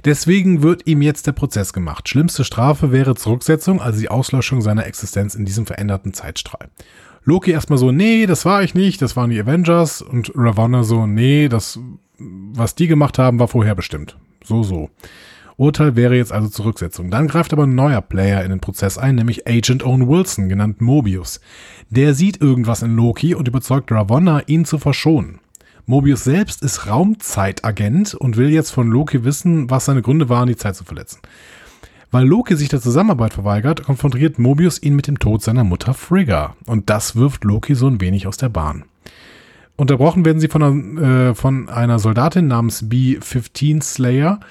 Deswegen wird ihm jetzt der Prozess gemacht. Schlimmste Strafe wäre Zurücksetzung, also die Auslöschung seiner Existenz in diesem veränderten Zeitstrahl. Loki erstmal so, nee, das war ich nicht, das waren die Avengers und Ravonna so, nee, das, was die gemacht haben, war vorherbestimmt. So, so. Urteil wäre jetzt also Zurücksetzung. Dann greift aber ein neuer Player in den Prozess ein, nämlich Agent Owen Wilson, genannt Mobius. Der sieht irgendwas in Loki und überzeugt Ravonna, ihn zu verschonen. Mobius selbst ist Raumzeitagent und will jetzt von Loki wissen, was seine Gründe waren, die Zeit zu verletzen. Weil Loki sich der Zusammenarbeit verweigert, konfrontiert Mobius ihn mit dem Tod seiner Mutter Frigga. Und das wirft Loki so ein wenig aus der Bahn. Unterbrochen werden sie von einer, äh, von einer Soldatin namens B-15 Slayer,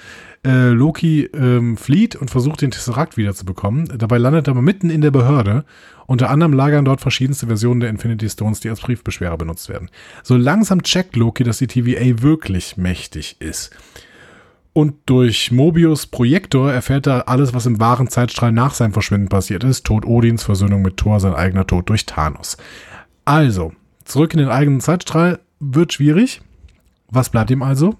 Äh, Loki ähm, flieht und versucht, den Tesseract wiederzubekommen. Dabei landet er aber mitten in der Behörde. Unter anderem lagern dort verschiedenste Versionen der Infinity Stones, die als Briefbeschwerer benutzt werden. So langsam checkt Loki, dass die TVA wirklich mächtig ist. Und durch Mobius Projektor erfährt er alles, was im wahren Zeitstrahl nach seinem Verschwinden passiert ist. Tod Odins, Versöhnung mit Thor, sein eigener Tod durch Thanos. Also, zurück in den eigenen Zeitstrahl wird schwierig. Was bleibt ihm also?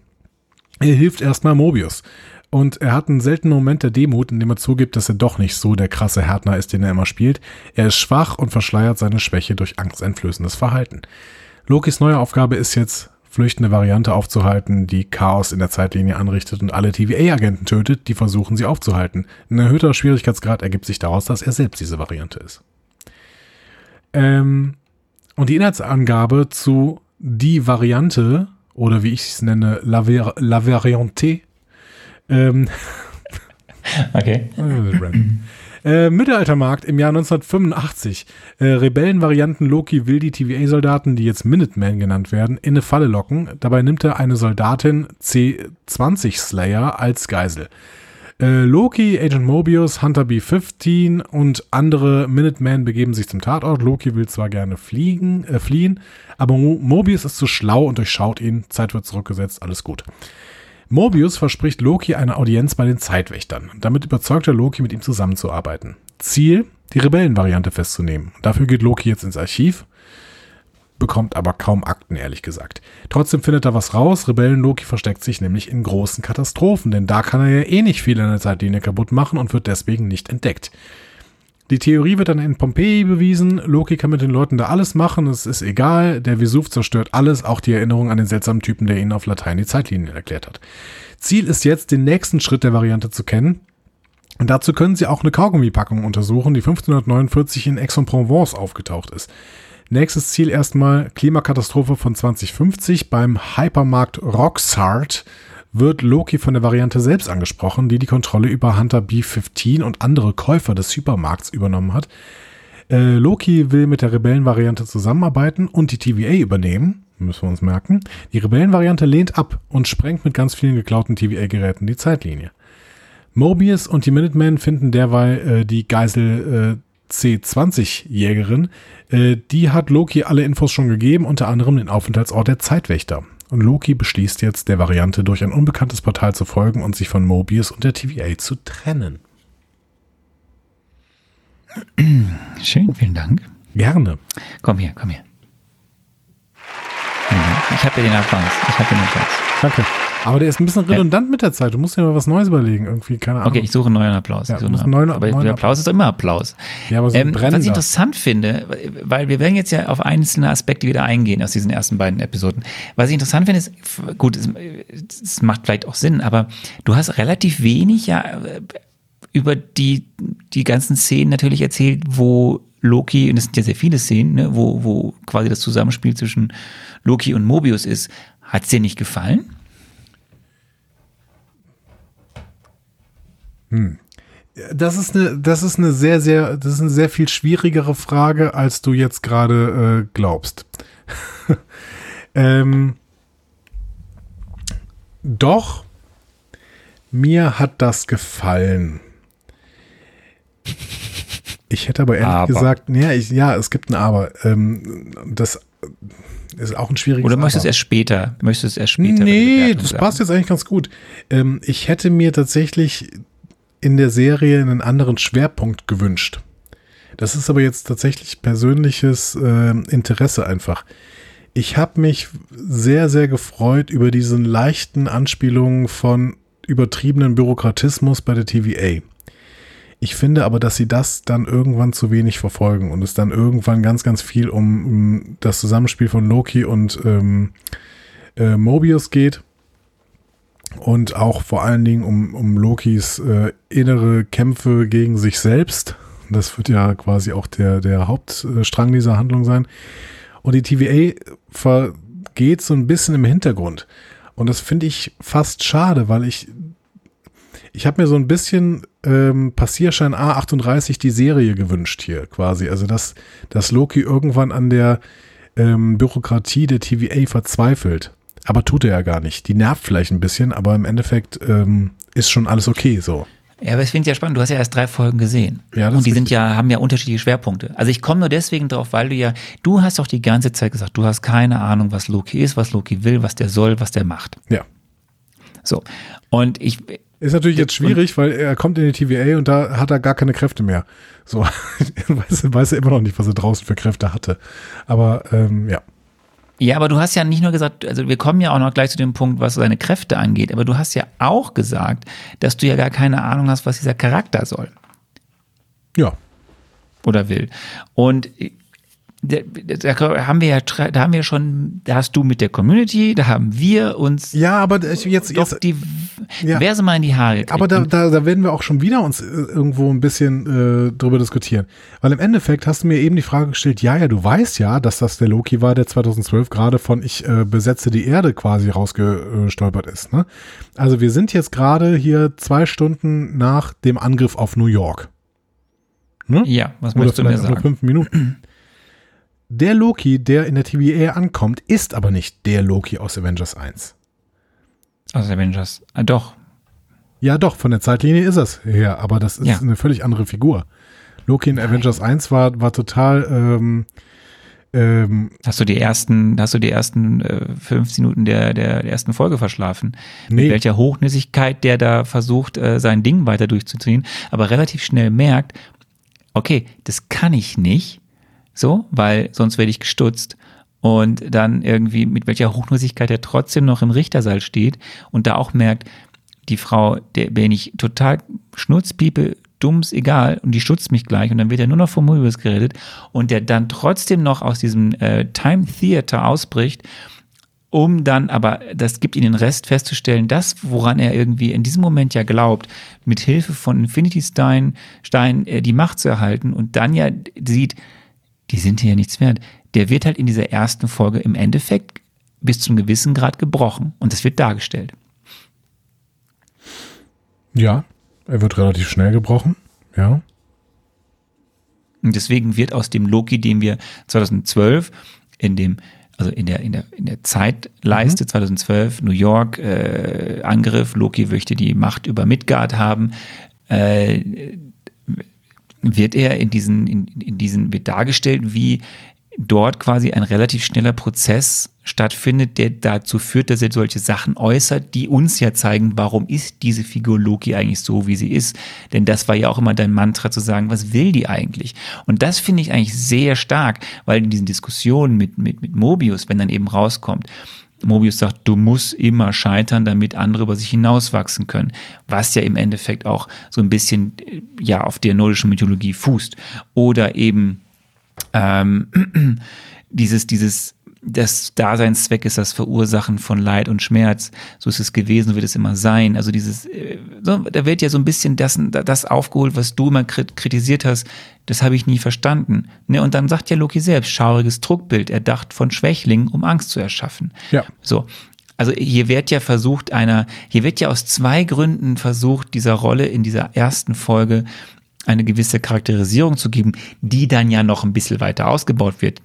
Er hilft erstmal Mobius. Und er hat einen seltenen Moment der Demut, in dem er zugibt, dass er doch nicht so der krasse Härtner ist, den er immer spielt. Er ist schwach und verschleiert seine Schwäche durch angsteinflößendes Verhalten. Lokis neue Aufgabe ist jetzt, flüchtende Variante aufzuhalten, die Chaos in der Zeitlinie anrichtet und alle TVA-Agenten tötet, die versuchen, sie aufzuhalten. Ein erhöhter Schwierigkeitsgrad ergibt sich daraus, dass er selbst diese Variante ist. Ähm, und die Inhaltsangabe zu die Variante, oder wie ich es nenne, La, Ver La Variante, ähm, Okay. Äh, Mittelaltermarkt im Jahr 1985. Äh, Rebellenvarianten Loki will die TVA-Soldaten, die jetzt Minutemen genannt werden, in eine Falle locken. Dabei nimmt er eine Soldatin C20 Slayer als Geisel. Äh, Loki, Agent Mobius, Hunter B-15 und andere Minutemen begeben sich zum Tatort. Loki will zwar gerne fliegen, äh, fliehen, aber Mo Mobius ist zu schlau und durchschaut ihn. Zeit wird zurückgesetzt, alles gut. Mobius verspricht Loki eine Audienz bei den Zeitwächtern. Damit überzeugt er Loki, mit ihm zusammenzuarbeiten. Ziel, die Rebellenvariante festzunehmen. Dafür geht Loki jetzt ins Archiv, bekommt aber kaum Akten, ehrlich gesagt. Trotzdem findet er was raus. Rebellen-Loki versteckt sich nämlich in großen Katastrophen, denn da kann er ja eh nicht viel an der Zeitlinie kaputt machen und wird deswegen nicht entdeckt. Die Theorie wird dann in Pompeji bewiesen. Loki kann mit den Leuten da alles machen, es ist egal. Der Vesuv zerstört alles, auch die Erinnerung an den seltsamen Typen, der ihnen auf Latein die Zeitlinien erklärt hat. Ziel ist jetzt, den nächsten Schritt der Variante zu kennen. Und dazu können sie auch eine Kaugummipackung untersuchen, die 1549 in Aix-en-Provence aufgetaucht ist. Nächstes Ziel erstmal Klimakatastrophe von 2050 beim Hypermarkt Roxart wird Loki von der Variante selbst angesprochen, die die Kontrolle über Hunter B-15 und andere Käufer des Supermarkts übernommen hat. Äh, Loki will mit der Rebellenvariante zusammenarbeiten und die TVA übernehmen, müssen wir uns merken. Die Rebellenvariante lehnt ab und sprengt mit ganz vielen geklauten TVA-Geräten die Zeitlinie. Mobius und die Minutemen finden derweil äh, die Geisel äh, C20-Jägerin. Äh, die hat Loki alle Infos schon gegeben, unter anderem den Aufenthaltsort der Zeitwächter. Und Loki beschließt jetzt, der Variante durch ein unbekanntes Portal zu folgen und sich von Mobius und der TVA zu trennen. Schön, vielen Dank. Gerne. Komm hier, komm hier. Dank. Ich habe ja den Applaus. Ich habe den Applaus. Danke. Aber der ist ein bisschen redundant mit der Zeit. Du musst dir mal was Neues überlegen. Irgendwie, keine Ahnung. Okay, ich suche einen neuen Applaus. Ja, einen neuen- aber neuen der Applaus ist doch immer Applaus. Ja, aber so Ähm, was ich interessant finde, weil wir werden jetzt ja auf einzelne Aspekte wieder eingehen aus diesen ersten beiden Episoden. Was ich interessant finde, ist, gut, es, es macht vielleicht auch Sinn, aber du hast relativ wenig ja äh, über die, die ganzen Szenen natürlich erzählt, wo Loki, und es sind ja sehr viele Szenen, ne, wo, wo quasi das Zusammenspiel zwischen Loki und Mobius ist. Hat es dir nicht gefallen? Das ist eine, das ist eine sehr, sehr, das ist eine sehr viel schwierigere Frage, als du jetzt gerade äh, glaubst. ähm, doch, mir hat das gefallen. Ich hätte aber ehrlich Aber. gesagt, ja, ich, ja, es gibt ein Aber. Ähm, das ist auch ein schwieriges Oder möchtest du es erst später? Möchtest du es erst später? Nee, das passt jetzt eigentlich ganz gut. Ähm, ich hätte mir tatsächlich in der Serie einen anderen Schwerpunkt gewünscht. Das ist aber jetzt tatsächlich persönliches äh, Interesse einfach. Ich habe mich sehr, sehr gefreut über diesen leichten Anspielungen von übertriebenen Bürokratismus bei der TVA. Ich finde aber, dass sie das dann irgendwann zu wenig verfolgen und es dann irgendwann ganz, ganz viel um, um das Zusammenspiel von Loki und ähm, äh, Mobius geht und auch vor allen Dingen um, um Lokis äh, innere Kämpfe gegen sich selbst. Das wird ja quasi auch der, der Hauptstrang dieser Handlung sein. Und die TVA vergeht so ein bisschen im Hintergrund. Und das finde ich fast schade, weil ich ich habe mir so ein bisschen ähm, Passierschein A38 die Serie gewünscht hier quasi. Also dass, dass Loki irgendwann an der ähm, Bürokratie der TVA verzweifelt. Aber tut er ja gar nicht. Die nervt vielleicht ein bisschen, aber im Endeffekt ähm, ist schon alles okay so. Ja, aber ich finde es ja spannend. Du hast ja erst drei Folgen gesehen. Ja, das und die ist sind ja, haben ja unterschiedliche Schwerpunkte. Also ich komme nur deswegen drauf, weil du ja, du hast doch die ganze Zeit gesagt, du hast keine Ahnung, was Loki ist, was Loki will, was der soll, was der macht. Ja. So. Und ich, Ist natürlich jetzt schwierig, weil er kommt in die TVA und da hat er gar keine Kräfte mehr. So, weiß, weiß er immer noch nicht, was er draußen für Kräfte hatte. Aber ähm, ja. Ja, aber du hast ja nicht nur gesagt, also wir kommen ja auch noch gleich zu dem Punkt, was seine Kräfte angeht, aber du hast ja auch gesagt, dass du ja gar keine Ahnung hast, was dieser Charakter soll Ja. oder will. Und da, da haben wir ja, da haben wir schon, da hast du mit der Community, da haben wir uns Ja, aber jetzt, doch jetzt die Ja. diverse Mal in die Haare gekriegt. Aber da, da, da werden wir auch schon wieder uns äh, irgendwo ein bisschen äh, drüber diskutieren. Weil im Endeffekt hast du mir eben die Frage gestellt, ja, ja, du weißt ja, dass das der Loki war, der 2012 gerade von Ich äh, besetze die Erde quasi rausgestolpert ist. Ne? Also wir sind jetzt gerade hier zwei Stunden nach dem Angriff auf New York. Ne? ja, was Oder möchtest du mir sagen? fünf Minuten. Der Loki, der in der TVA ankommt, ist aber nicht der Loki aus Avengers 1. Aus Avengers. Ah, doch. Ja, doch, von der Zeitlinie ist es her, aber das ist Ja. eine völlig andere Figur. Loki in Avengers 1 war, war total, ähm, ähm, Hast du die ersten, hast du die ersten äh, 15 Minuten der, der, der ersten Folge verschlafen? Nee. Mit welcher Hochnäsigkeit der da versucht, äh, sein Ding weiter durchzuziehen, aber relativ schnell merkt, okay, das kann ich nicht, so, weil sonst werde ich gestutzt. Und dann irgendwie mit welcher Hochnäsigkeit er trotzdem noch im Richtersaal steht und da auch merkt, die Frau, der bin ich total Schnurzpiepe, dumms, egal, und die schützt mich gleich und dann wird er nur noch vom Mobius geredet und der dann trotzdem noch aus diesem äh, Time Theater ausbricht, um dann aber, das gibt ihm den Rest festzustellen, das, woran er irgendwie in diesem Moment ja glaubt, mit Hilfe von Infinity Stein, Stein äh, die Macht zu erhalten und dann ja sieht, die sind hier ja nichts wert. Der wird halt in dieser ersten Folge im Endeffekt bis zum gewissen Grad gebrochen und das wird dargestellt. ja, er wird relativ schnell gebrochen. Ja. Und deswegen wird aus dem Loki, den wir 2012 in dem, also in der, in der, in der Zeitleiste 2012, New York, äh, Angriff, Loki möchte die Macht über Midgard haben, äh, wird er in diesen, in, in diesen, wird dargestellt, wie dort quasi ein relativ schneller Prozess stattfindet, der dazu führt, dass er solche Sachen äußert, die uns ja zeigen, warum ist diese Figur Loki eigentlich so, wie sie ist. Denn das war ja auch immer dein Mantra zu sagen, was will die eigentlich? Und das finde ich eigentlich sehr stark, weil in diesen Diskussionen mit, mit, mit Mobius, wenn dann eben rauskommt, Mobius sagt, du musst immer scheitern, damit andere über sich hinauswachsen können, was ja im Endeffekt auch so ein bisschen ja auf der nordischen Mythologie fußt. Oder eben ähm, dieses, dieses, das Daseinszweck ist das Verursachen von Leid und Schmerz. So ist es gewesen, so wird es immer sein. Also dieses, äh, so, da wird ja so ein bisschen das, das aufgeholt, was du immer krit- kritisiert hast. Das habe ich nie verstanden. Ne? Und dann sagt ja Loki selbst, schauriges Druckbild, erdacht von Schwächlingen, um Angst zu erschaffen. Ja. So. Also hier wird ja versucht, einer, hier wird ja aus zwei Gründen versucht, dieser Rolle in dieser ersten Folge eine gewisse Charakterisierung zu geben, die dann ja noch ein bisschen weiter ausgebaut wird.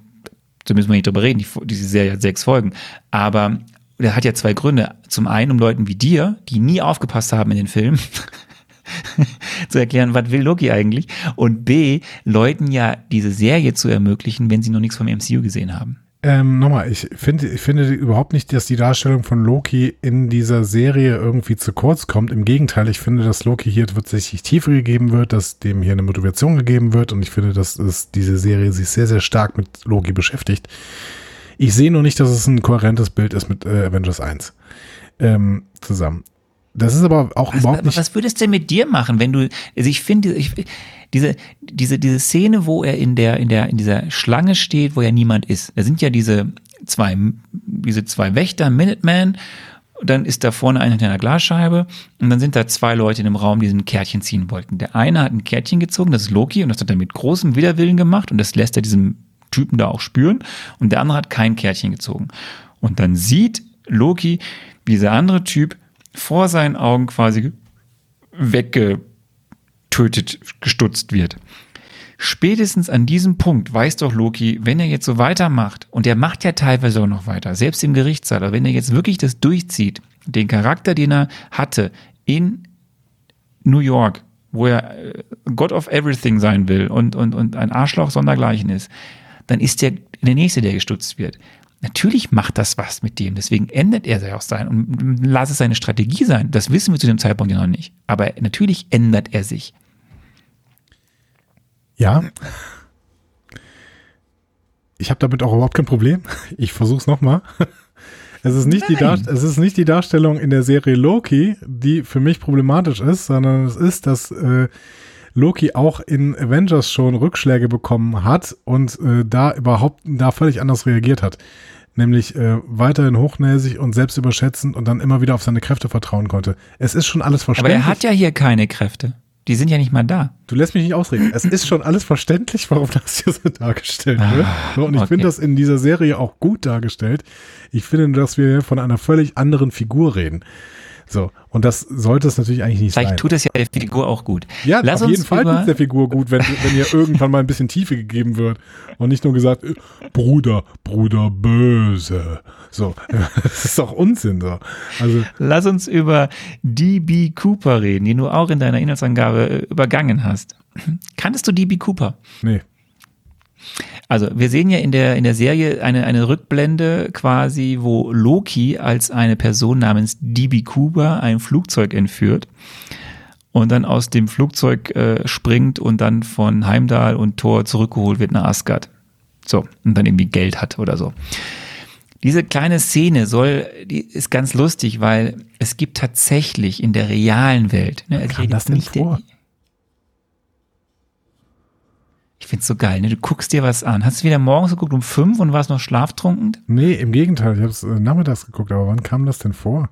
Da müssen wir nicht drüber reden, die, diese Serie hat sechs Folgen. Aber der hat ja zwei Gründe. Zum einen, um Leuten wie dir, die nie aufgepasst haben in den Film, zu erklären, was will Loki eigentlich? Und B, Leuten ja diese Serie zu ermöglichen, wenn sie noch nichts vom MCU gesehen haben. Ähm, nochmal, ich finde, ich finde überhaupt nicht, dass die Darstellung von Loki in dieser Serie irgendwie zu kurz kommt. Im Gegenteil, ich finde, dass Loki hier tatsächlich Tiefe gegeben wird, dass dem hier eine Motivation gegeben wird und ich finde, dass es diese Serie sich sehr, sehr stark mit Loki beschäftigt. Ich sehe nur nicht, dass es ein kohärentes Bild ist mit äh, Avengers 1 ähm, zusammen. Das ist aber auch Was, überhaupt nicht. was würde es denn mit dir machen, wenn du, also ich finde, ich, diese, diese, diese Szene, wo er in der, in der, in dieser Schlange steht, wo ja niemand ist. Da sind ja diese zwei, diese zwei Wächter, Minuteman, dann ist da vorne eine hinter einer Glasscheibe und dann sind da zwei Leute in dem Raum, die ein Kärtchen ziehen wollten. Der eine hat ein Kärtchen gezogen, das ist Loki, und das hat er mit großem Widerwillen gemacht und das lässt er diesem Typen da auch spüren. Und der andere hat kein Kärtchen gezogen. Und dann sieht Loki, wie dieser andere Typ vor seinen Augen quasi weggetötet, gestutzt wird. Spätestens an diesem Punkt weiß doch Loki, wenn er jetzt so weitermacht, und er macht ja teilweise auch noch weiter, selbst im Gerichtssaal, aber wenn er jetzt wirklich das durchzieht, den Charakter, den er hatte, in New York, wo er äh, God of Everything sein will und, und, und ein Arschloch sondergleichen ist, dann ist der der Nächste, der gestutzt wird. Natürlich macht das was mit dem, deswegen ändert er sich auch sein und lass es seine Strategie sein. Das wissen wir zu dem Zeitpunkt ja noch nicht. Aber natürlich ändert er sich. Ja. Ich habe damit auch überhaupt kein Problem. Ich versuche es nochmal. Es ist, nicht die es ist nicht die Darstellung in der Serie Loki, die für mich problematisch ist, sondern es ist, dass äh, Loki auch in Avengers schon Rückschläge bekommen hat und äh, da überhaupt da völlig anders reagiert hat. Nämlich äh, weiterhin hochnäsig und selbstüberschätzend und dann immer wieder auf seine Kräfte vertrauen konnte. Es ist schon alles Aber verständlich. er hat ja hier keine Kräfte. Die sind ja nicht mal da. Du lässt mich nicht ausreden. Es ist schon alles verständlich, warum das hier so dargestellt wird. So, und ich okay. finde das in dieser Serie auch gut dargestellt. Ich finde, dass wir hier von einer völlig anderen Figur reden. So, und das sollte es natürlich eigentlich nicht Vielleicht sein. tut es ja der Figur auch gut. ja, Lass auf uns jeden Fall tut der Figur gut, wenn, wenn ihr irgendwann mal ein bisschen Tiefe gegeben wird und nicht nur gesagt, Bruder, Bruder böse. So, das ist doch Unsinn. So. Also, Lass uns über DB Cooper reden, den du auch in deiner Inhaltsangabe äh, übergangen hast. Kanntest du DB Cooper? nee. Also wir sehen ja in der, in der Serie eine, eine Rückblende quasi, wo Loki als eine Person namens DB Cooper ein Flugzeug entführt und dann aus dem Flugzeug äh, springt und dann von Heimdall und Thor zurückgeholt wird nach Asgard. So, und dann irgendwie Geld hat oder so. Diese kleine Szene soll, die ist ganz lustig, weil es gibt tatsächlich in der realen Welt, ne, rede das nicht vor? Ich find's so geil, ne? Du guckst dir was an. Hast du wieder morgens geguckt um fünf und warst noch schlaftrunkend? Nee, im Gegenteil. Ich habe es äh, nachmittags geguckt, aber wann kam das denn vor?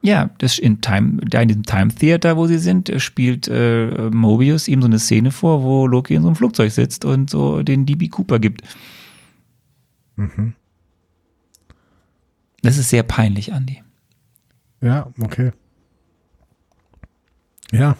Ja, das in Time, da in diesem Time Theater, wo sie sind, äh, spielt äh, Mobius ihm so eine Szene vor, wo Loki in so einem Flugzeug sitzt und so den DB Cooper gibt. Mhm. Das ist sehr peinlich, Andy. Ja, okay. Ja,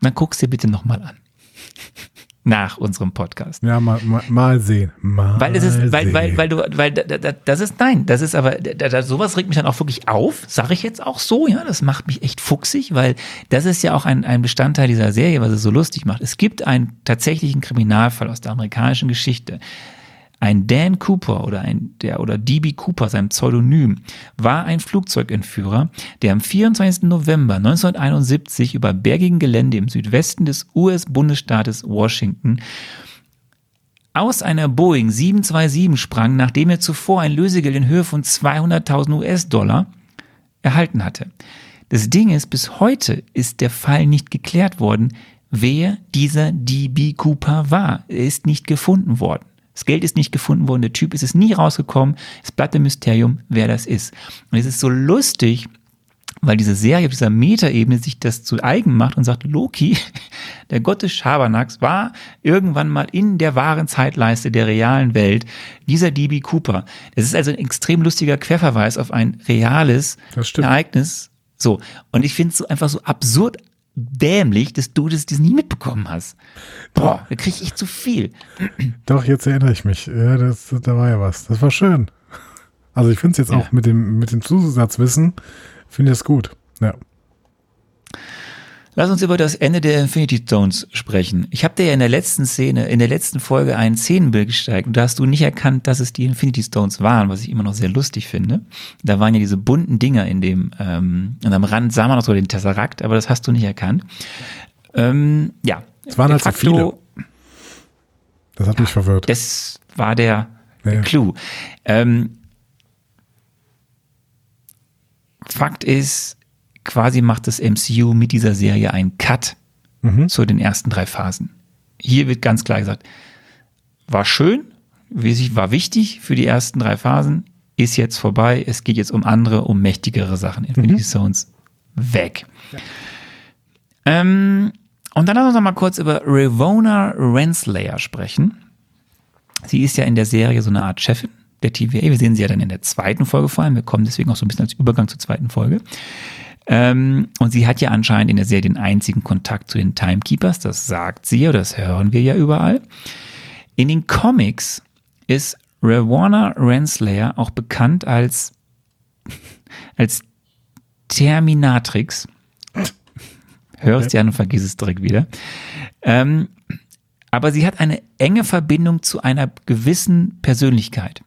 Dann guck's dir bitte nochmal an. Nach unserem Podcast. ja, mal, mal, mal sehen. Mal Weil es ist, weil, weil, weil du, weil da, da, das ist, nein, das ist aber, da, da, sowas regt mich dann auch wirklich auf, sage ich jetzt auch so, ja, das macht mich echt fuchsig, weil das ist ja auch ein, ein Bestandteil dieser Serie, was es so lustig macht. Es gibt einen tatsächlichen Kriminalfall aus der amerikanischen Geschichte. Ein Dan Cooper oder ein, der, oder DB Cooper, sein Pseudonym, war ein Flugzeugentführer, der am 24. November 1971 über bergigen Gelände im Südwesten des US-Bundesstaates Washington aus einer Boeing 727 sprang, nachdem er zuvor ein Lösegeld in Höhe von 200.000 US-Dollar erhalten hatte. Das Ding ist, bis heute ist der Fall nicht geklärt worden, wer dieser DB Cooper war. Er ist nicht gefunden worden. Das Geld ist nicht gefunden worden, der Typ ist es nie rausgekommen. Es bleibt ein Mysterium, wer das ist. Und es ist so lustig, weil diese Serie auf dieser Metaebene sich das zu eigen macht und sagt, Loki, der Gott des Schabernacks, war irgendwann mal in der wahren Zeitleiste der realen Welt dieser DB Cooper. Das ist also ein extrem lustiger Querverweis auf ein reales. Ereignis. So. Und ich finde es so einfach so absurd dämlich, dass du das, das nie mitbekommen hast. Boah, da kriege ich zu viel. Doch, jetzt erinnere ich mich. Ja, das, da war ja was. Das war schön. Also ich finde es jetzt Ja. auch mit dem, mit dem Zusatzwissen, finde ich es gut. Ja. Lass uns über das Ende der Infinity Stones sprechen. Ich habe dir ja in der letzten Szene, in der letzten Folge ein Szenenbild gezeigt und da hast du nicht erkannt, dass es die Infinity Stones waren, was ich immer noch sehr lustig finde. Da waren ja diese bunten Dinger in dem, ähm, und am Rand sah man noch so den Tesseract, aber das hast du nicht erkannt. Ähm, ja. Es waren halt so facto, Das hat mich verwirrt. Das war der, der Ja. Clou. Ähm, Fakt ist, quasi macht das MCU mit dieser Serie einen Cut Mhm. zu den ersten drei Phasen. Hier wird ganz klar gesagt, war schön, war wichtig für die ersten drei Phasen, ist jetzt vorbei, es geht jetzt um andere, um mächtigere Sachen. Infinity Stones weg. Ähm, und dann lass uns noch mal kurz über Ravona Renslayer sprechen. Sie ist ja in der Serie so eine Art Chefin der TVA. Wir sehen sie ja dann in der zweiten Folge vor allem. Wir kommen deswegen auch so ein bisschen als Übergang zur zweiten Folge. Ähm, und sie hat ja anscheinend in der Serie den einzigen Kontakt zu den Timekeepers. Das sagt sie ja, das hören wir ja überall. In den Comics ist Rawana Renslayer auch bekannt als, als Terminatrix. Hörst dir an und vergiss es direkt wieder. Ähm, aber sie hat eine enge Verbindung zu einer gewissen Persönlichkeit.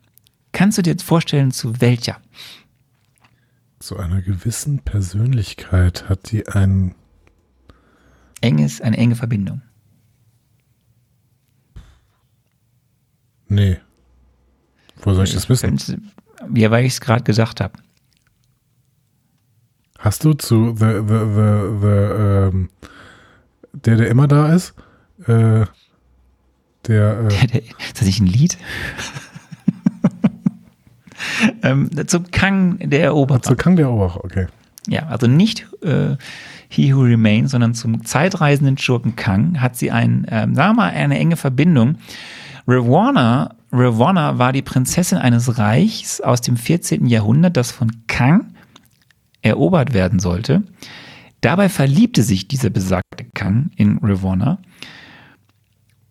Kannst du dir jetzt vorstellen, zu welcher? Zu einer gewissen Persönlichkeit hat die ein. Enges, eine enge Verbindung. Nee. Wo soll ich das wissen? Ja, weil ich es gerade gesagt habe. Hast du zu The, the, the, the, ähm, der, der immer da ist? Äh, der, äh, Der, der, ist das nicht ein Lied? Ähm, zum Kang der Eroberer. zu Kang der Oberach, okay. Ja, also nicht äh, He Who Remains, sondern zum zeitreisenden Schurken Kang hat sie ein, ähm, sagen wir mal, eine enge Verbindung. Rawana, Rawana war die Prinzessin eines Reichs aus dem 14. Jahrhundert, das von Kang erobert werden sollte. Dabei verliebte sich dieser besagte Kang in Rawana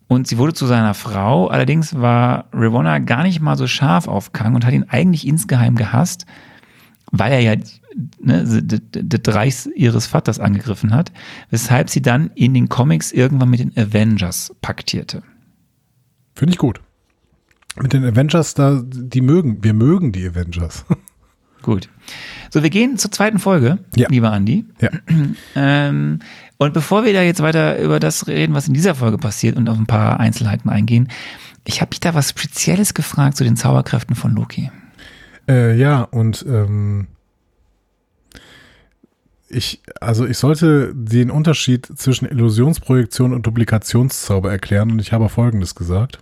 und sie wurde zu seiner Frau. Allerdings war Rawana gar nicht mal so scharf auf Kang und hat ihn eigentlich insgeheim gehasst, weil er ja ne, das Reich ihres Vaters angegriffen hat, weshalb sie dann in den Comics irgendwann mit den Avengers paktierte. Finde ich gut. Mit den Avengers, da, die mögen, wir mögen die Avengers. Gut. So, wir gehen zur zweiten Folge, Ja. lieber Andi. ja. Ähm, und bevor wir da jetzt weiter über das reden, was in dieser Folge passiert und auf ein paar Einzelheiten eingehen, ich habe mich da was Spezielles gefragt zu den Zauberkräften von Loki. Äh, ja, und ähm, ich, also ich sollte den Unterschied zwischen Illusionsprojektion und Duplikationszauber erklären und ich habe Folgendes gesagt.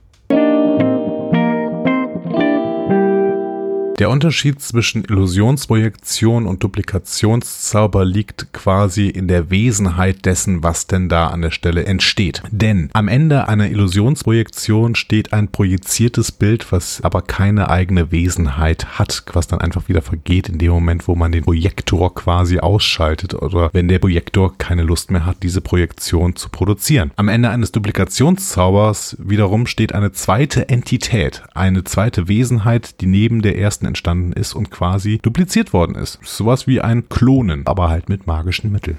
Der Unterschied zwischen Illusionsprojektion und Duplikationszauber liegt quasi in der Wesenheit dessen, was denn da an der Stelle entsteht. Denn am Ende einer Illusionsprojektion steht ein projiziertes Bild, was aber keine eigene Wesenheit hat, was dann einfach wieder vergeht in dem Moment, wo man den Projektor quasi ausschaltet oder wenn der Projektor keine Lust mehr hat, diese Projektion zu produzieren. Am Ende eines Duplikationszaubers wiederum steht eine zweite Entität, eine zweite Wesenheit, die neben der ersten entstanden ist und quasi dupliziert worden ist. Sowas wie ein Klonen, aber halt mit magischen Mitteln.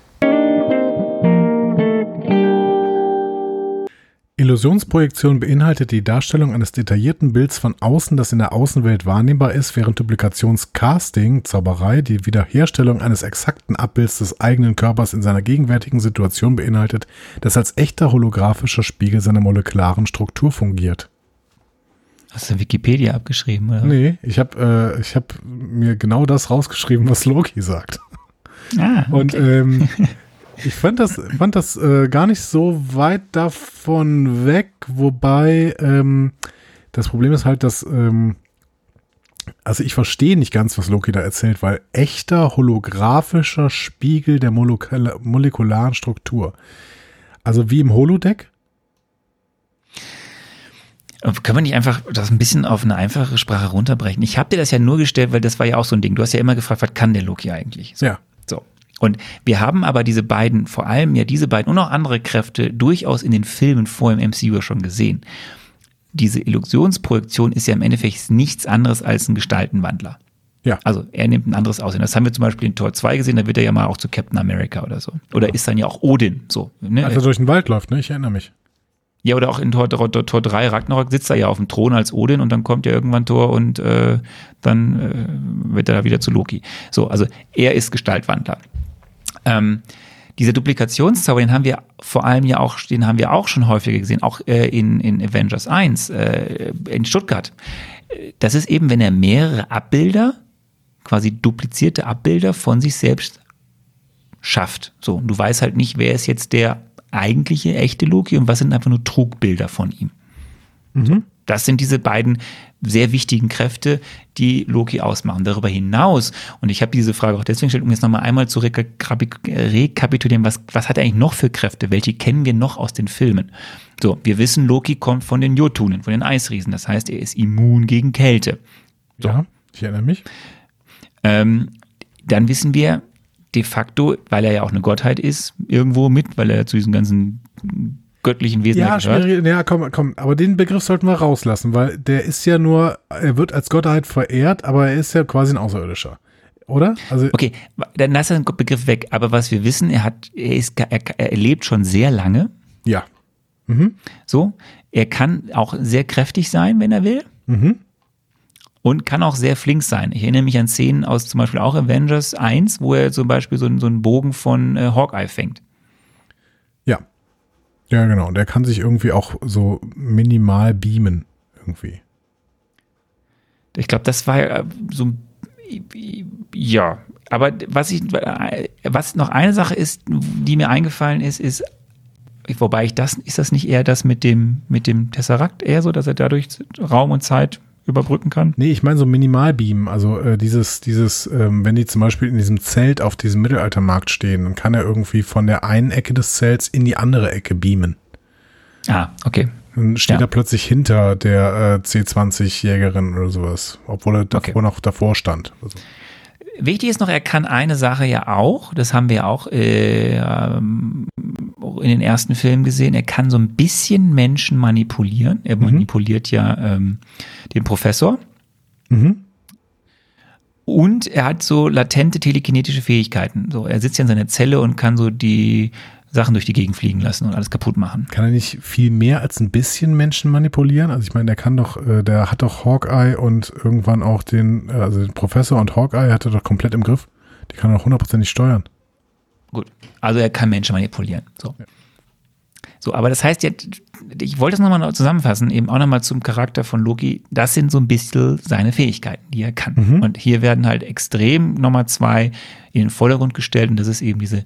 Illusionsprojektion beinhaltet die Darstellung eines detaillierten Bilds von außen, das in der Außenwelt wahrnehmbar ist, während Duplikationscasting, Zauberei, die Wiederherstellung eines exakten Abbilds des eigenen Körpers in seiner gegenwärtigen Situation beinhaltet, das als echter holographischer Spiegel seiner molekularen Struktur fungiert. Hast du Wikipedia abgeschrieben, oder? Nee, ich habe äh, ich hab mir genau das rausgeschrieben, was Loki sagt. Ah, Und okay. ähm, ich fand das, fand das äh, gar nicht so weit davon weg, wobei ähm, das Problem ist halt, dass ähm, also ich verstehe nicht ganz, was Loki da erzählt, weil echter holographischer Spiegel der molekula molekularen Struktur. Also wie im Holodeck? Können wir nicht einfach das ein bisschen auf eine einfache Sprache runterbrechen? Ich habe dir das ja nur gestellt, weil das war ja auch so ein Ding. Du hast ja immer gefragt, was kann der Loki eigentlich? So. Ja. So. Und wir haben aber diese beiden, vor allem ja diese beiden und auch andere Kräfte durchaus in den Filmen vor im MCU schon gesehen. Diese Illusionsprojektion ist ja im Endeffekt nichts anderes als ein Gestaltenwandler. Ja. Also er nimmt ein anderes Aussehen. Das haben wir zum Beispiel in Tor 2 gesehen, da wird er ja mal auch zu Captain America oder so. Oder ist dann ja auch Odin. So, ne? Als er durch den Wald läuft, ne? Ich erinnere mich. Ja, oder auch in Tor, Tor, Tor 3 Ragnarok sitzt er ja auf dem Thron als Odin und dann kommt ja irgendwann Thor und äh, dann äh, wird er da wieder zu Loki. So, also er ist Gestaltwandler. Ähm, dieser Duplikationszauber, den haben wir vor allem ja auch, den haben wir auch schon häufiger gesehen, auch äh, in, in Avengers 1, äh, in Stuttgart. Das ist eben, wenn er mehrere Abbilder, quasi duplizierte Abbilder von sich selbst schafft. So, und du weißt halt nicht, wer ist jetzt der eigentliche echte Loki und was sind einfach nur Trugbilder von ihm. So, das sind diese beiden sehr wichtigen Kräfte, die Loki ausmachen. Darüber hinaus, und ich habe diese Frage auch deswegen gestellt, um jetzt nochmal einmal zu rekapi- rekapitulieren, was, was hat er eigentlich noch für Kräfte? Welche kennen wir noch aus den Filmen? So, wir wissen, Loki kommt von den Jotunen, von den Eisriesen. Das heißt, er ist immun gegen Kälte. Ja, ich erinnere mich. Ähm, dann wissen wir de facto, weil er ja auch eine Gottheit ist, irgendwo mit, weil er zu diesen ganzen göttlichen Wesen Ja, gehört. Ja, komm, komm. Aber den Begriff sollten wir rauslassen, weil der ist ja nur, er wird als Gottheit verehrt, aber er ist ja quasi ein Außerirdischer. oder? Also, Okay, dann lass den Begriff weg. Aber was wir wissen, er hat, er ist, er, er lebt schon sehr lange. ja. So, er kann auch sehr kräftig sein, wenn er will. Und kann auch sehr flink sein. Ich erinnere mich an Szenen aus zum Beispiel auch Avengers 1, wo er zum Beispiel so, einen- so einen Bogen von äh, Hawkeye fängt. Ja. Ja, genau. Und der kann sich irgendwie auch so minimal beamen. Irgendwie. Ich glaube, das war äh, so ein- ja. Aber was ich, was noch eine Sache ist, die mir eingefallen ist, ist, wobei ich das, ist das nicht eher das mit dem, mit dem Tesseract eher so, dass er dadurch Raum und Zeit überbrücken kann? Nee, ich meine so Minimalbeam. Also äh, dieses, dieses, ähm, wenn die zum Beispiel in diesem Zelt auf diesem Mittelaltermarkt stehen, dann kann er irgendwie von der einen Ecke des Zelts in die andere Ecke beamen. Ah, okay. Dann steht Ja. er plötzlich hinter der äh, C20-Jägerin oder sowas, obwohl er davor Okay. noch davor stand. Also, Wichtig ist noch, er kann eine Sache ja auch, das haben wir auch äh, ähm, in den ersten Filmen gesehen, er kann so ein bisschen Menschen manipulieren. Er manipuliert ja ähm, den Professor. Und er hat so latente telekinetische Fähigkeiten. So, er sitzt ja in seiner Zelle und kann so die Sachen durch die Gegend fliegen lassen und alles kaputt machen. kann er nicht viel mehr als ein bisschen Menschen manipulieren? Also ich meine, der kann doch, äh, der hat doch Hawkeye und irgendwann auch den, äh, also den Professor und Hawkeye hat er doch komplett im Griff. Die kann er doch hundertprozentig steuern. Gut. Also er kann Menschen manipulieren. So. So, aber das heißt jetzt, ich wollte das nochmal zusammenfassen, eben auch nochmal zum Charakter von Loki. Das sind so ein bisschen seine Fähigkeiten, die er kann. Und hier werden halt extrem Nummer zwei in den Vordergrund gestellt und das ist eben diese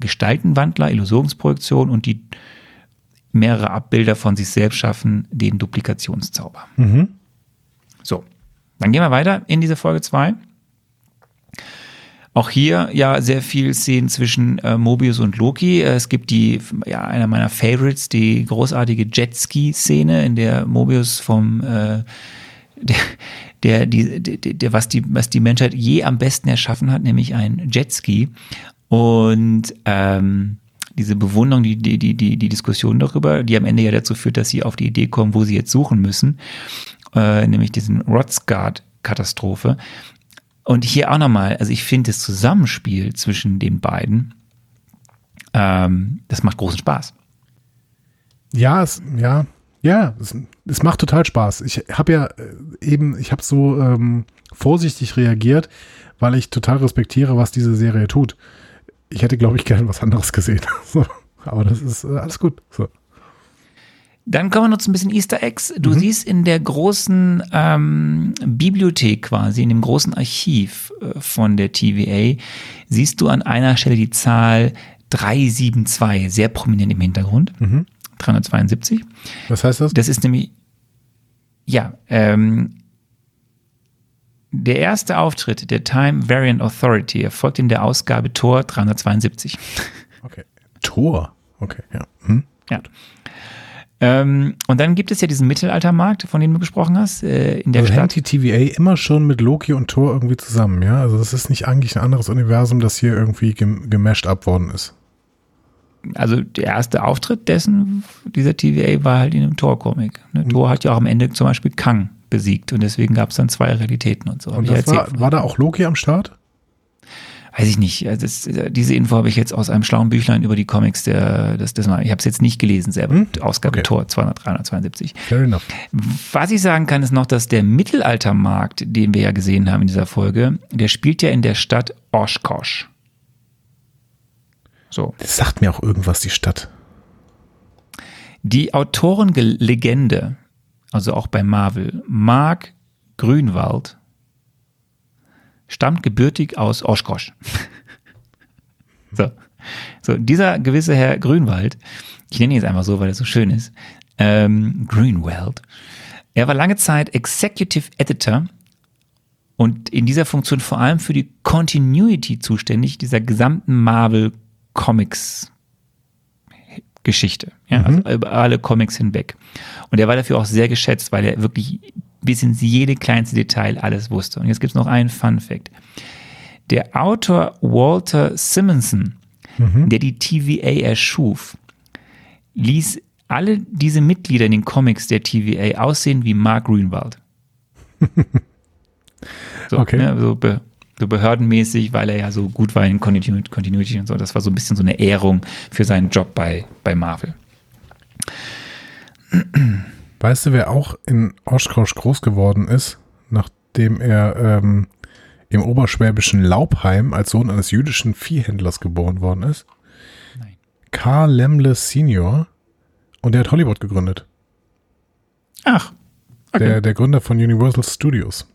Gestaltenwandler, Illusionsprojektion und die mehrere Abbilder von sich selbst schaffen, den Duplikationszauber. So, dann gehen wir weiter in diese Folge 2. Auch hier ja sehr viel Szenen zwischen äh, Mobius und Loki. Äh, Es gibt die, ja, einer meiner Favorites, die großartige Jetski-Szene, in der Mobius vom, äh, der, der, die, der, der, was die, was die Menschheit je am besten erschaffen hat, nämlich ein Jetski. Und, ähm, diese Bewunderung, die, die, die, die, Diskussion darüber, die am Ende ja dazu führt, dass sie auf die Idee kommen, wo sie jetzt suchen müssen, äh, nämlich diesen Rodsguard-Katastrophe. Und hier auch nochmal, also ich finde das Zusammenspiel zwischen den beiden, ähm, das macht großen Spaß. Ja, es, ja, ja, es, es macht total Spaß. Ich habe ja äh, eben, ich habe so ähm, vorsichtig reagiert, weil ich total respektiere, was diese Serie tut. Ich hätte, glaube ich, gern was anderes gesehen. so. Aber das ist äh, alles gut. So. Dann kommen wir noch zu ein bisschen Easter Eggs. Du siehst in der großen ähm, Bibliothek quasi, in dem großen Archiv äh, von der TVA, siehst du an einer Stelle die Zahl 372, sehr prominent im Hintergrund. 372. Was heißt das? Das ist nämlich, ja, ähm, der erste Auftritt der Time Variant Authority erfolgt in der Ausgabe Tor 372. Okay. Tor. Okay, ja. Hm? Ja. Ähm, und dann gibt es ja diesen Mittelaltermarkt, von dem du gesprochen hast, äh, in der Also hängt Stadt. die TVA immer schon mit Loki und Thor irgendwie zusammen, ja? Also das ist nicht eigentlich ein anderes Universum, das hier irgendwie gem gemasht up worden ist. Also der erste Auftritt dessen, dieser TVA, war halt in einem Tor-Comic. Ne? Tor hat ja auch am Ende zum Beispiel Kang besiegt und deswegen gab es dann zwei Realitäten und so. Und das war, war da auch Loki am Start? Weiß ich nicht. Also Das, diese Info habe ich jetzt aus einem schlauen Büchlein über die Comics der, das, das mal, ich habe es jetzt nicht gelesen selber. Ausgabe Okay. Tor 200, 372. Fair enough. Was ich sagen kann, ist noch, dass der Mittelaltermarkt, den wir ja gesehen haben in dieser Folge, der spielt ja in der Stadt Oshkosh. So. Das sagt mir auch irgendwas, die Stadt. Die Autorenlegende, also auch bei Marvel, Mark Grünwald, stammt gebürtig aus Oshkosh. so. so, dieser gewisse Herr Grünwald, ich nenne ihn jetzt einfach so, weil er so schön ist, ähm, Grünwald, er war lange Zeit Executive Editor und in dieser Funktion vor allem für die Continuity zuständig dieser gesamten Marvel Comics Geschichte. Ja, also über alle Comics hinweg. Und er war dafür auch sehr geschätzt, weil er wirklich bis ins jede kleinste Detail alles wusste. Und jetzt gibt es noch einen Fun Fact. Der Autor Walter Simonson, der die TVA erschuf, ließ alle diese Mitglieder in den Comics der TVA aussehen wie Mark Greenwald. So, Okay. ne, so be So behördenmäßig, weil er ja so gut war in Continu- Continuity und so. Das war so ein bisschen so eine Ehrung für seinen Job bei, bei Marvel. Weißt du, wer auch in Oshkosh groß geworden ist, nachdem er ähm, im oberschwäbischen Laubheim als Sohn eines jüdischen Viehhändlers geboren worden ist? Nein. Karl Lemle Senior. Und der hat Hollywood gegründet. Ach, okay. Der, der Gründer von Universal Studios.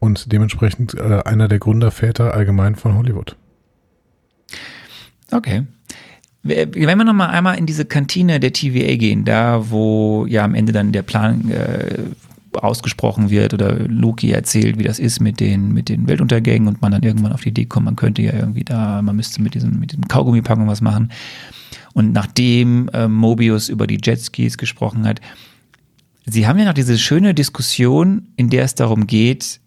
Und dementsprechend äh, einer der Gründerväter allgemein von Hollywood. Okay. Wenn wir noch mal einmal in diese Kantine der TVA gehen, da wo ja am Ende dann der Plan äh, ausgesprochen wird oder Loki erzählt, wie das ist mit den mit den Weltuntergängen und man dann irgendwann auf die Idee kommt, man könnte ja irgendwie da, man müsste mit diesem mit diesem Kaugummipackung was machen. Und nachdem äh, Mobius über die Jetskis gesprochen hat, Sie haben ja noch diese schöne Diskussion, in der es darum geht,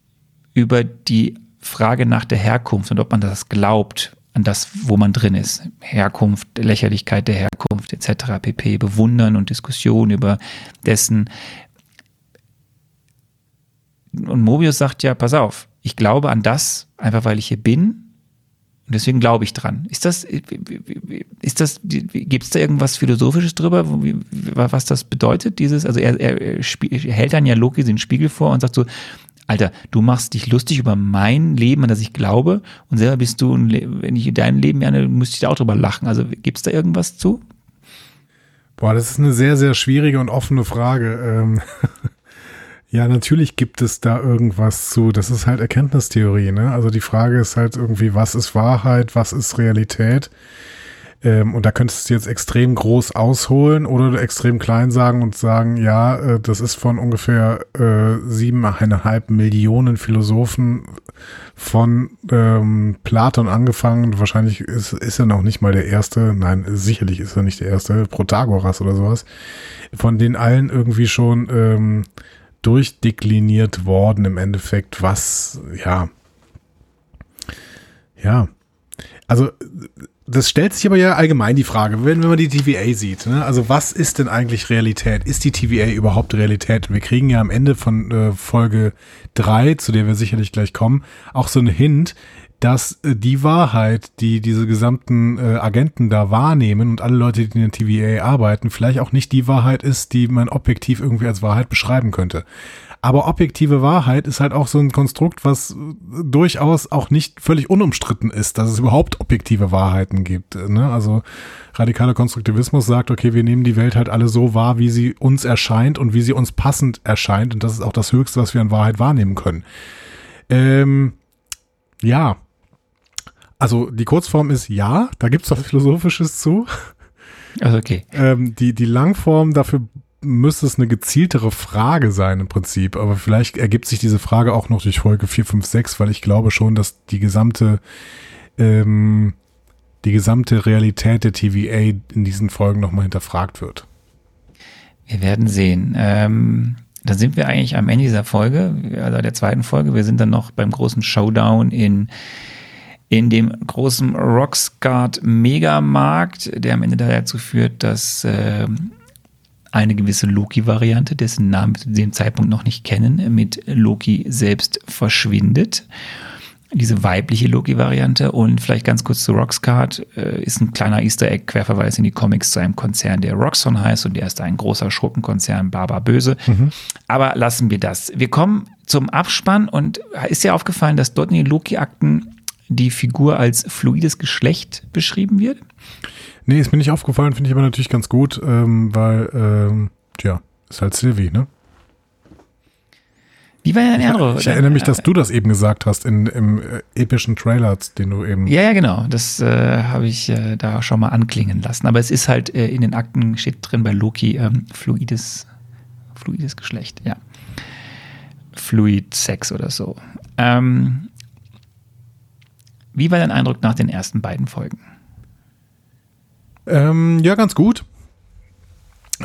über die Frage nach der Herkunft und ob man das glaubt, an das, wo man drin ist. Herkunft, Lächerlichkeit der Herkunft etc. pp. Bewundern und Diskussion über dessen. Und Mobius sagt ja, pass auf, ich glaube an das, einfach weil ich hier bin. Und deswegen glaube ich dran. Ist das, ist das, gibt es da irgendwas Philosophisches drüber, was das bedeutet, dieses, also er, er, er hält dann ja Loki den Spiegel vor und sagt so, Alter, du machst dich lustig über mein Leben, an das ich glaube, und selber bist du, wenn ich dein Leben lerne, müsste ich da auch drüber lachen. Also gibt es da irgendwas zu? Boah, das ist eine sehr, sehr schwierige und offene Frage. Ähm, ja, natürlich gibt es da irgendwas zu. Das ist halt Erkenntnistheorie, ne? Also die Frage ist halt irgendwie, was ist Wahrheit, was ist Realität? Ähm, und da könntest du jetzt extrem groß ausholen oder extrem klein sagen und sagen, ja, äh, das ist von ungefähr äh, siebeneinhalb Millionen Philosophen von ähm, Platon angefangen. Wahrscheinlich ist, ist er noch nicht mal der erste. Nein, sicherlich ist er nicht der erste. Protagoras oder sowas. Von den allen irgendwie schon ähm, durchdekliniert worden im Endeffekt, was, ja. Ja. Also, das stellt sich aber ja allgemein die Frage, wenn, wenn man die TVA sieht, ne? also was ist denn eigentlich Realität? Ist die TVA überhaupt Realität? Wir kriegen ja am Ende von äh, Folge drei, zu der wir sicherlich gleich kommen, auch so einen Hint, dass äh, die Wahrheit, die diese gesamten äh, Agenten da wahrnehmen und alle Leute, die in der TVA arbeiten, vielleicht auch nicht die Wahrheit ist, die man objektiv irgendwie als Wahrheit beschreiben könnte. Aber objektive Wahrheit ist halt auch so ein Konstrukt, was äh, durchaus auch nicht völlig unumstritten ist, dass es überhaupt objektive Wahrheiten gibt. äh, Ne? Also radikaler Konstruktivismus sagt, okay, wir nehmen die Welt halt alle so wahr, wie sie uns erscheint und wie sie uns passend erscheint. Und das ist auch das Höchste, was wir an Wahrheit wahrnehmen können. Ähm, ja. Also die Kurzform ist ja, da gibt's was Philosophisches zu. Also okay. Ähm, die, die Langform, dafür müsste es eine gezieltere Frage sein im Prinzip. Aber vielleicht ergibt sich diese Frage auch noch durch Folge 4, 5, 6, weil ich glaube schon, dass die gesamte, ähm, die gesamte Realität der TVA in diesen Folgen nochmal hinterfragt wird. Wir werden sehen. Ähm, dann sind wir eigentlich am Ende dieser Folge, also der zweiten Folge. Wir sind dann noch beim großen Showdown in, in dem großen Rocksguard Megamarkt, der am Ende dazu führt, dass ähm, eine gewisse Loki-Variante, dessen Namen wir zu dem Zeitpunkt noch nicht kennen, mit Loki selbst verschwindet. Diese weibliche Loki-Variante und vielleicht ganz kurz zu Roxcart äh, ist ein kleiner Easter Egg Querverweis in die Comics zu einem Konzern, der Roxxon heißt und der ist ein großer Schurkenkonzern, Baba Böse. Aber lassen wir das. Wir kommen zum Abspann und ist dir aufgefallen, dass dort in den Loki-Akten die Figur als fluides Geschlecht beschrieben wird? Nee, ist mir nicht aufgefallen, finde ich aber natürlich ganz gut, ähm, weil, ähm, tja, ist halt Sylvie, ne? Wie war dein Eindruck? Ich erinnere mich, dass du das eben gesagt hast in, im äh, epischen Trailer, den du eben. Ja, ja, genau. Das äh, habe ich äh, da schon mal anklingen lassen. Aber es ist halt äh, in den Akten steht drin bei Loki ähm, fluides, fluides Geschlecht, ja. Fluid Sex oder so. Ähm, wie war dein Eindruck nach den ersten beiden Folgen? Ähm, ja, ganz gut.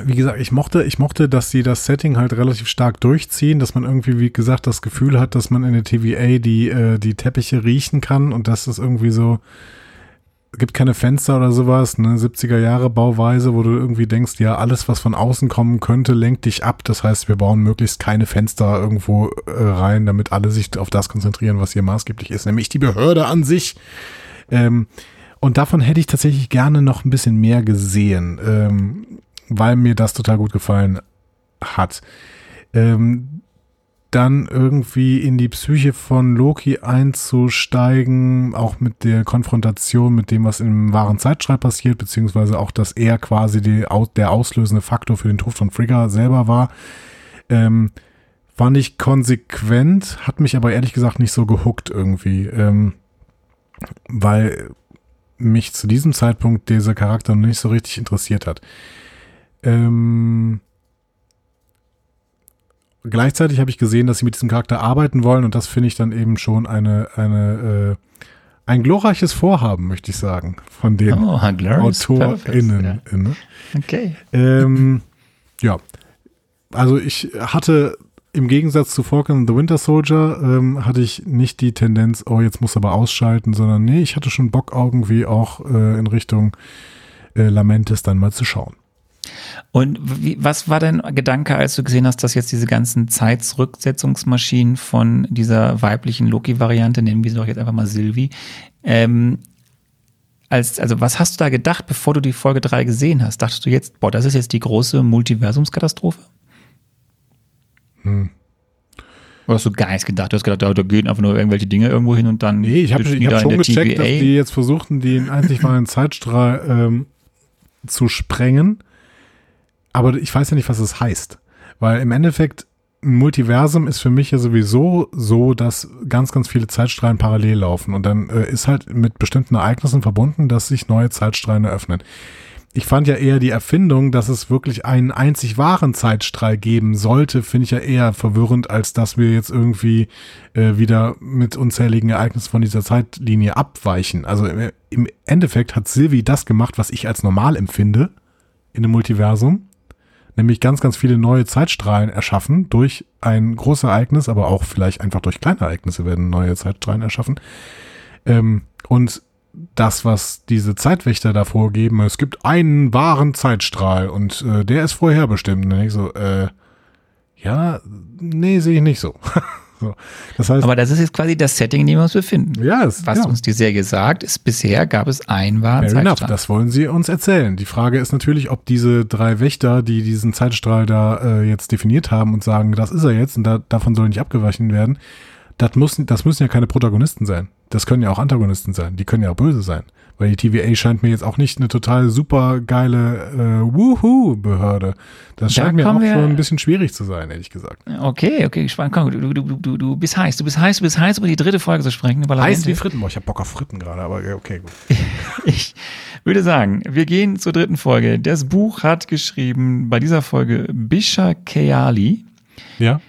Wie gesagt, ich mochte, ich mochte, dass sie das Setting halt relativ stark durchziehen, dass man irgendwie, wie gesagt, das Gefühl hat, dass man in der TVA die, äh, die Teppiche riechen kann und dass es irgendwie so, gibt keine Fenster oder sowas, ne, 70er Jahre Bauweise, wo du irgendwie denkst, ja, alles, was von außen kommen könnte, lenkt dich ab. Das heißt, wir bauen möglichst keine Fenster irgendwo äh, rein, damit alle sich auf das konzentrieren, was hier maßgeblich ist, nämlich die Behörde an sich. Ähm, und davon hätte ich tatsächlich gerne noch ein bisschen mehr gesehen, ähm, weil mir das total gut gefallen hat. Ähm, dann irgendwie in die Psyche von Loki einzusteigen, auch mit der Konfrontation mit dem, was im wahren Zeitstrahl passiert, beziehungsweise auch, dass er quasi die, der auslösende Faktor für den Tod von Frigga selber war, ähm, fand ich konsequent, hat mich aber ehrlich gesagt nicht so gehuckt irgendwie, ähm, weil mich zu diesem Zeitpunkt dieser Charakter noch nicht so richtig interessiert hat. Ähm, gleichzeitig habe ich gesehen, dass sie mit diesem Charakter arbeiten wollen und das finde ich dann eben schon eine, eine, äh, ein glorreiches Vorhaben, möchte ich sagen, von den Oh, AutorInnen. Ja. Ne? Okay. Ähm, ja, also ich hatte im Gegensatz zu Falcon and the Winter Soldier ähm, hatte ich nicht die Tendenz, oh, jetzt muss aber ausschalten, sondern nee, ich hatte schon Bock irgendwie auch äh, in Richtung äh, Lamentes dann mal zu schauen. Und wie, was war dein Gedanke, als du gesehen hast, dass jetzt diese ganzen Zeitzurücksetzungsmaschinen von dieser weiblichen Loki-Variante, nennen wir sie doch jetzt einfach mal Sylvie, ähm, als, also was hast du da gedacht, bevor du die Folge 3 gesehen hast? Dachtest du jetzt, boah, das ist jetzt die große Multiversumskatastrophe? Hm. Oder hast du gar nichts gedacht? Du hast gedacht, da, da gehen einfach nur irgendwelche Dinge irgendwo hin und dann. Nee, ich habe ich hab in schon gecheckt, dass TVA. die jetzt versuchten, den einzig wahren Zeitstrahl ähm, zu sprengen. Aber ich weiß ja nicht, was es heißt. Weil im Endeffekt, ein Multiversum ist für mich ja sowieso so, dass ganz, ganz viele Zeitstrahlen parallel laufen. Und dann äh, ist halt mit bestimmten Ereignissen verbunden, dass sich neue Zeitstrahlen eröffnen. Ich fand ja eher die Erfindung, dass es wirklich einen einzig wahren Zeitstrahl geben sollte, finde ich ja eher verwirrend, als dass wir jetzt irgendwie äh, wieder mit unzähligen Ereignissen von dieser Zeitlinie abweichen. Also im, im Endeffekt hat Sylvie das gemacht, was ich als normal empfinde in einem Multiversum, nämlich ganz, ganz viele neue Zeitstrahlen erschaffen durch ein großes Ereignis, aber auch vielleicht einfach durch kleine Ereignisse werden neue Zeitstrahlen erschaffen. Ähm, und das, was diese Zeitwächter da vorgeben, es gibt einen wahren Zeitstrahl und äh, der ist vorherbestimmt. Und dann ich so, äh, ja, nee, sehe ich nicht so. so. Das heißt, Aber das ist jetzt quasi das Setting, in dem wir uns befinden. ja, es, Was ja. uns die Serie sagt, ist, bisher gab es einen wahren Fair enough, Zeitstrahl. das wollen sie uns erzählen. Die Frage ist natürlich, ob diese drei Wächter, die diesen Zeitstrahl da äh, jetzt definiert haben und sagen, das ist er jetzt und da, davon soll nicht abgewichen werden, das, muss, das müssen ja keine Protagonisten sein. Das können ja auch Antagonisten sein. Die können ja auch böse sein. Weil die TVA scheint mir jetzt auch nicht eine total super geile äh, Woohoo-Behörde. Das Da scheint mir auch schon ein bisschen schwierig zu sein, ehrlich gesagt. Okay, okay, gespannt. Komm, du, du, du, du bist heiß, du bist heiß, du bist heiß, über die dritte Folge zu sprechen. Über Heiß wie Fritten. Boah, ich hab Bock auf Fritten gerade, aber okay, gut. Ich würde sagen, wir gehen zur dritten Folge. Das Buch hat geschrieben bei dieser Folge Bisha Keali. Ja?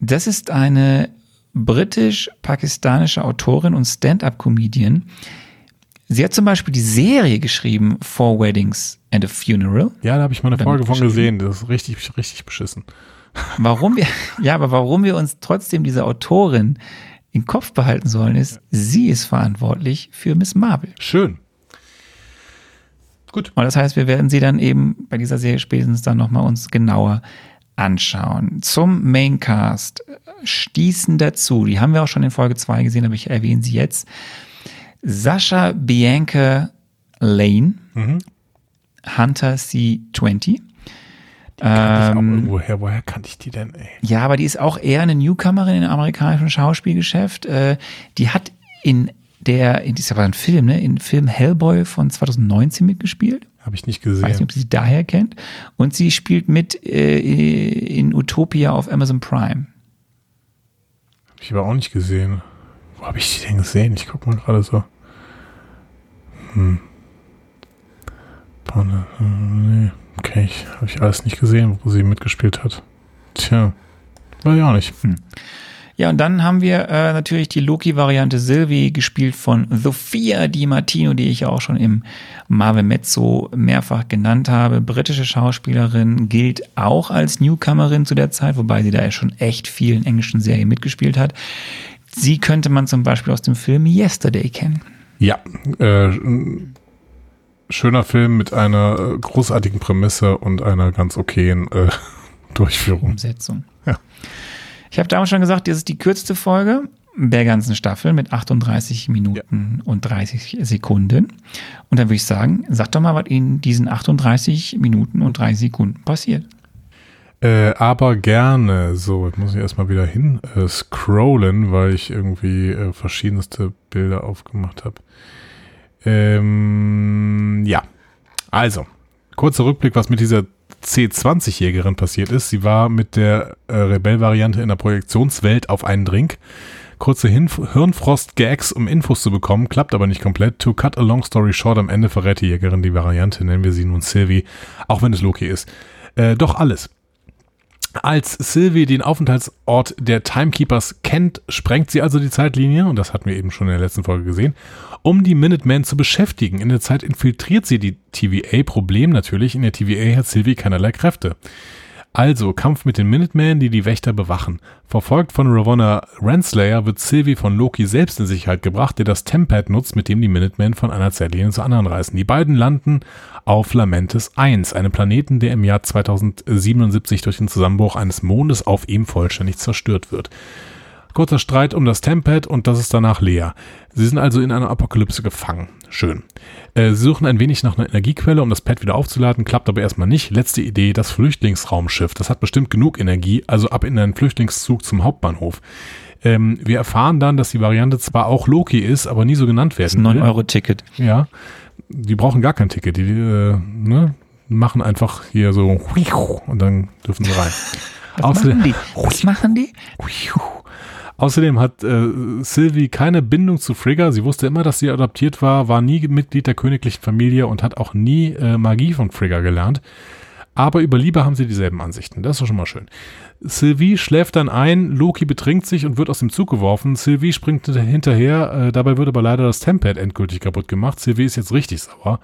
Das ist eine britisch-pakistanische Autorin und Stand-up-Comedian. Sie hat zum Beispiel die Serie geschrieben Four Weddings and a Funeral. Ja, da habe ich mal eine Folge von gesehen. Das ist richtig, richtig beschissen. Warum wir, ja, aber warum wir uns trotzdem diese Autorin im Kopf behalten sollen, ist, sie ist verantwortlich für Miss Marvel. Schön. Gut. Und das heißt, wir werden sie dann eben bei dieser Serie spätestens dann nochmal uns genauer anschauen. Zum Maincast stießen dazu, die haben wir auch schon in Folge 2 gesehen, aber ich erwähne sie jetzt. Sascha Bianca Lane, Hunter C20. Ich auch Ähm, irgendwoher, woher kannte ich die denn, ey? ja, aber die ist auch eher eine Newcomerin im amerikanischen Schauspielgeschäft. Äh, die hat in der, in, ist aber ein Film, ne, in Film Hellboy von 2019 mitgespielt. Habe ich nicht Ich weiß nicht, gesehen. ob sie daher kennt. Und sie spielt mit äh, in Utopia auf Amazon Prime. Hab ich aber auch nicht gesehen. Wo habe ich die denn gesehen? Ich guck mal gerade so. Hm. Äh, nee. Okay, ich habe ich alles nicht gesehen, wo sie mitgespielt hat. Tja, weiß ich auch nicht. Ja, und dann haben wir äh, natürlich die Loki-Variante Sylvie, gespielt von Sophia Di Martino, die ich ja auch schon im Marvel Mezzo mehrfach genannt habe. Britische Schauspielerin, gilt auch als Newcomerin zu der Zeit, wobei sie da ja schon echt viel in englischen Serien mitgespielt hat. Sie könnte man zum Beispiel aus dem Film Yesterday kennen. Ja, äh, schöner Film mit einer äh, großartigen Prämisse und einer ganz okayen äh, Durchführung. Umsetzung. Ja. Ich habe damals schon gesagt, das ist die kürzeste Folge der ganzen Staffel mit 38 Minuten und 30 Sekunden. Und dann würde ich sagen, sag doch mal, was in diesen 38 Minuten und 30 Sekunden passiert. Äh, aber gerne. So, jetzt muss ich erstmal wieder hin äh, scrollen, weil ich irgendwie äh, verschiedenste Bilder aufgemacht habe. Ähm, ja. Also, kurzer Rückblick, was mit dieser C20-Jägerin passiert ist. Sie war mit der äh, Rebell-Variante in der Projektionswelt auf einen Drink. Kurze Hirnfrost-Gags, um Infos zu bekommen, klappt aber nicht komplett. To cut a long story short, am Ende verrät die Jägerin die Variante, nennen wir sie nun Sylvie, auch wenn es Loki ist. Äh, doch alles. Als Sylvie den Aufenthaltsort der Timekeepers kennt, sprengt sie also die Zeitlinie, und das hatten wir eben schon in der letzten Folge gesehen, um die Minutemen zu beschäftigen. In der Zeit infiltriert sie die TVA. Problem natürlich, in der TVA hat Sylvie keinerlei Kräfte. Also Kampf mit den Minutemen, die die Wächter bewachen. Verfolgt von Ravonna Renslayer wird Sylvie von Loki selbst in Sicherheit gebracht, der das Tempad nutzt, mit dem die Minutemen von einer Zeitlinie zur anderen reisen. Die beiden landen auf Lamentis 1, einem Planeten, der im Jahr 2077 durch den Zusammenbruch eines Mondes auf ihm vollständig zerstört wird. Kurzer Streit um das Tempad und das ist danach leer. Sie sind also in einer Apokalypse gefangen. Schön. Äh, sie suchen ein wenig nach einer Energiequelle, um das Pad wieder aufzuladen, klappt aber erstmal nicht. Letzte Idee, das Flüchtlingsraumschiff. Das hat bestimmt genug Energie, also ab in einen Flüchtlingszug zum Hauptbahnhof. Ähm, wir erfahren dann, dass die Variante zwar auch Loki ist, aber nie so genannt Das ist ein werden will. 9-Euro-Ticket. Ja, die brauchen gar kein Ticket. Die äh, ne, machen einfach hier so und dann dürfen sie rein. Was Außerdem- machen die? Was machen die? Außerdem hat äh, Sylvie keine Bindung zu Frigga. Sie wusste immer, dass sie adoptiert war, war nie Mitglied der königlichen Familie und hat auch nie äh, Magie von Frigga gelernt. Aber über Liebe haben sie dieselben Ansichten. Das ist schon mal schön. Sylvie schläft dann ein, Loki betrinkt sich und wird aus dem Zug geworfen. Sylvie springt hinter- hinterher, äh, dabei wird aber leider das Tempad endgültig kaputt gemacht. Sylvie ist jetzt richtig sauer.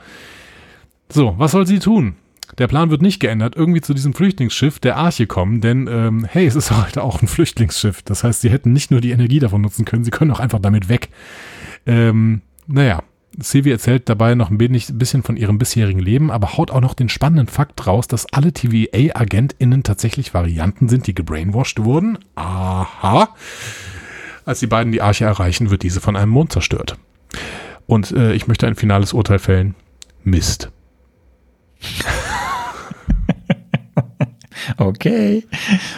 So, was soll sie tun? Der Plan wird nicht geändert, irgendwie zu diesem Flüchtlingsschiff der Arche kommen, denn ähm, hey, es ist halt auch ein Flüchtlingsschiff. Das heißt, sie hätten nicht nur die Energie davon nutzen können, sie können auch einfach damit weg. Ähm, naja, Sylvie erzählt dabei noch ein bisschen von ihrem bisherigen Leben, aber haut auch noch den spannenden Fakt raus, dass alle TVA-AgentInnen tatsächlich Varianten sind, die gebrainwashed wurden. Aha. Als die beiden die Arche erreichen, wird diese von einem Mond zerstört. Und äh, ich möchte ein finales Urteil fällen. Mist. Okay,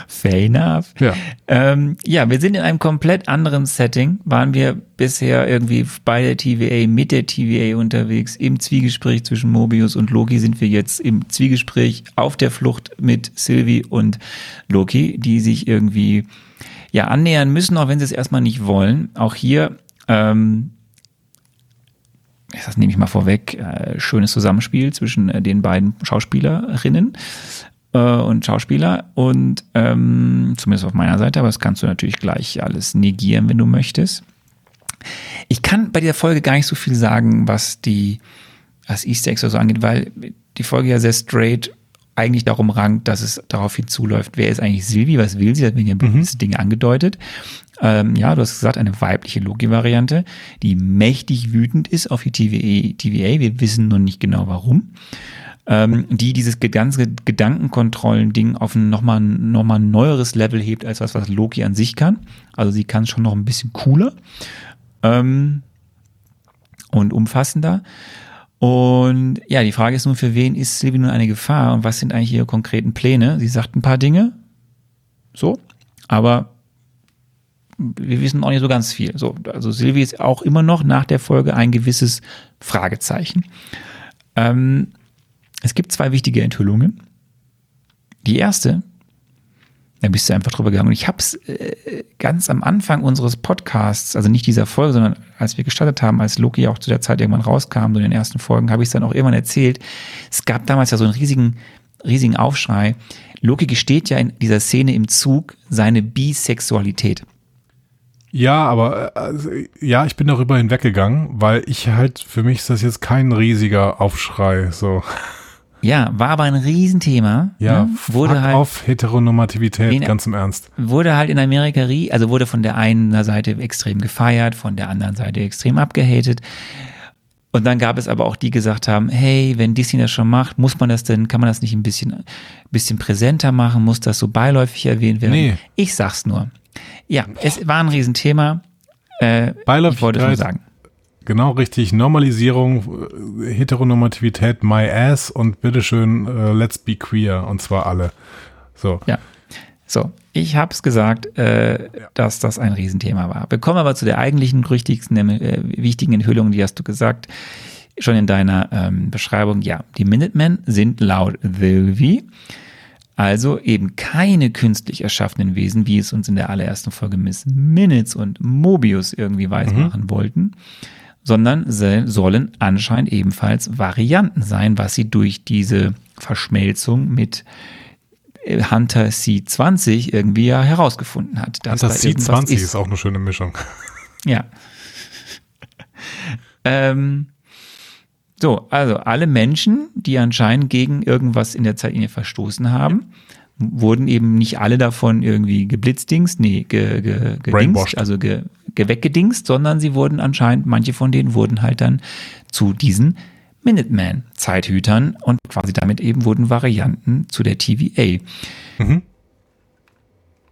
fair enough. Ja. Ähm, ja, wir sind in einem komplett anderen Setting. Waren wir bisher irgendwie bei der TVA, mit der TVA unterwegs, im Zwiegespräch zwischen Mobius und Loki sind wir jetzt im Zwiegespräch auf der Flucht mit Sylvie und Loki, die sich irgendwie ja annähern müssen, auch wenn sie es erstmal nicht wollen. Auch hier ähm, das nehme ich mal vorweg, äh, schönes Zusammenspiel zwischen äh, den beiden Schauspielerinnen und Schauspieler und ähm, zumindest auf meiner Seite, aber das kannst du natürlich gleich alles negieren, wenn du möchtest. Ich kann bei der Folge gar nicht so viel sagen, was die was Easter Eggs oder so angeht, weil die Folge ja sehr straight eigentlich darum rankt, dass es darauf hinzuläuft, wer ist eigentlich Silvi, was will sie, da werden ja gewisse Dinge angedeutet. Ähm, ja, du hast gesagt, eine weibliche Loki-Variante, die mächtig wütend ist auf die TVA. TVA. Wir wissen noch nicht genau warum. Ähm, die dieses ganze Gedankenkontrollen-Ding auf ein nochmal noch mal neueres Level hebt, als was, was Loki an sich kann. Also sie kann es schon noch ein bisschen cooler ähm, und umfassender. Und ja, die Frage ist nun, für wen ist Sylvie nun eine Gefahr und was sind eigentlich ihre konkreten Pläne? Sie sagt ein paar Dinge, so, aber wir wissen auch nicht so ganz viel. So, also Sylvie ist auch immer noch nach der Folge ein gewisses Fragezeichen. Ähm, es gibt zwei wichtige Enthüllungen. Die erste, da bist du einfach drüber gegangen. Und ich habe es äh, ganz am Anfang unseres Podcasts, also nicht dieser Folge, sondern als wir gestartet haben, als Loki auch zu der Zeit irgendwann rauskam, so in den ersten Folgen, habe ich es dann auch irgendwann erzählt. Es gab damals ja so einen riesigen, riesigen Aufschrei. Loki gesteht ja in dieser Szene im Zug seine Bisexualität. Ja, aber also, ja, ich bin darüber hinweggegangen, weil ich halt, für mich ist das jetzt kein riesiger Aufschrei. So. Ja, war aber ein Riesenthema. Ja, ne? wurde halt, auf Heteronormativität, Den- ganz im Ernst. wurde halt in Amerika, also wurde von der einen Seite extrem gefeiert, von der anderen Seite extrem abgehatet. Und dann gab es aber auch die, die gesagt haben, hey, wenn Disney das schon macht, muss man das denn, kann man das nicht ein bisschen, bisschen präsenter machen, muss das so beiläufig erwähnt werden? Nee. Ich sag's nur. Ja, es war ein Riesenthema. Äh, ich wollte schon sagen. Genau richtig. Normalisierung, äh, Heteronormativität, my ass und bitteschön, äh, let's be queer. Und zwar alle. So. Ja. So, ich habe es gesagt, äh, dass das ein Riesenthema war. Wir kommen aber zu der eigentlichen, richtigsten, äh, wichtigen Enthüllung, die hast du gesagt, schon in deiner ähm, Beschreibung. Ja, die Minutemen sind laut Wilvi also eben keine künstlich erschaffenen Wesen, wie es uns in der allerersten Folge Miss Minutes und Mobius irgendwie weismachen wollten, sondern sollen anscheinend ebenfalls Varianten sein, was sie durch diese Verschmelzung mit äh, Hunter C20 irgendwie ja herausgefunden hat. da irgendwas C20 ist auch eine schöne Mischung. ja. ähm, so, also alle Menschen, die anscheinend gegen irgendwas in der Zeitlinie verstoßen haben, wurden eben nicht alle davon irgendwie geblitzdingst, nee, ge, ge, gedingst, also ge, ge weggedingst, sondern sie wurden anscheinend, manche von denen wurden halt dann zu diesen Minuteman-Zeithütern und quasi damit eben wurden Varianten zu der TVA.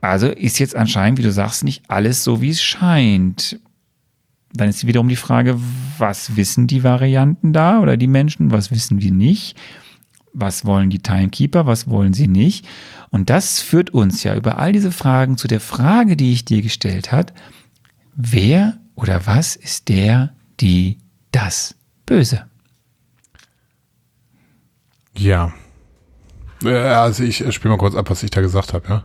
Also ist jetzt anscheinend, wie du sagst, nicht alles so, wie es scheint. Dann ist wiederum die Frage, was wissen die Varianten da oder die Menschen, was wissen wir nicht? Was wollen die Timekeeper, was wollen sie nicht? Und das führt uns ja über all diese Fragen zu der Frage, die ich dir gestellt hat. Wer oder was ist der, die, das Böse? Ja. Äh, Also ich spiele mal kurz ab, was ich da gesagt habe, ja.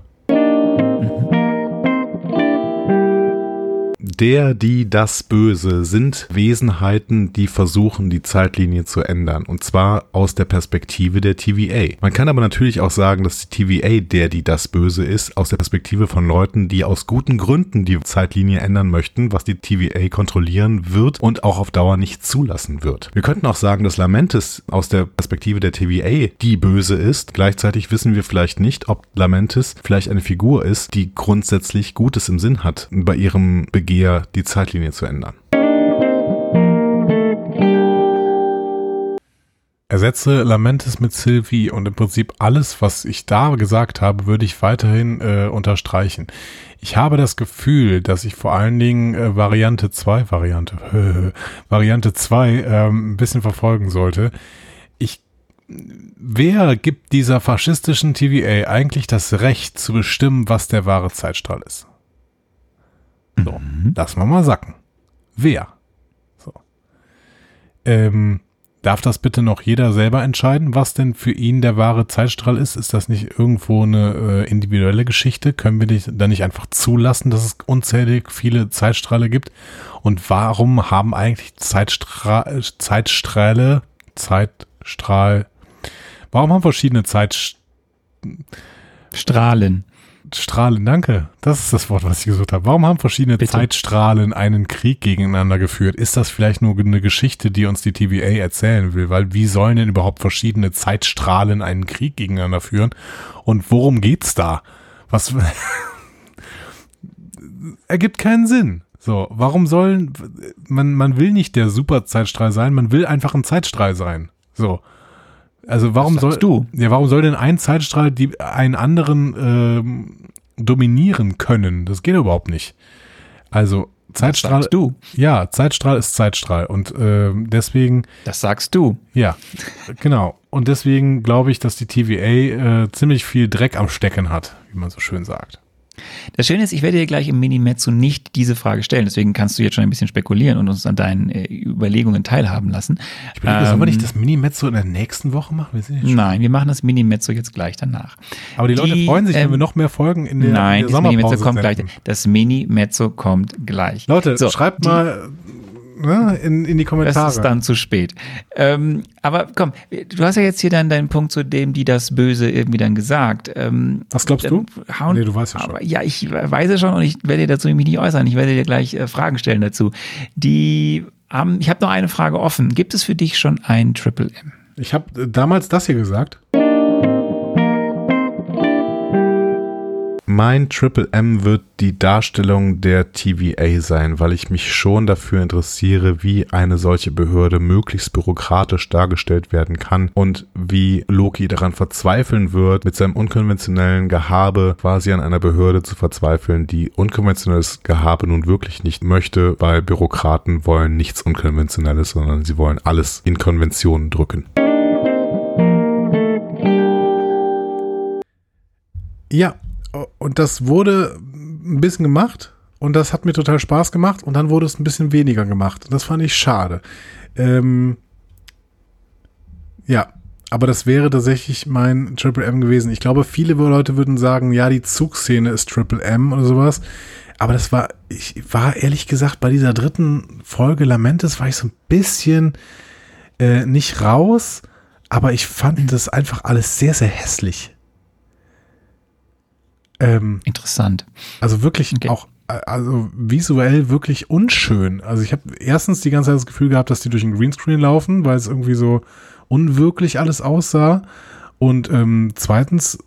Der, die, das Böse sind Wesenheiten, die versuchen, die Zeitlinie zu ändern. Und zwar aus der Perspektive der TVA. Man kann aber natürlich auch sagen, dass die TVA der, die, das Böse ist, aus der Perspektive von Leuten, die aus guten Gründen die Zeitlinie ändern möchten, was die TVA kontrollieren wird und auch auf Dauer nicht zulassen wird. Wir könnten auch sagen, dass Lamentis aus der Perspektive der TVA die Böse ist. Gleichzeitig wissen wir vielleicht nicht, ob Lamentis vielleicht eine Figur ist, die grundsätzlich Gutes im Sinn hat, bei ihrem Begehr die Zeitlinie zu ändern. Ersetze Lamentis mit Sylvie und im Prinzip alles, was ich da gesagt habe, würde ich weiterhin äh, unterstreichen. Ich habe das Gefühl, dass ich vor allen Dingen äh, Variante 2, Variante, Variante 2 ähm, ein bisschen verfolgen sollte. Ich, wer gibt dieser faschistischen TVA eigentlich das Recht zu bestimmen, was der wahre Zeitstrahl ist? So, lass mal mal sacken. Wer? So. Ähm, Darf das bitte noch jeder selber entscheiden, was denn für ihn der wahre Zeitstrahl ist? Ist das nicht irgendwo eine äh, individuelle Geschichte? Können wir nicht, dann nicht einfach zulassen, dass es unzählig viele Zeitstrahle gibt? Und warum haben eigentlich Zeitstra Zeitstrahle, Zeitstrahl, warum haben verschiedene Zeitstrahlen, Strahlen. Danke, das ist das Wort, was ich gesucht habe. Warum haben verschiedene Bitte. Zeitstrahlen einen Krieg gegeneinander geführt? Ist das vielleicht nur eine Geschichte, die uns die TVA erzählen will? Weil wie sollen denn überhaupt verschiedene Zeitstrahlen einen Krieg gegeneinander führen? Und worum geht's da? Was ergibt keinen Sinn. So, warum sollen man man will nicht der Superzeitstrahl sein, man will einfach ein Zeitstrahl sein. So. Also warum soll du. ja, warum soll denn ein Zeitstrahl die einen anderen ähm, dominieren können? Das geht überhaupt nicht. Also Zeitstrahl, du. ja, Zeitstrahl ist Zeitstrahl und ähm, deswegen, Das sagst du. ja, genau. Und deswegen glaube ich, dass die TVA äh, ziemlich viel Dreck am Stecken hat, wie man so schön sagt. Das Schöne ist, ich werde dir gleich im Minimezzo nicht diese Frage stellen. Deswegen kannst du jetzt schon ein bisschen spekulieren und uns an deinen äh, Überlegungen teilhaben lassen. Ich überlege, sollen wir nicht Ähm, das Mini-Mezzo in der nächsten Woche machen? Wir Nein, wir machen das Minimezzo jetzt gleich danach. Aber die Leute die, freuen sich, wenn ähm, wir noch mehr Folgen in der, Nein, in der das Minimezzo Sommerpause kommt gleich. Das Minimezzo kommt gleich. Leute, So, schreibt die- mal ne, in, in die Kommentare. Das ist dann zu spät. Ähm, aber komm, du hast ja jetzt hier dann deinen Punkt zu dem, die das Böse irgendwie dann gesagt. Ähm, Was glaubst du? Hauen, Nee, du weißt ja schon. Aber, ja, ich weiß es schon und ich werde dir dazu mich nicht äußern. Ich werde dir gleich äh, Fragen stellen dazu. Die haben, ich habe noch eine Frage offen. Gibt es für dich schon ein Triple M? Ich habe damals das hier gesagt. Mein Triple M wird die Darstellung der TVA sein, weil ich mich schon dafür interessiere, wie eine solche Behörde möglichst bürokratisch dargestellt werden kann und wie Loki daran verzweifeln wird, mit seinem unkonventionellen Gehabe quasi an einer Behörde zu verzweifeln, die unkonventionelles Gehabe nun wirklich nicht möchte, weil Bürokraten wollen nichts Unkonventionelles, sondern sie wollen alles in Konventionen drücken. Ja, und das wurde ein bisschen gemacht und das hat mir total Spaß gemacht und dann wurde es ein bisschen weniger gemacht. Das fand ich schade. Ähm, ja, aber das wäre tatsächlich mein Triple M gewesen. Ich glaube, viele Leute würden sagen, ja, die Zugszene ist Triple M oder sowas. Aber das war, ich war ehrlich gesagt bei dieser dritten Folge Lamentes war ich so ein bisschen äh, nicht raus, aber ich fand das einfach alles sehr, sehr hässlich. Ähm, Interessant. Also wirklich okay. auch, also visuell wirklich unschön. Also ich habe erstens die ganze Zeit das Gefühl gehabt, dass die durch ein Greenscreen laufen, weil es irgendwie so unwirklich alles aussah. Und ähm, zweitens,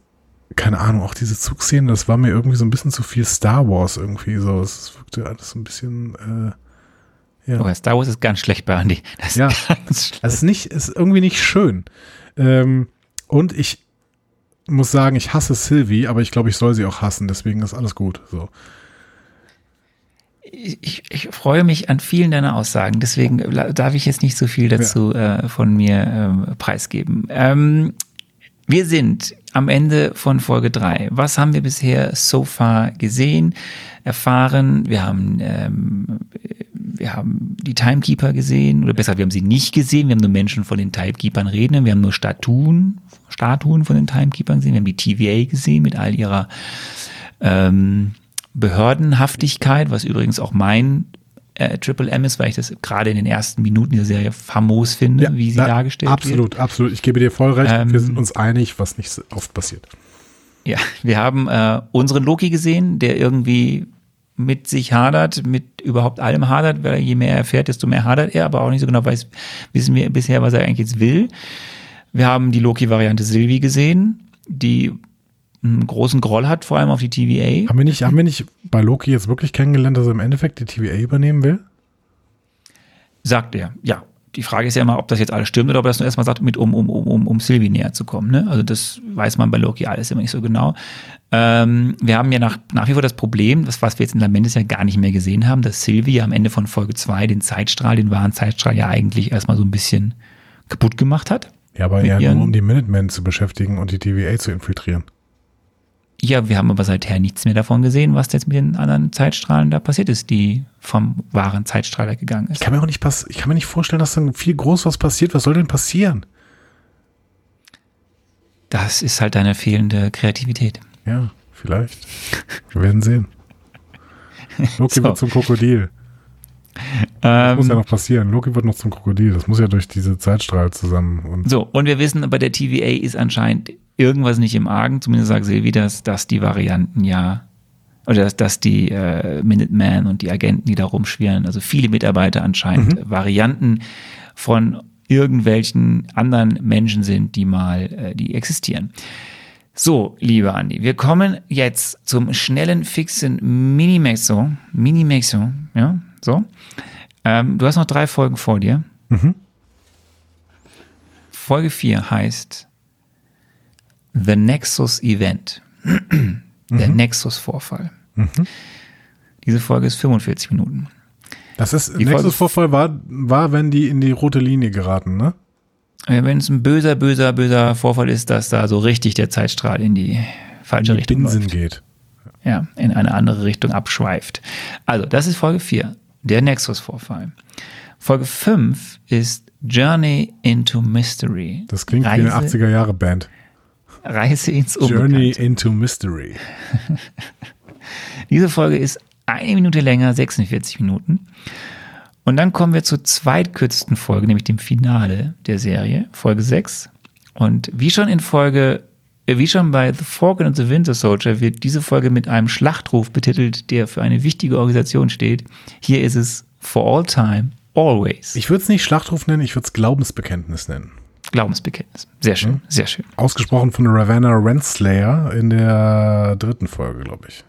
keine Ahnung, auch diese Zugszenen, das war mir irgendwie so ein bisschen zu viel Star Wars irgendwie so. Es wirkte alles so ein bisschen. Äh, ja. Oh, Star Wars ist ganz schlecht bei Andy. Das ja, es ist nicht, ist irgendwie nicht schön. Ähm, und ich, muss sagen, ich hasse Sylvie, aber ich glaube, ich soll sie auch hassen, deswegen ist alles gut. So. Ich, ich, freue mich an vielen deiner Aussagen, deswegen darf ich jetzt nicht so viel dazu ja. äh, von mir äh, preisgeben. Ähm, wir sind am Ende von Folge 3. Was haben wir bisher so far gesehen, erfahren? Wir haben, ähm, wir haben die Timekeeper gesehen, oder besser, wir haben sie nicht gesehen. Wir haben nur Menschen von den Timekeepern reden. Wir haben nur Statuen Statuen von den Timekeepern gesehen, wir haben die TVA gesehen mit all ihrer ähm, Behördenhaftigkeit, was übrigens auch mein äh, Triple M ist, weil ich das gerade in den ersten Minuten dieser Serie famos finde, ja, wie sie na, dargestellt absolut, wird. Absolut, absolut. Ich gebe dir voll recht. Ähm, wir sind uns einig, was nicht so oft passiert. Ja, wir haben äh, unseren Loki gesehen, der irgendwie mit sich hadert, mit überhaupt allem hadert, weil je mehr er fährt, desto mehr hadert er, aber auch nicht so genau weiß, wissen wir bisher, was er eigentlich jetzt will. Wir haben die Loki-Variante Sylvie gesehen, die einen großen Groll hat, vor allem auf die TVA. Haben wir nicht, haben wir nicht bei Loki jetzt wirklich kennengelernt, dass er im Endeffekt die TVA übernehmen will? Sagt er, ja. Die Frage ist ja immer, ob das jetzt alles stimmt oder ob er das nur erstmal sagt, mit um, um, um, um Sylvie näher zu kommen. Ne? Also das weiß man bei Loki alles immer nicht so genau. Ähm, wir haben ja nach, nach wie vor das Problem, das, was wir jetzt in Lamentis ja gar nicht mehr gesehen haben, dass Sylvie am Ende von Folge 2 den Zeitstrahl, den wahren Zeitstrahl ja eigentlich erstmal so ein bisschen kaputt gemacht hat. Ja, aber eher nur um die Minutemen zu beschäftigen und die TVA zu infiltrieren. Ja, wir haben aber seither nichts mehr davon gesehen, was jetzt mit den anderen Zeitstrahlen da passiert ist, die vom wahren Zeitstrahler gegangen ist. Ich kann mir auch nicht pass ich kann mir nicht vorstellen, dass dann viel groß was passiert. Was soll denn passieren? Das ist halt deine fehlende Kreativität. Ja, vielleicht. Wir werden sehen. Loki so. wird zum Krokodil. Das ähm, muss ja noch passieren. Loki wird noch zum Krokodil. Das muss ja durch diese Zeitstrahl zusammen. Und so, und wir wissen, bei der TVA ist anscheinend irgendwas nicht im Argen. Zumindest sagt Silvi das, dass die Varianten ja, oder dass, dass die äh, Minutemen und die Agenten, die da rumschwirren, also viele Mitarbeiter anscheinend mhm. Varianten von irgendwelchen anderen Menschen sind, die mal, äh, die existieren. So, lieber Andi, wir kommen jetzt zum schnellen, fixen Minimexo. Minimexo, ja, so. Ähm, du hast noch drei Folgen vor dir. Mhm. Folge 4 heißt The Nexus Event. Der mhm. Nexus-Vorfall. Mhm. Diese Folge ist 45 Minuten. Das ist, Nexus-Vorfall war, war, wenn die in die rote Linie geraten, ne? Wenn es ein böser, böser, böser Vorfall ist, dass da so richtig der Zeitstrahl in die falsche in die Richtung Binsen läuft. geht. Ja, in eine andere Richtung abschweift. Also, das ist Folge 4 der Nexus-Vorfall. Folge 5 ist Journey into Mystery. Das klingt Reise, wie eine 80er-Jahre-Band. Reise ins Unbekannte. Journey into Mystery. Diese Folge ist eine Minute länger, 46 Minuten. Und dann kommen wir zur zweitkürzten Folge, nämlich dem Finale der Serie, Folge 6. Und wie schon in Folge, wie schon bei The Falcon and the Winter Soldier wird diese Folge mit einem Schlachtruf betitelt, der für eine wichtige Organisation steht. Hier ist es For All Time, Always. Ich würde es nicht Schlachtruf nennen, ich würde es Glaubensbekenntnis nennen. Glaubensbekenntnis. Sehr schön, sehr schön. Ausgesprochen von Ravenna Renslayer in der dritten Folge, glaube ich.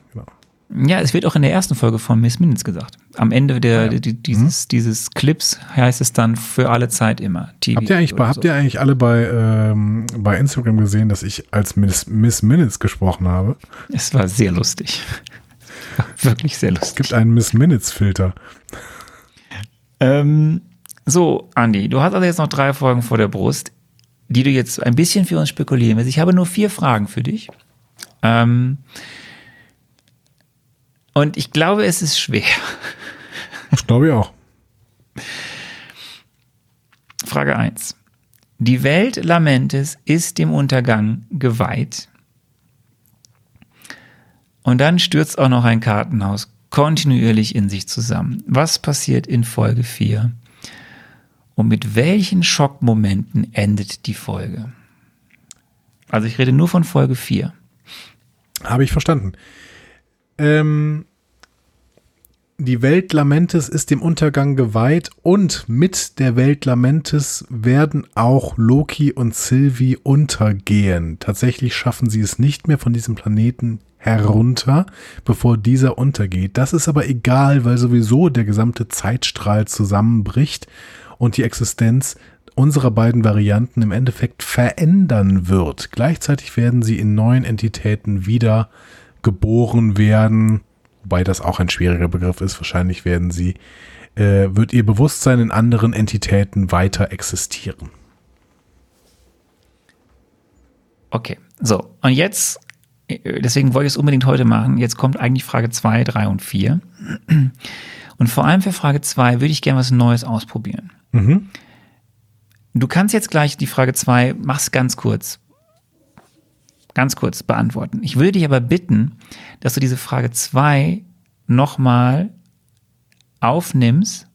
Ja, es wird auch in der ersten Folge von Miss Minutes gesagt. Am Ende der, die, dieses, dieses Clips heißt es dann für alle Zeit immer. TV Habt ihr eigentlich, habt so. ihr eigentlich alle bei, ähm, bei Instagram gesehen, dass ich als Miss, Miss Minutes gesprochen habe? Es war sehr lustig. Wirklich sehr lustig. Es gibt einen Miss Minutes Filter. Ähm, so, Andi, du hast also jetzt noch drei Folgen vor der Brust, die du jetzt ein bisschen für uns spekulieren willst. Ich habe nur vier Fragen für dich. Ähm, und ich glaube, es ist schwer. Ich glaube ich auch. Frage 1. Die Welt Lamentes ist dem Untergang geweiht. Und dann stürzt auch noch ein Kartenhaus kontinuierlich in sich zusammen. Was passiert in Folge 4? Und mit welchen Schockmomenten endet die Folge? Also ich rede nur von Folge 4. Habe ich verstanden. Ähm, die Welt Lamentes ist dem Untergang geweiht und mit der Welt Lamentes werden auch Loki und Sylvie untergehen. Tatsächlich schaffen sie es nicht mehr von diesem Planeten herunter, bevor dieser untergeht. Das ist aber egal, weil sowieso der gesamte Zeitstrahl zusammenbricht und die Existenz unserer beiden Varianten im Endeffekt verändern wird. Gleichzeitig werden sie in neuen Entitäten wieder geboren werden, wobei das auch ein schwieriger Begriff ist. Wahrscheinlich werden sie, äh, wird ihr Bewusstsein in anderen Entitäten weiter existieren. Okay, so. Und jetzt, äh, deswegen wollte ich es unbedingt heute machen. Jetzt kommt eigentlich Frage 2, 3 und 4. Und vor allem für Frage 2 würde ich gerne was Neues ausprobieren. Du kannst jetzt gleich die Frage 2, mach's ganz kurz. Ganz kurz beantworten. Ich würde dich aber bitten, dass du diese Frage 2 nochmal aufnimmst,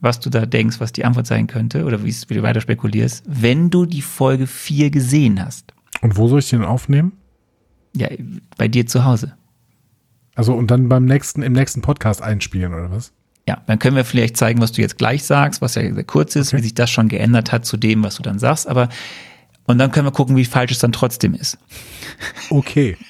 was du da denkst, was die Antwort sein könnte, oder wie du weiter spekulierst, wenn du die Folge 4 gesehen hast. Und wo soll ich den aufnehmen? Ja, bei dir zu Hause. Also und dann beim nächsten, im nächsten Podcast einspielen oder was? Ja, dann können wir vielleicht zeigen, was du jetzt gleich sagst, was ja sehr kurz ist, Okay. wie sich das schon geändert hat zu dem, was du dann sagst, aber und dann können wir gucken, wie falsch es dann trotzdem ist. Okay.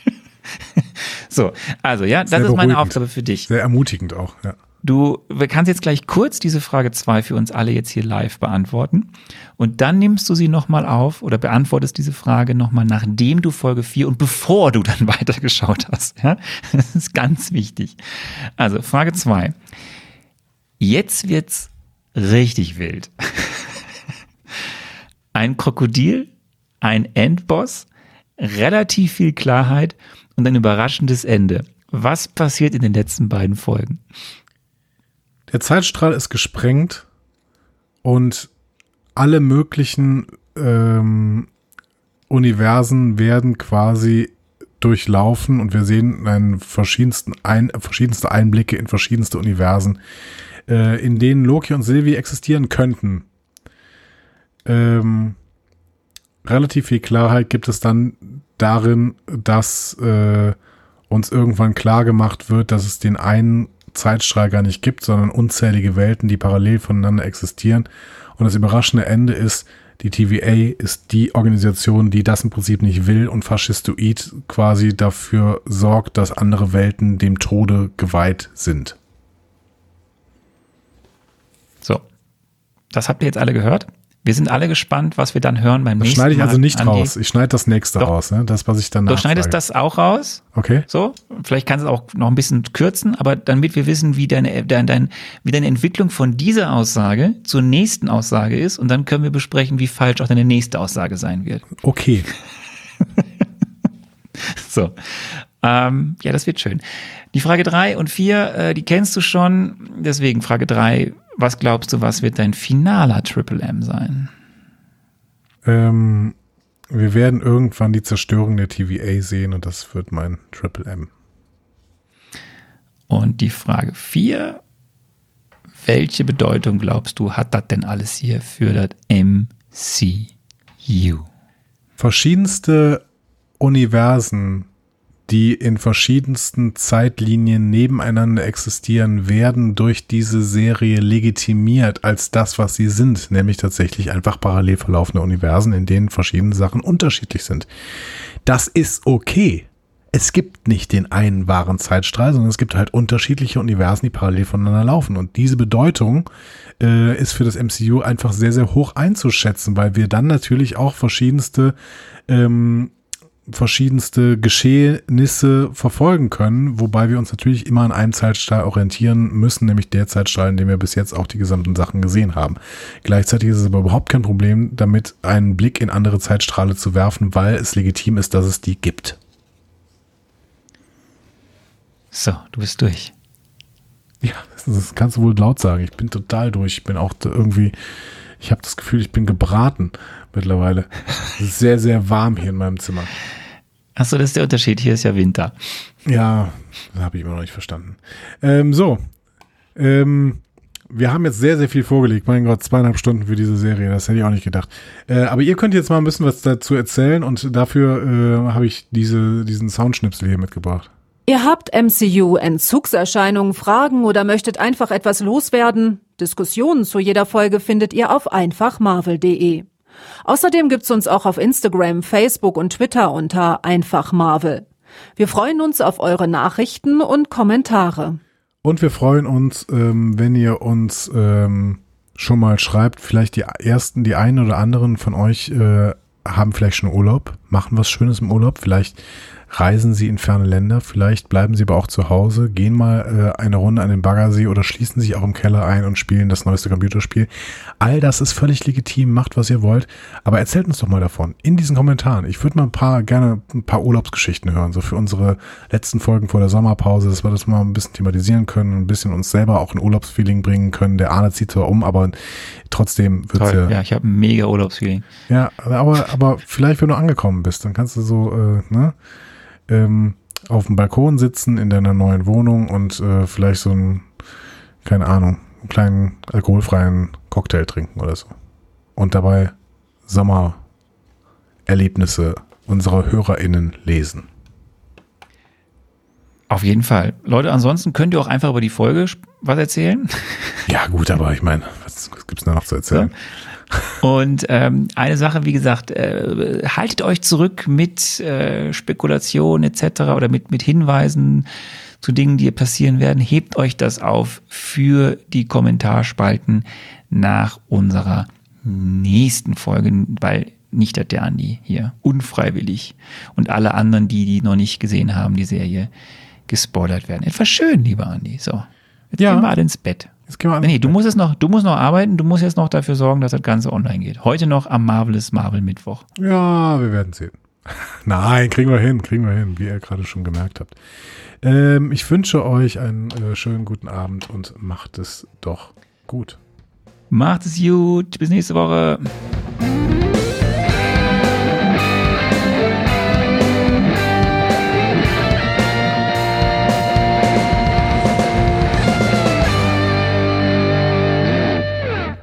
So, also ja, das Sehr ist meine. Aufgabe für dich. Sehr ermutigend auch, ja. Du kannst jetzt gleich kurz diese Frage 2 für uns alle jetzt hier live beantworten und dann nimmst du sie nochmal auf oder beantwortest diese Frage nochmal, nachdem du Folge 4 und bevor du dann weitergeschaut hast. Ja? Das ist ganz wichtig. Also Frage 2. Jetzt wird's richtig wild. Ein Krokodil, ein Endboss, relativ viel Klarheit und ein überraschendes Ende. Was passiert in den letzten beiden Folgen? Der Zeitstrahl ist gesprengt und alle möglichen ähm, Universen werden quasi durchlaufen und wir sehen einen verschiedensten ein, verschiedenste Einblicke in verschiedenste Universen, äh, in denen Loki und Sylvie existieren könnten. Ähm, relativ viel Klarheit gibt es dann darin, dass äh, uns irgendwann klar gemacht wird, dass es den einen Zeitstrahl gar nicht gibt, sondern unzählige Welten, die parallel voneinander existieren. Und das überraschende Ende ist, die TVA ist die Organisation, die das im Prinzip nicht will und faschistoid quasi dafür sorgt, dass andere Welten dem Tode geweiht sind. So, das habt ihr jetzt alle gehört. Wir sind alle gespannt, was wir dann hören beim Das nächsten schneide ich also Mal nicht raus. Ich schneide das nächste Doch. raus, ne? das, was ich dann Du schneidest das auch raus. Okay. So, vielleicht kannst du es auch noch ein bisschen kürzen, aber damit wir wissen, wie deine, dein, dein, wie deine Entwicklung von dieser Aussage zur nächsten Aussage ist und dann können wir besprechen, wie falsch auch deine nächste Aussage sein wird. Okay. So. Ähm, ja, das wird schön. Die Frage drei und vier, äh, die kennst du schon. Deswegen Frage drei: was glaubst du, was wird dein finaler Triple M sein? Ähm, wir werden irgendwann die Zerstörung der TVA sehen und das wird mein Triple M. Und die Frage 4, welche Bedeutung glaubst du, hat das denn alles hier für das MCU? verschiedenste Universen, die in verschiedensten Zeitlinien nebeneinander existieren, werden durch diese Serie legitimiert als das, was sie sind, nämlich tatsächlich einfach parallel verlaufende Universen, in denen verschiedene Sachen unterschiedlich sind. Das ist okay. Es gibt nicht den einen wahren Zeitstrahl, sondern es gibt halt unterschiedliche Universen, die parallel voneinander laufen. Und diese Bedeutung äh, ist für das MCU einfach sehr, sehr hoch einzuschätzen, weil wir dann natürlich auch verschiedenste ähm, verschiedenste Geschehnisse verfolgen können, wobei wir uns natürlich immer an einem Zeitstrahl orientieren müssen, nämlich der Zeitstrahl, in dem wir bis jetzt auch die gesamten Sachen gesehen haben. Gleichzeitig ist es aber überhaupt kein Problem, damit einen Blick in andere Zeitstrahle zu werfen, weil es legitim ist, dass es die gibt. So, du bist durch. Ja, das kannst du wohl laut sagen. Ich bin total durch. Ich bin auch irgendwie, ich habe das Gefühl, ich bin gebraten mittlerweile. Sehr, sehr warm hier in meinem Zimmer. Achso, das ist der Unterschied. Hier ist ja Winter. Ja, das habe ich immer noch nicht verstanden. Ähm, so, ähm, wir haben jetzt sehr, sehr viel vorgelegt. Mein Gott, zweieinhalb Stunden für diese Serie. Das hätte ich auch nicht gedacht. Äh, aber ihr könnt jetzt mal ein bisschen was dazu erzählen und dafür äh, habe ich diese, diesen Soundschnipsel hier mitgebracht. Ihr habt MCU-Entzugserscheinungen, Fragen oder möchtet einfach etwas loswerden? Diskussionen zu jeder Folge findet ihr auf einfachmarvel.de. Außerdem gibt's uns auch auf Instagram, Facebook und Twitter unter Einfach Marvel. Wir freuen uns auf eure Nachrichten und Kommentare. Und wir freuen uns, ähm, wenn ihr uns ähm, schon mal schreibt, vielleicht die ersten, die einen oder anderen von euch äh, haben vielleicht schon Urlaub, machen was Schönes im Urlaub, vielleicht reisen sie in ferne Länder, vielleicht bleiben sie aber auch zu Hause, gehen mal äh, eine Runde an den Baggersee oder schließen sich auch im Keller ein und spielen das neueste Computerspiel. All das ist völlig legitim, macht was ihr wollt, aber erzählt uns doch mal davon in diesen Kommentaren. Ich würde mal ein paar gerne ein paar Urlaubsgeschichten hören, so für unsere letzten Folgen vor der Sommerpause, dass wir das mal ein bisschen thematisieren können, ein bisschen uns selber auch ein Urlaubsfeeling bringen können. Der Arne zieht zwar um, aber trotzdem wird's Toll. ja. Ja, ich habe ein mega Urlaubsfeeling. Ja, aber aber vielleicht wenn du angekommen bist, dann kannst du so äh, ne ähm, auf dem Balkon sitzen in deiner neuen Wohnung und äh, vielleicht so einen, keine Ahnung, einen kleinen alkoholfreien Cocktail trinken oder so. Und dabei Sommererlebnisse unserer HörerInnen lesen. Auf jeden Fall. Leute, ansonsten könnt ihr auch einfach über die Folge was erzählen. Ja, gut, aber ich meine, was, was gibt's da noch zu erzählen? Und ähm, eine Sache, wie gesagt, äh, haltet euch zurück mit äh, Spekulation etc. oder mit, mit Hinweisen zu Dingen, die passieren werden. Hebt euch das auf für die Kommentarspalten nach unserer nächsten Folge, weil nicht, dass der Andi hier unfreiwillig und alle anderen, die die noch nicht gesehen haben, die Serie gespoilert werden. Etwas schön, lieber Andi. So, jetzt Ja. gehen wir alle ins Bett. Jetzt gehen wir an. Nee, du musst es noch, du musst noch arbeiten, du musst jetzt noch dafür sorgen, dass das Ganze online geht. Heute noch am Marvelous Marvel Mittwoch. Ja, wir werden sehen. Nein, kriegen wir hin, kriegen wir hin, wie ihr gerade schon gemerkt habt. Ähm, ich wünsche euch einen äh, schönen guten Abend und macht es doch gut. Macht es gut, bis nächste Woche.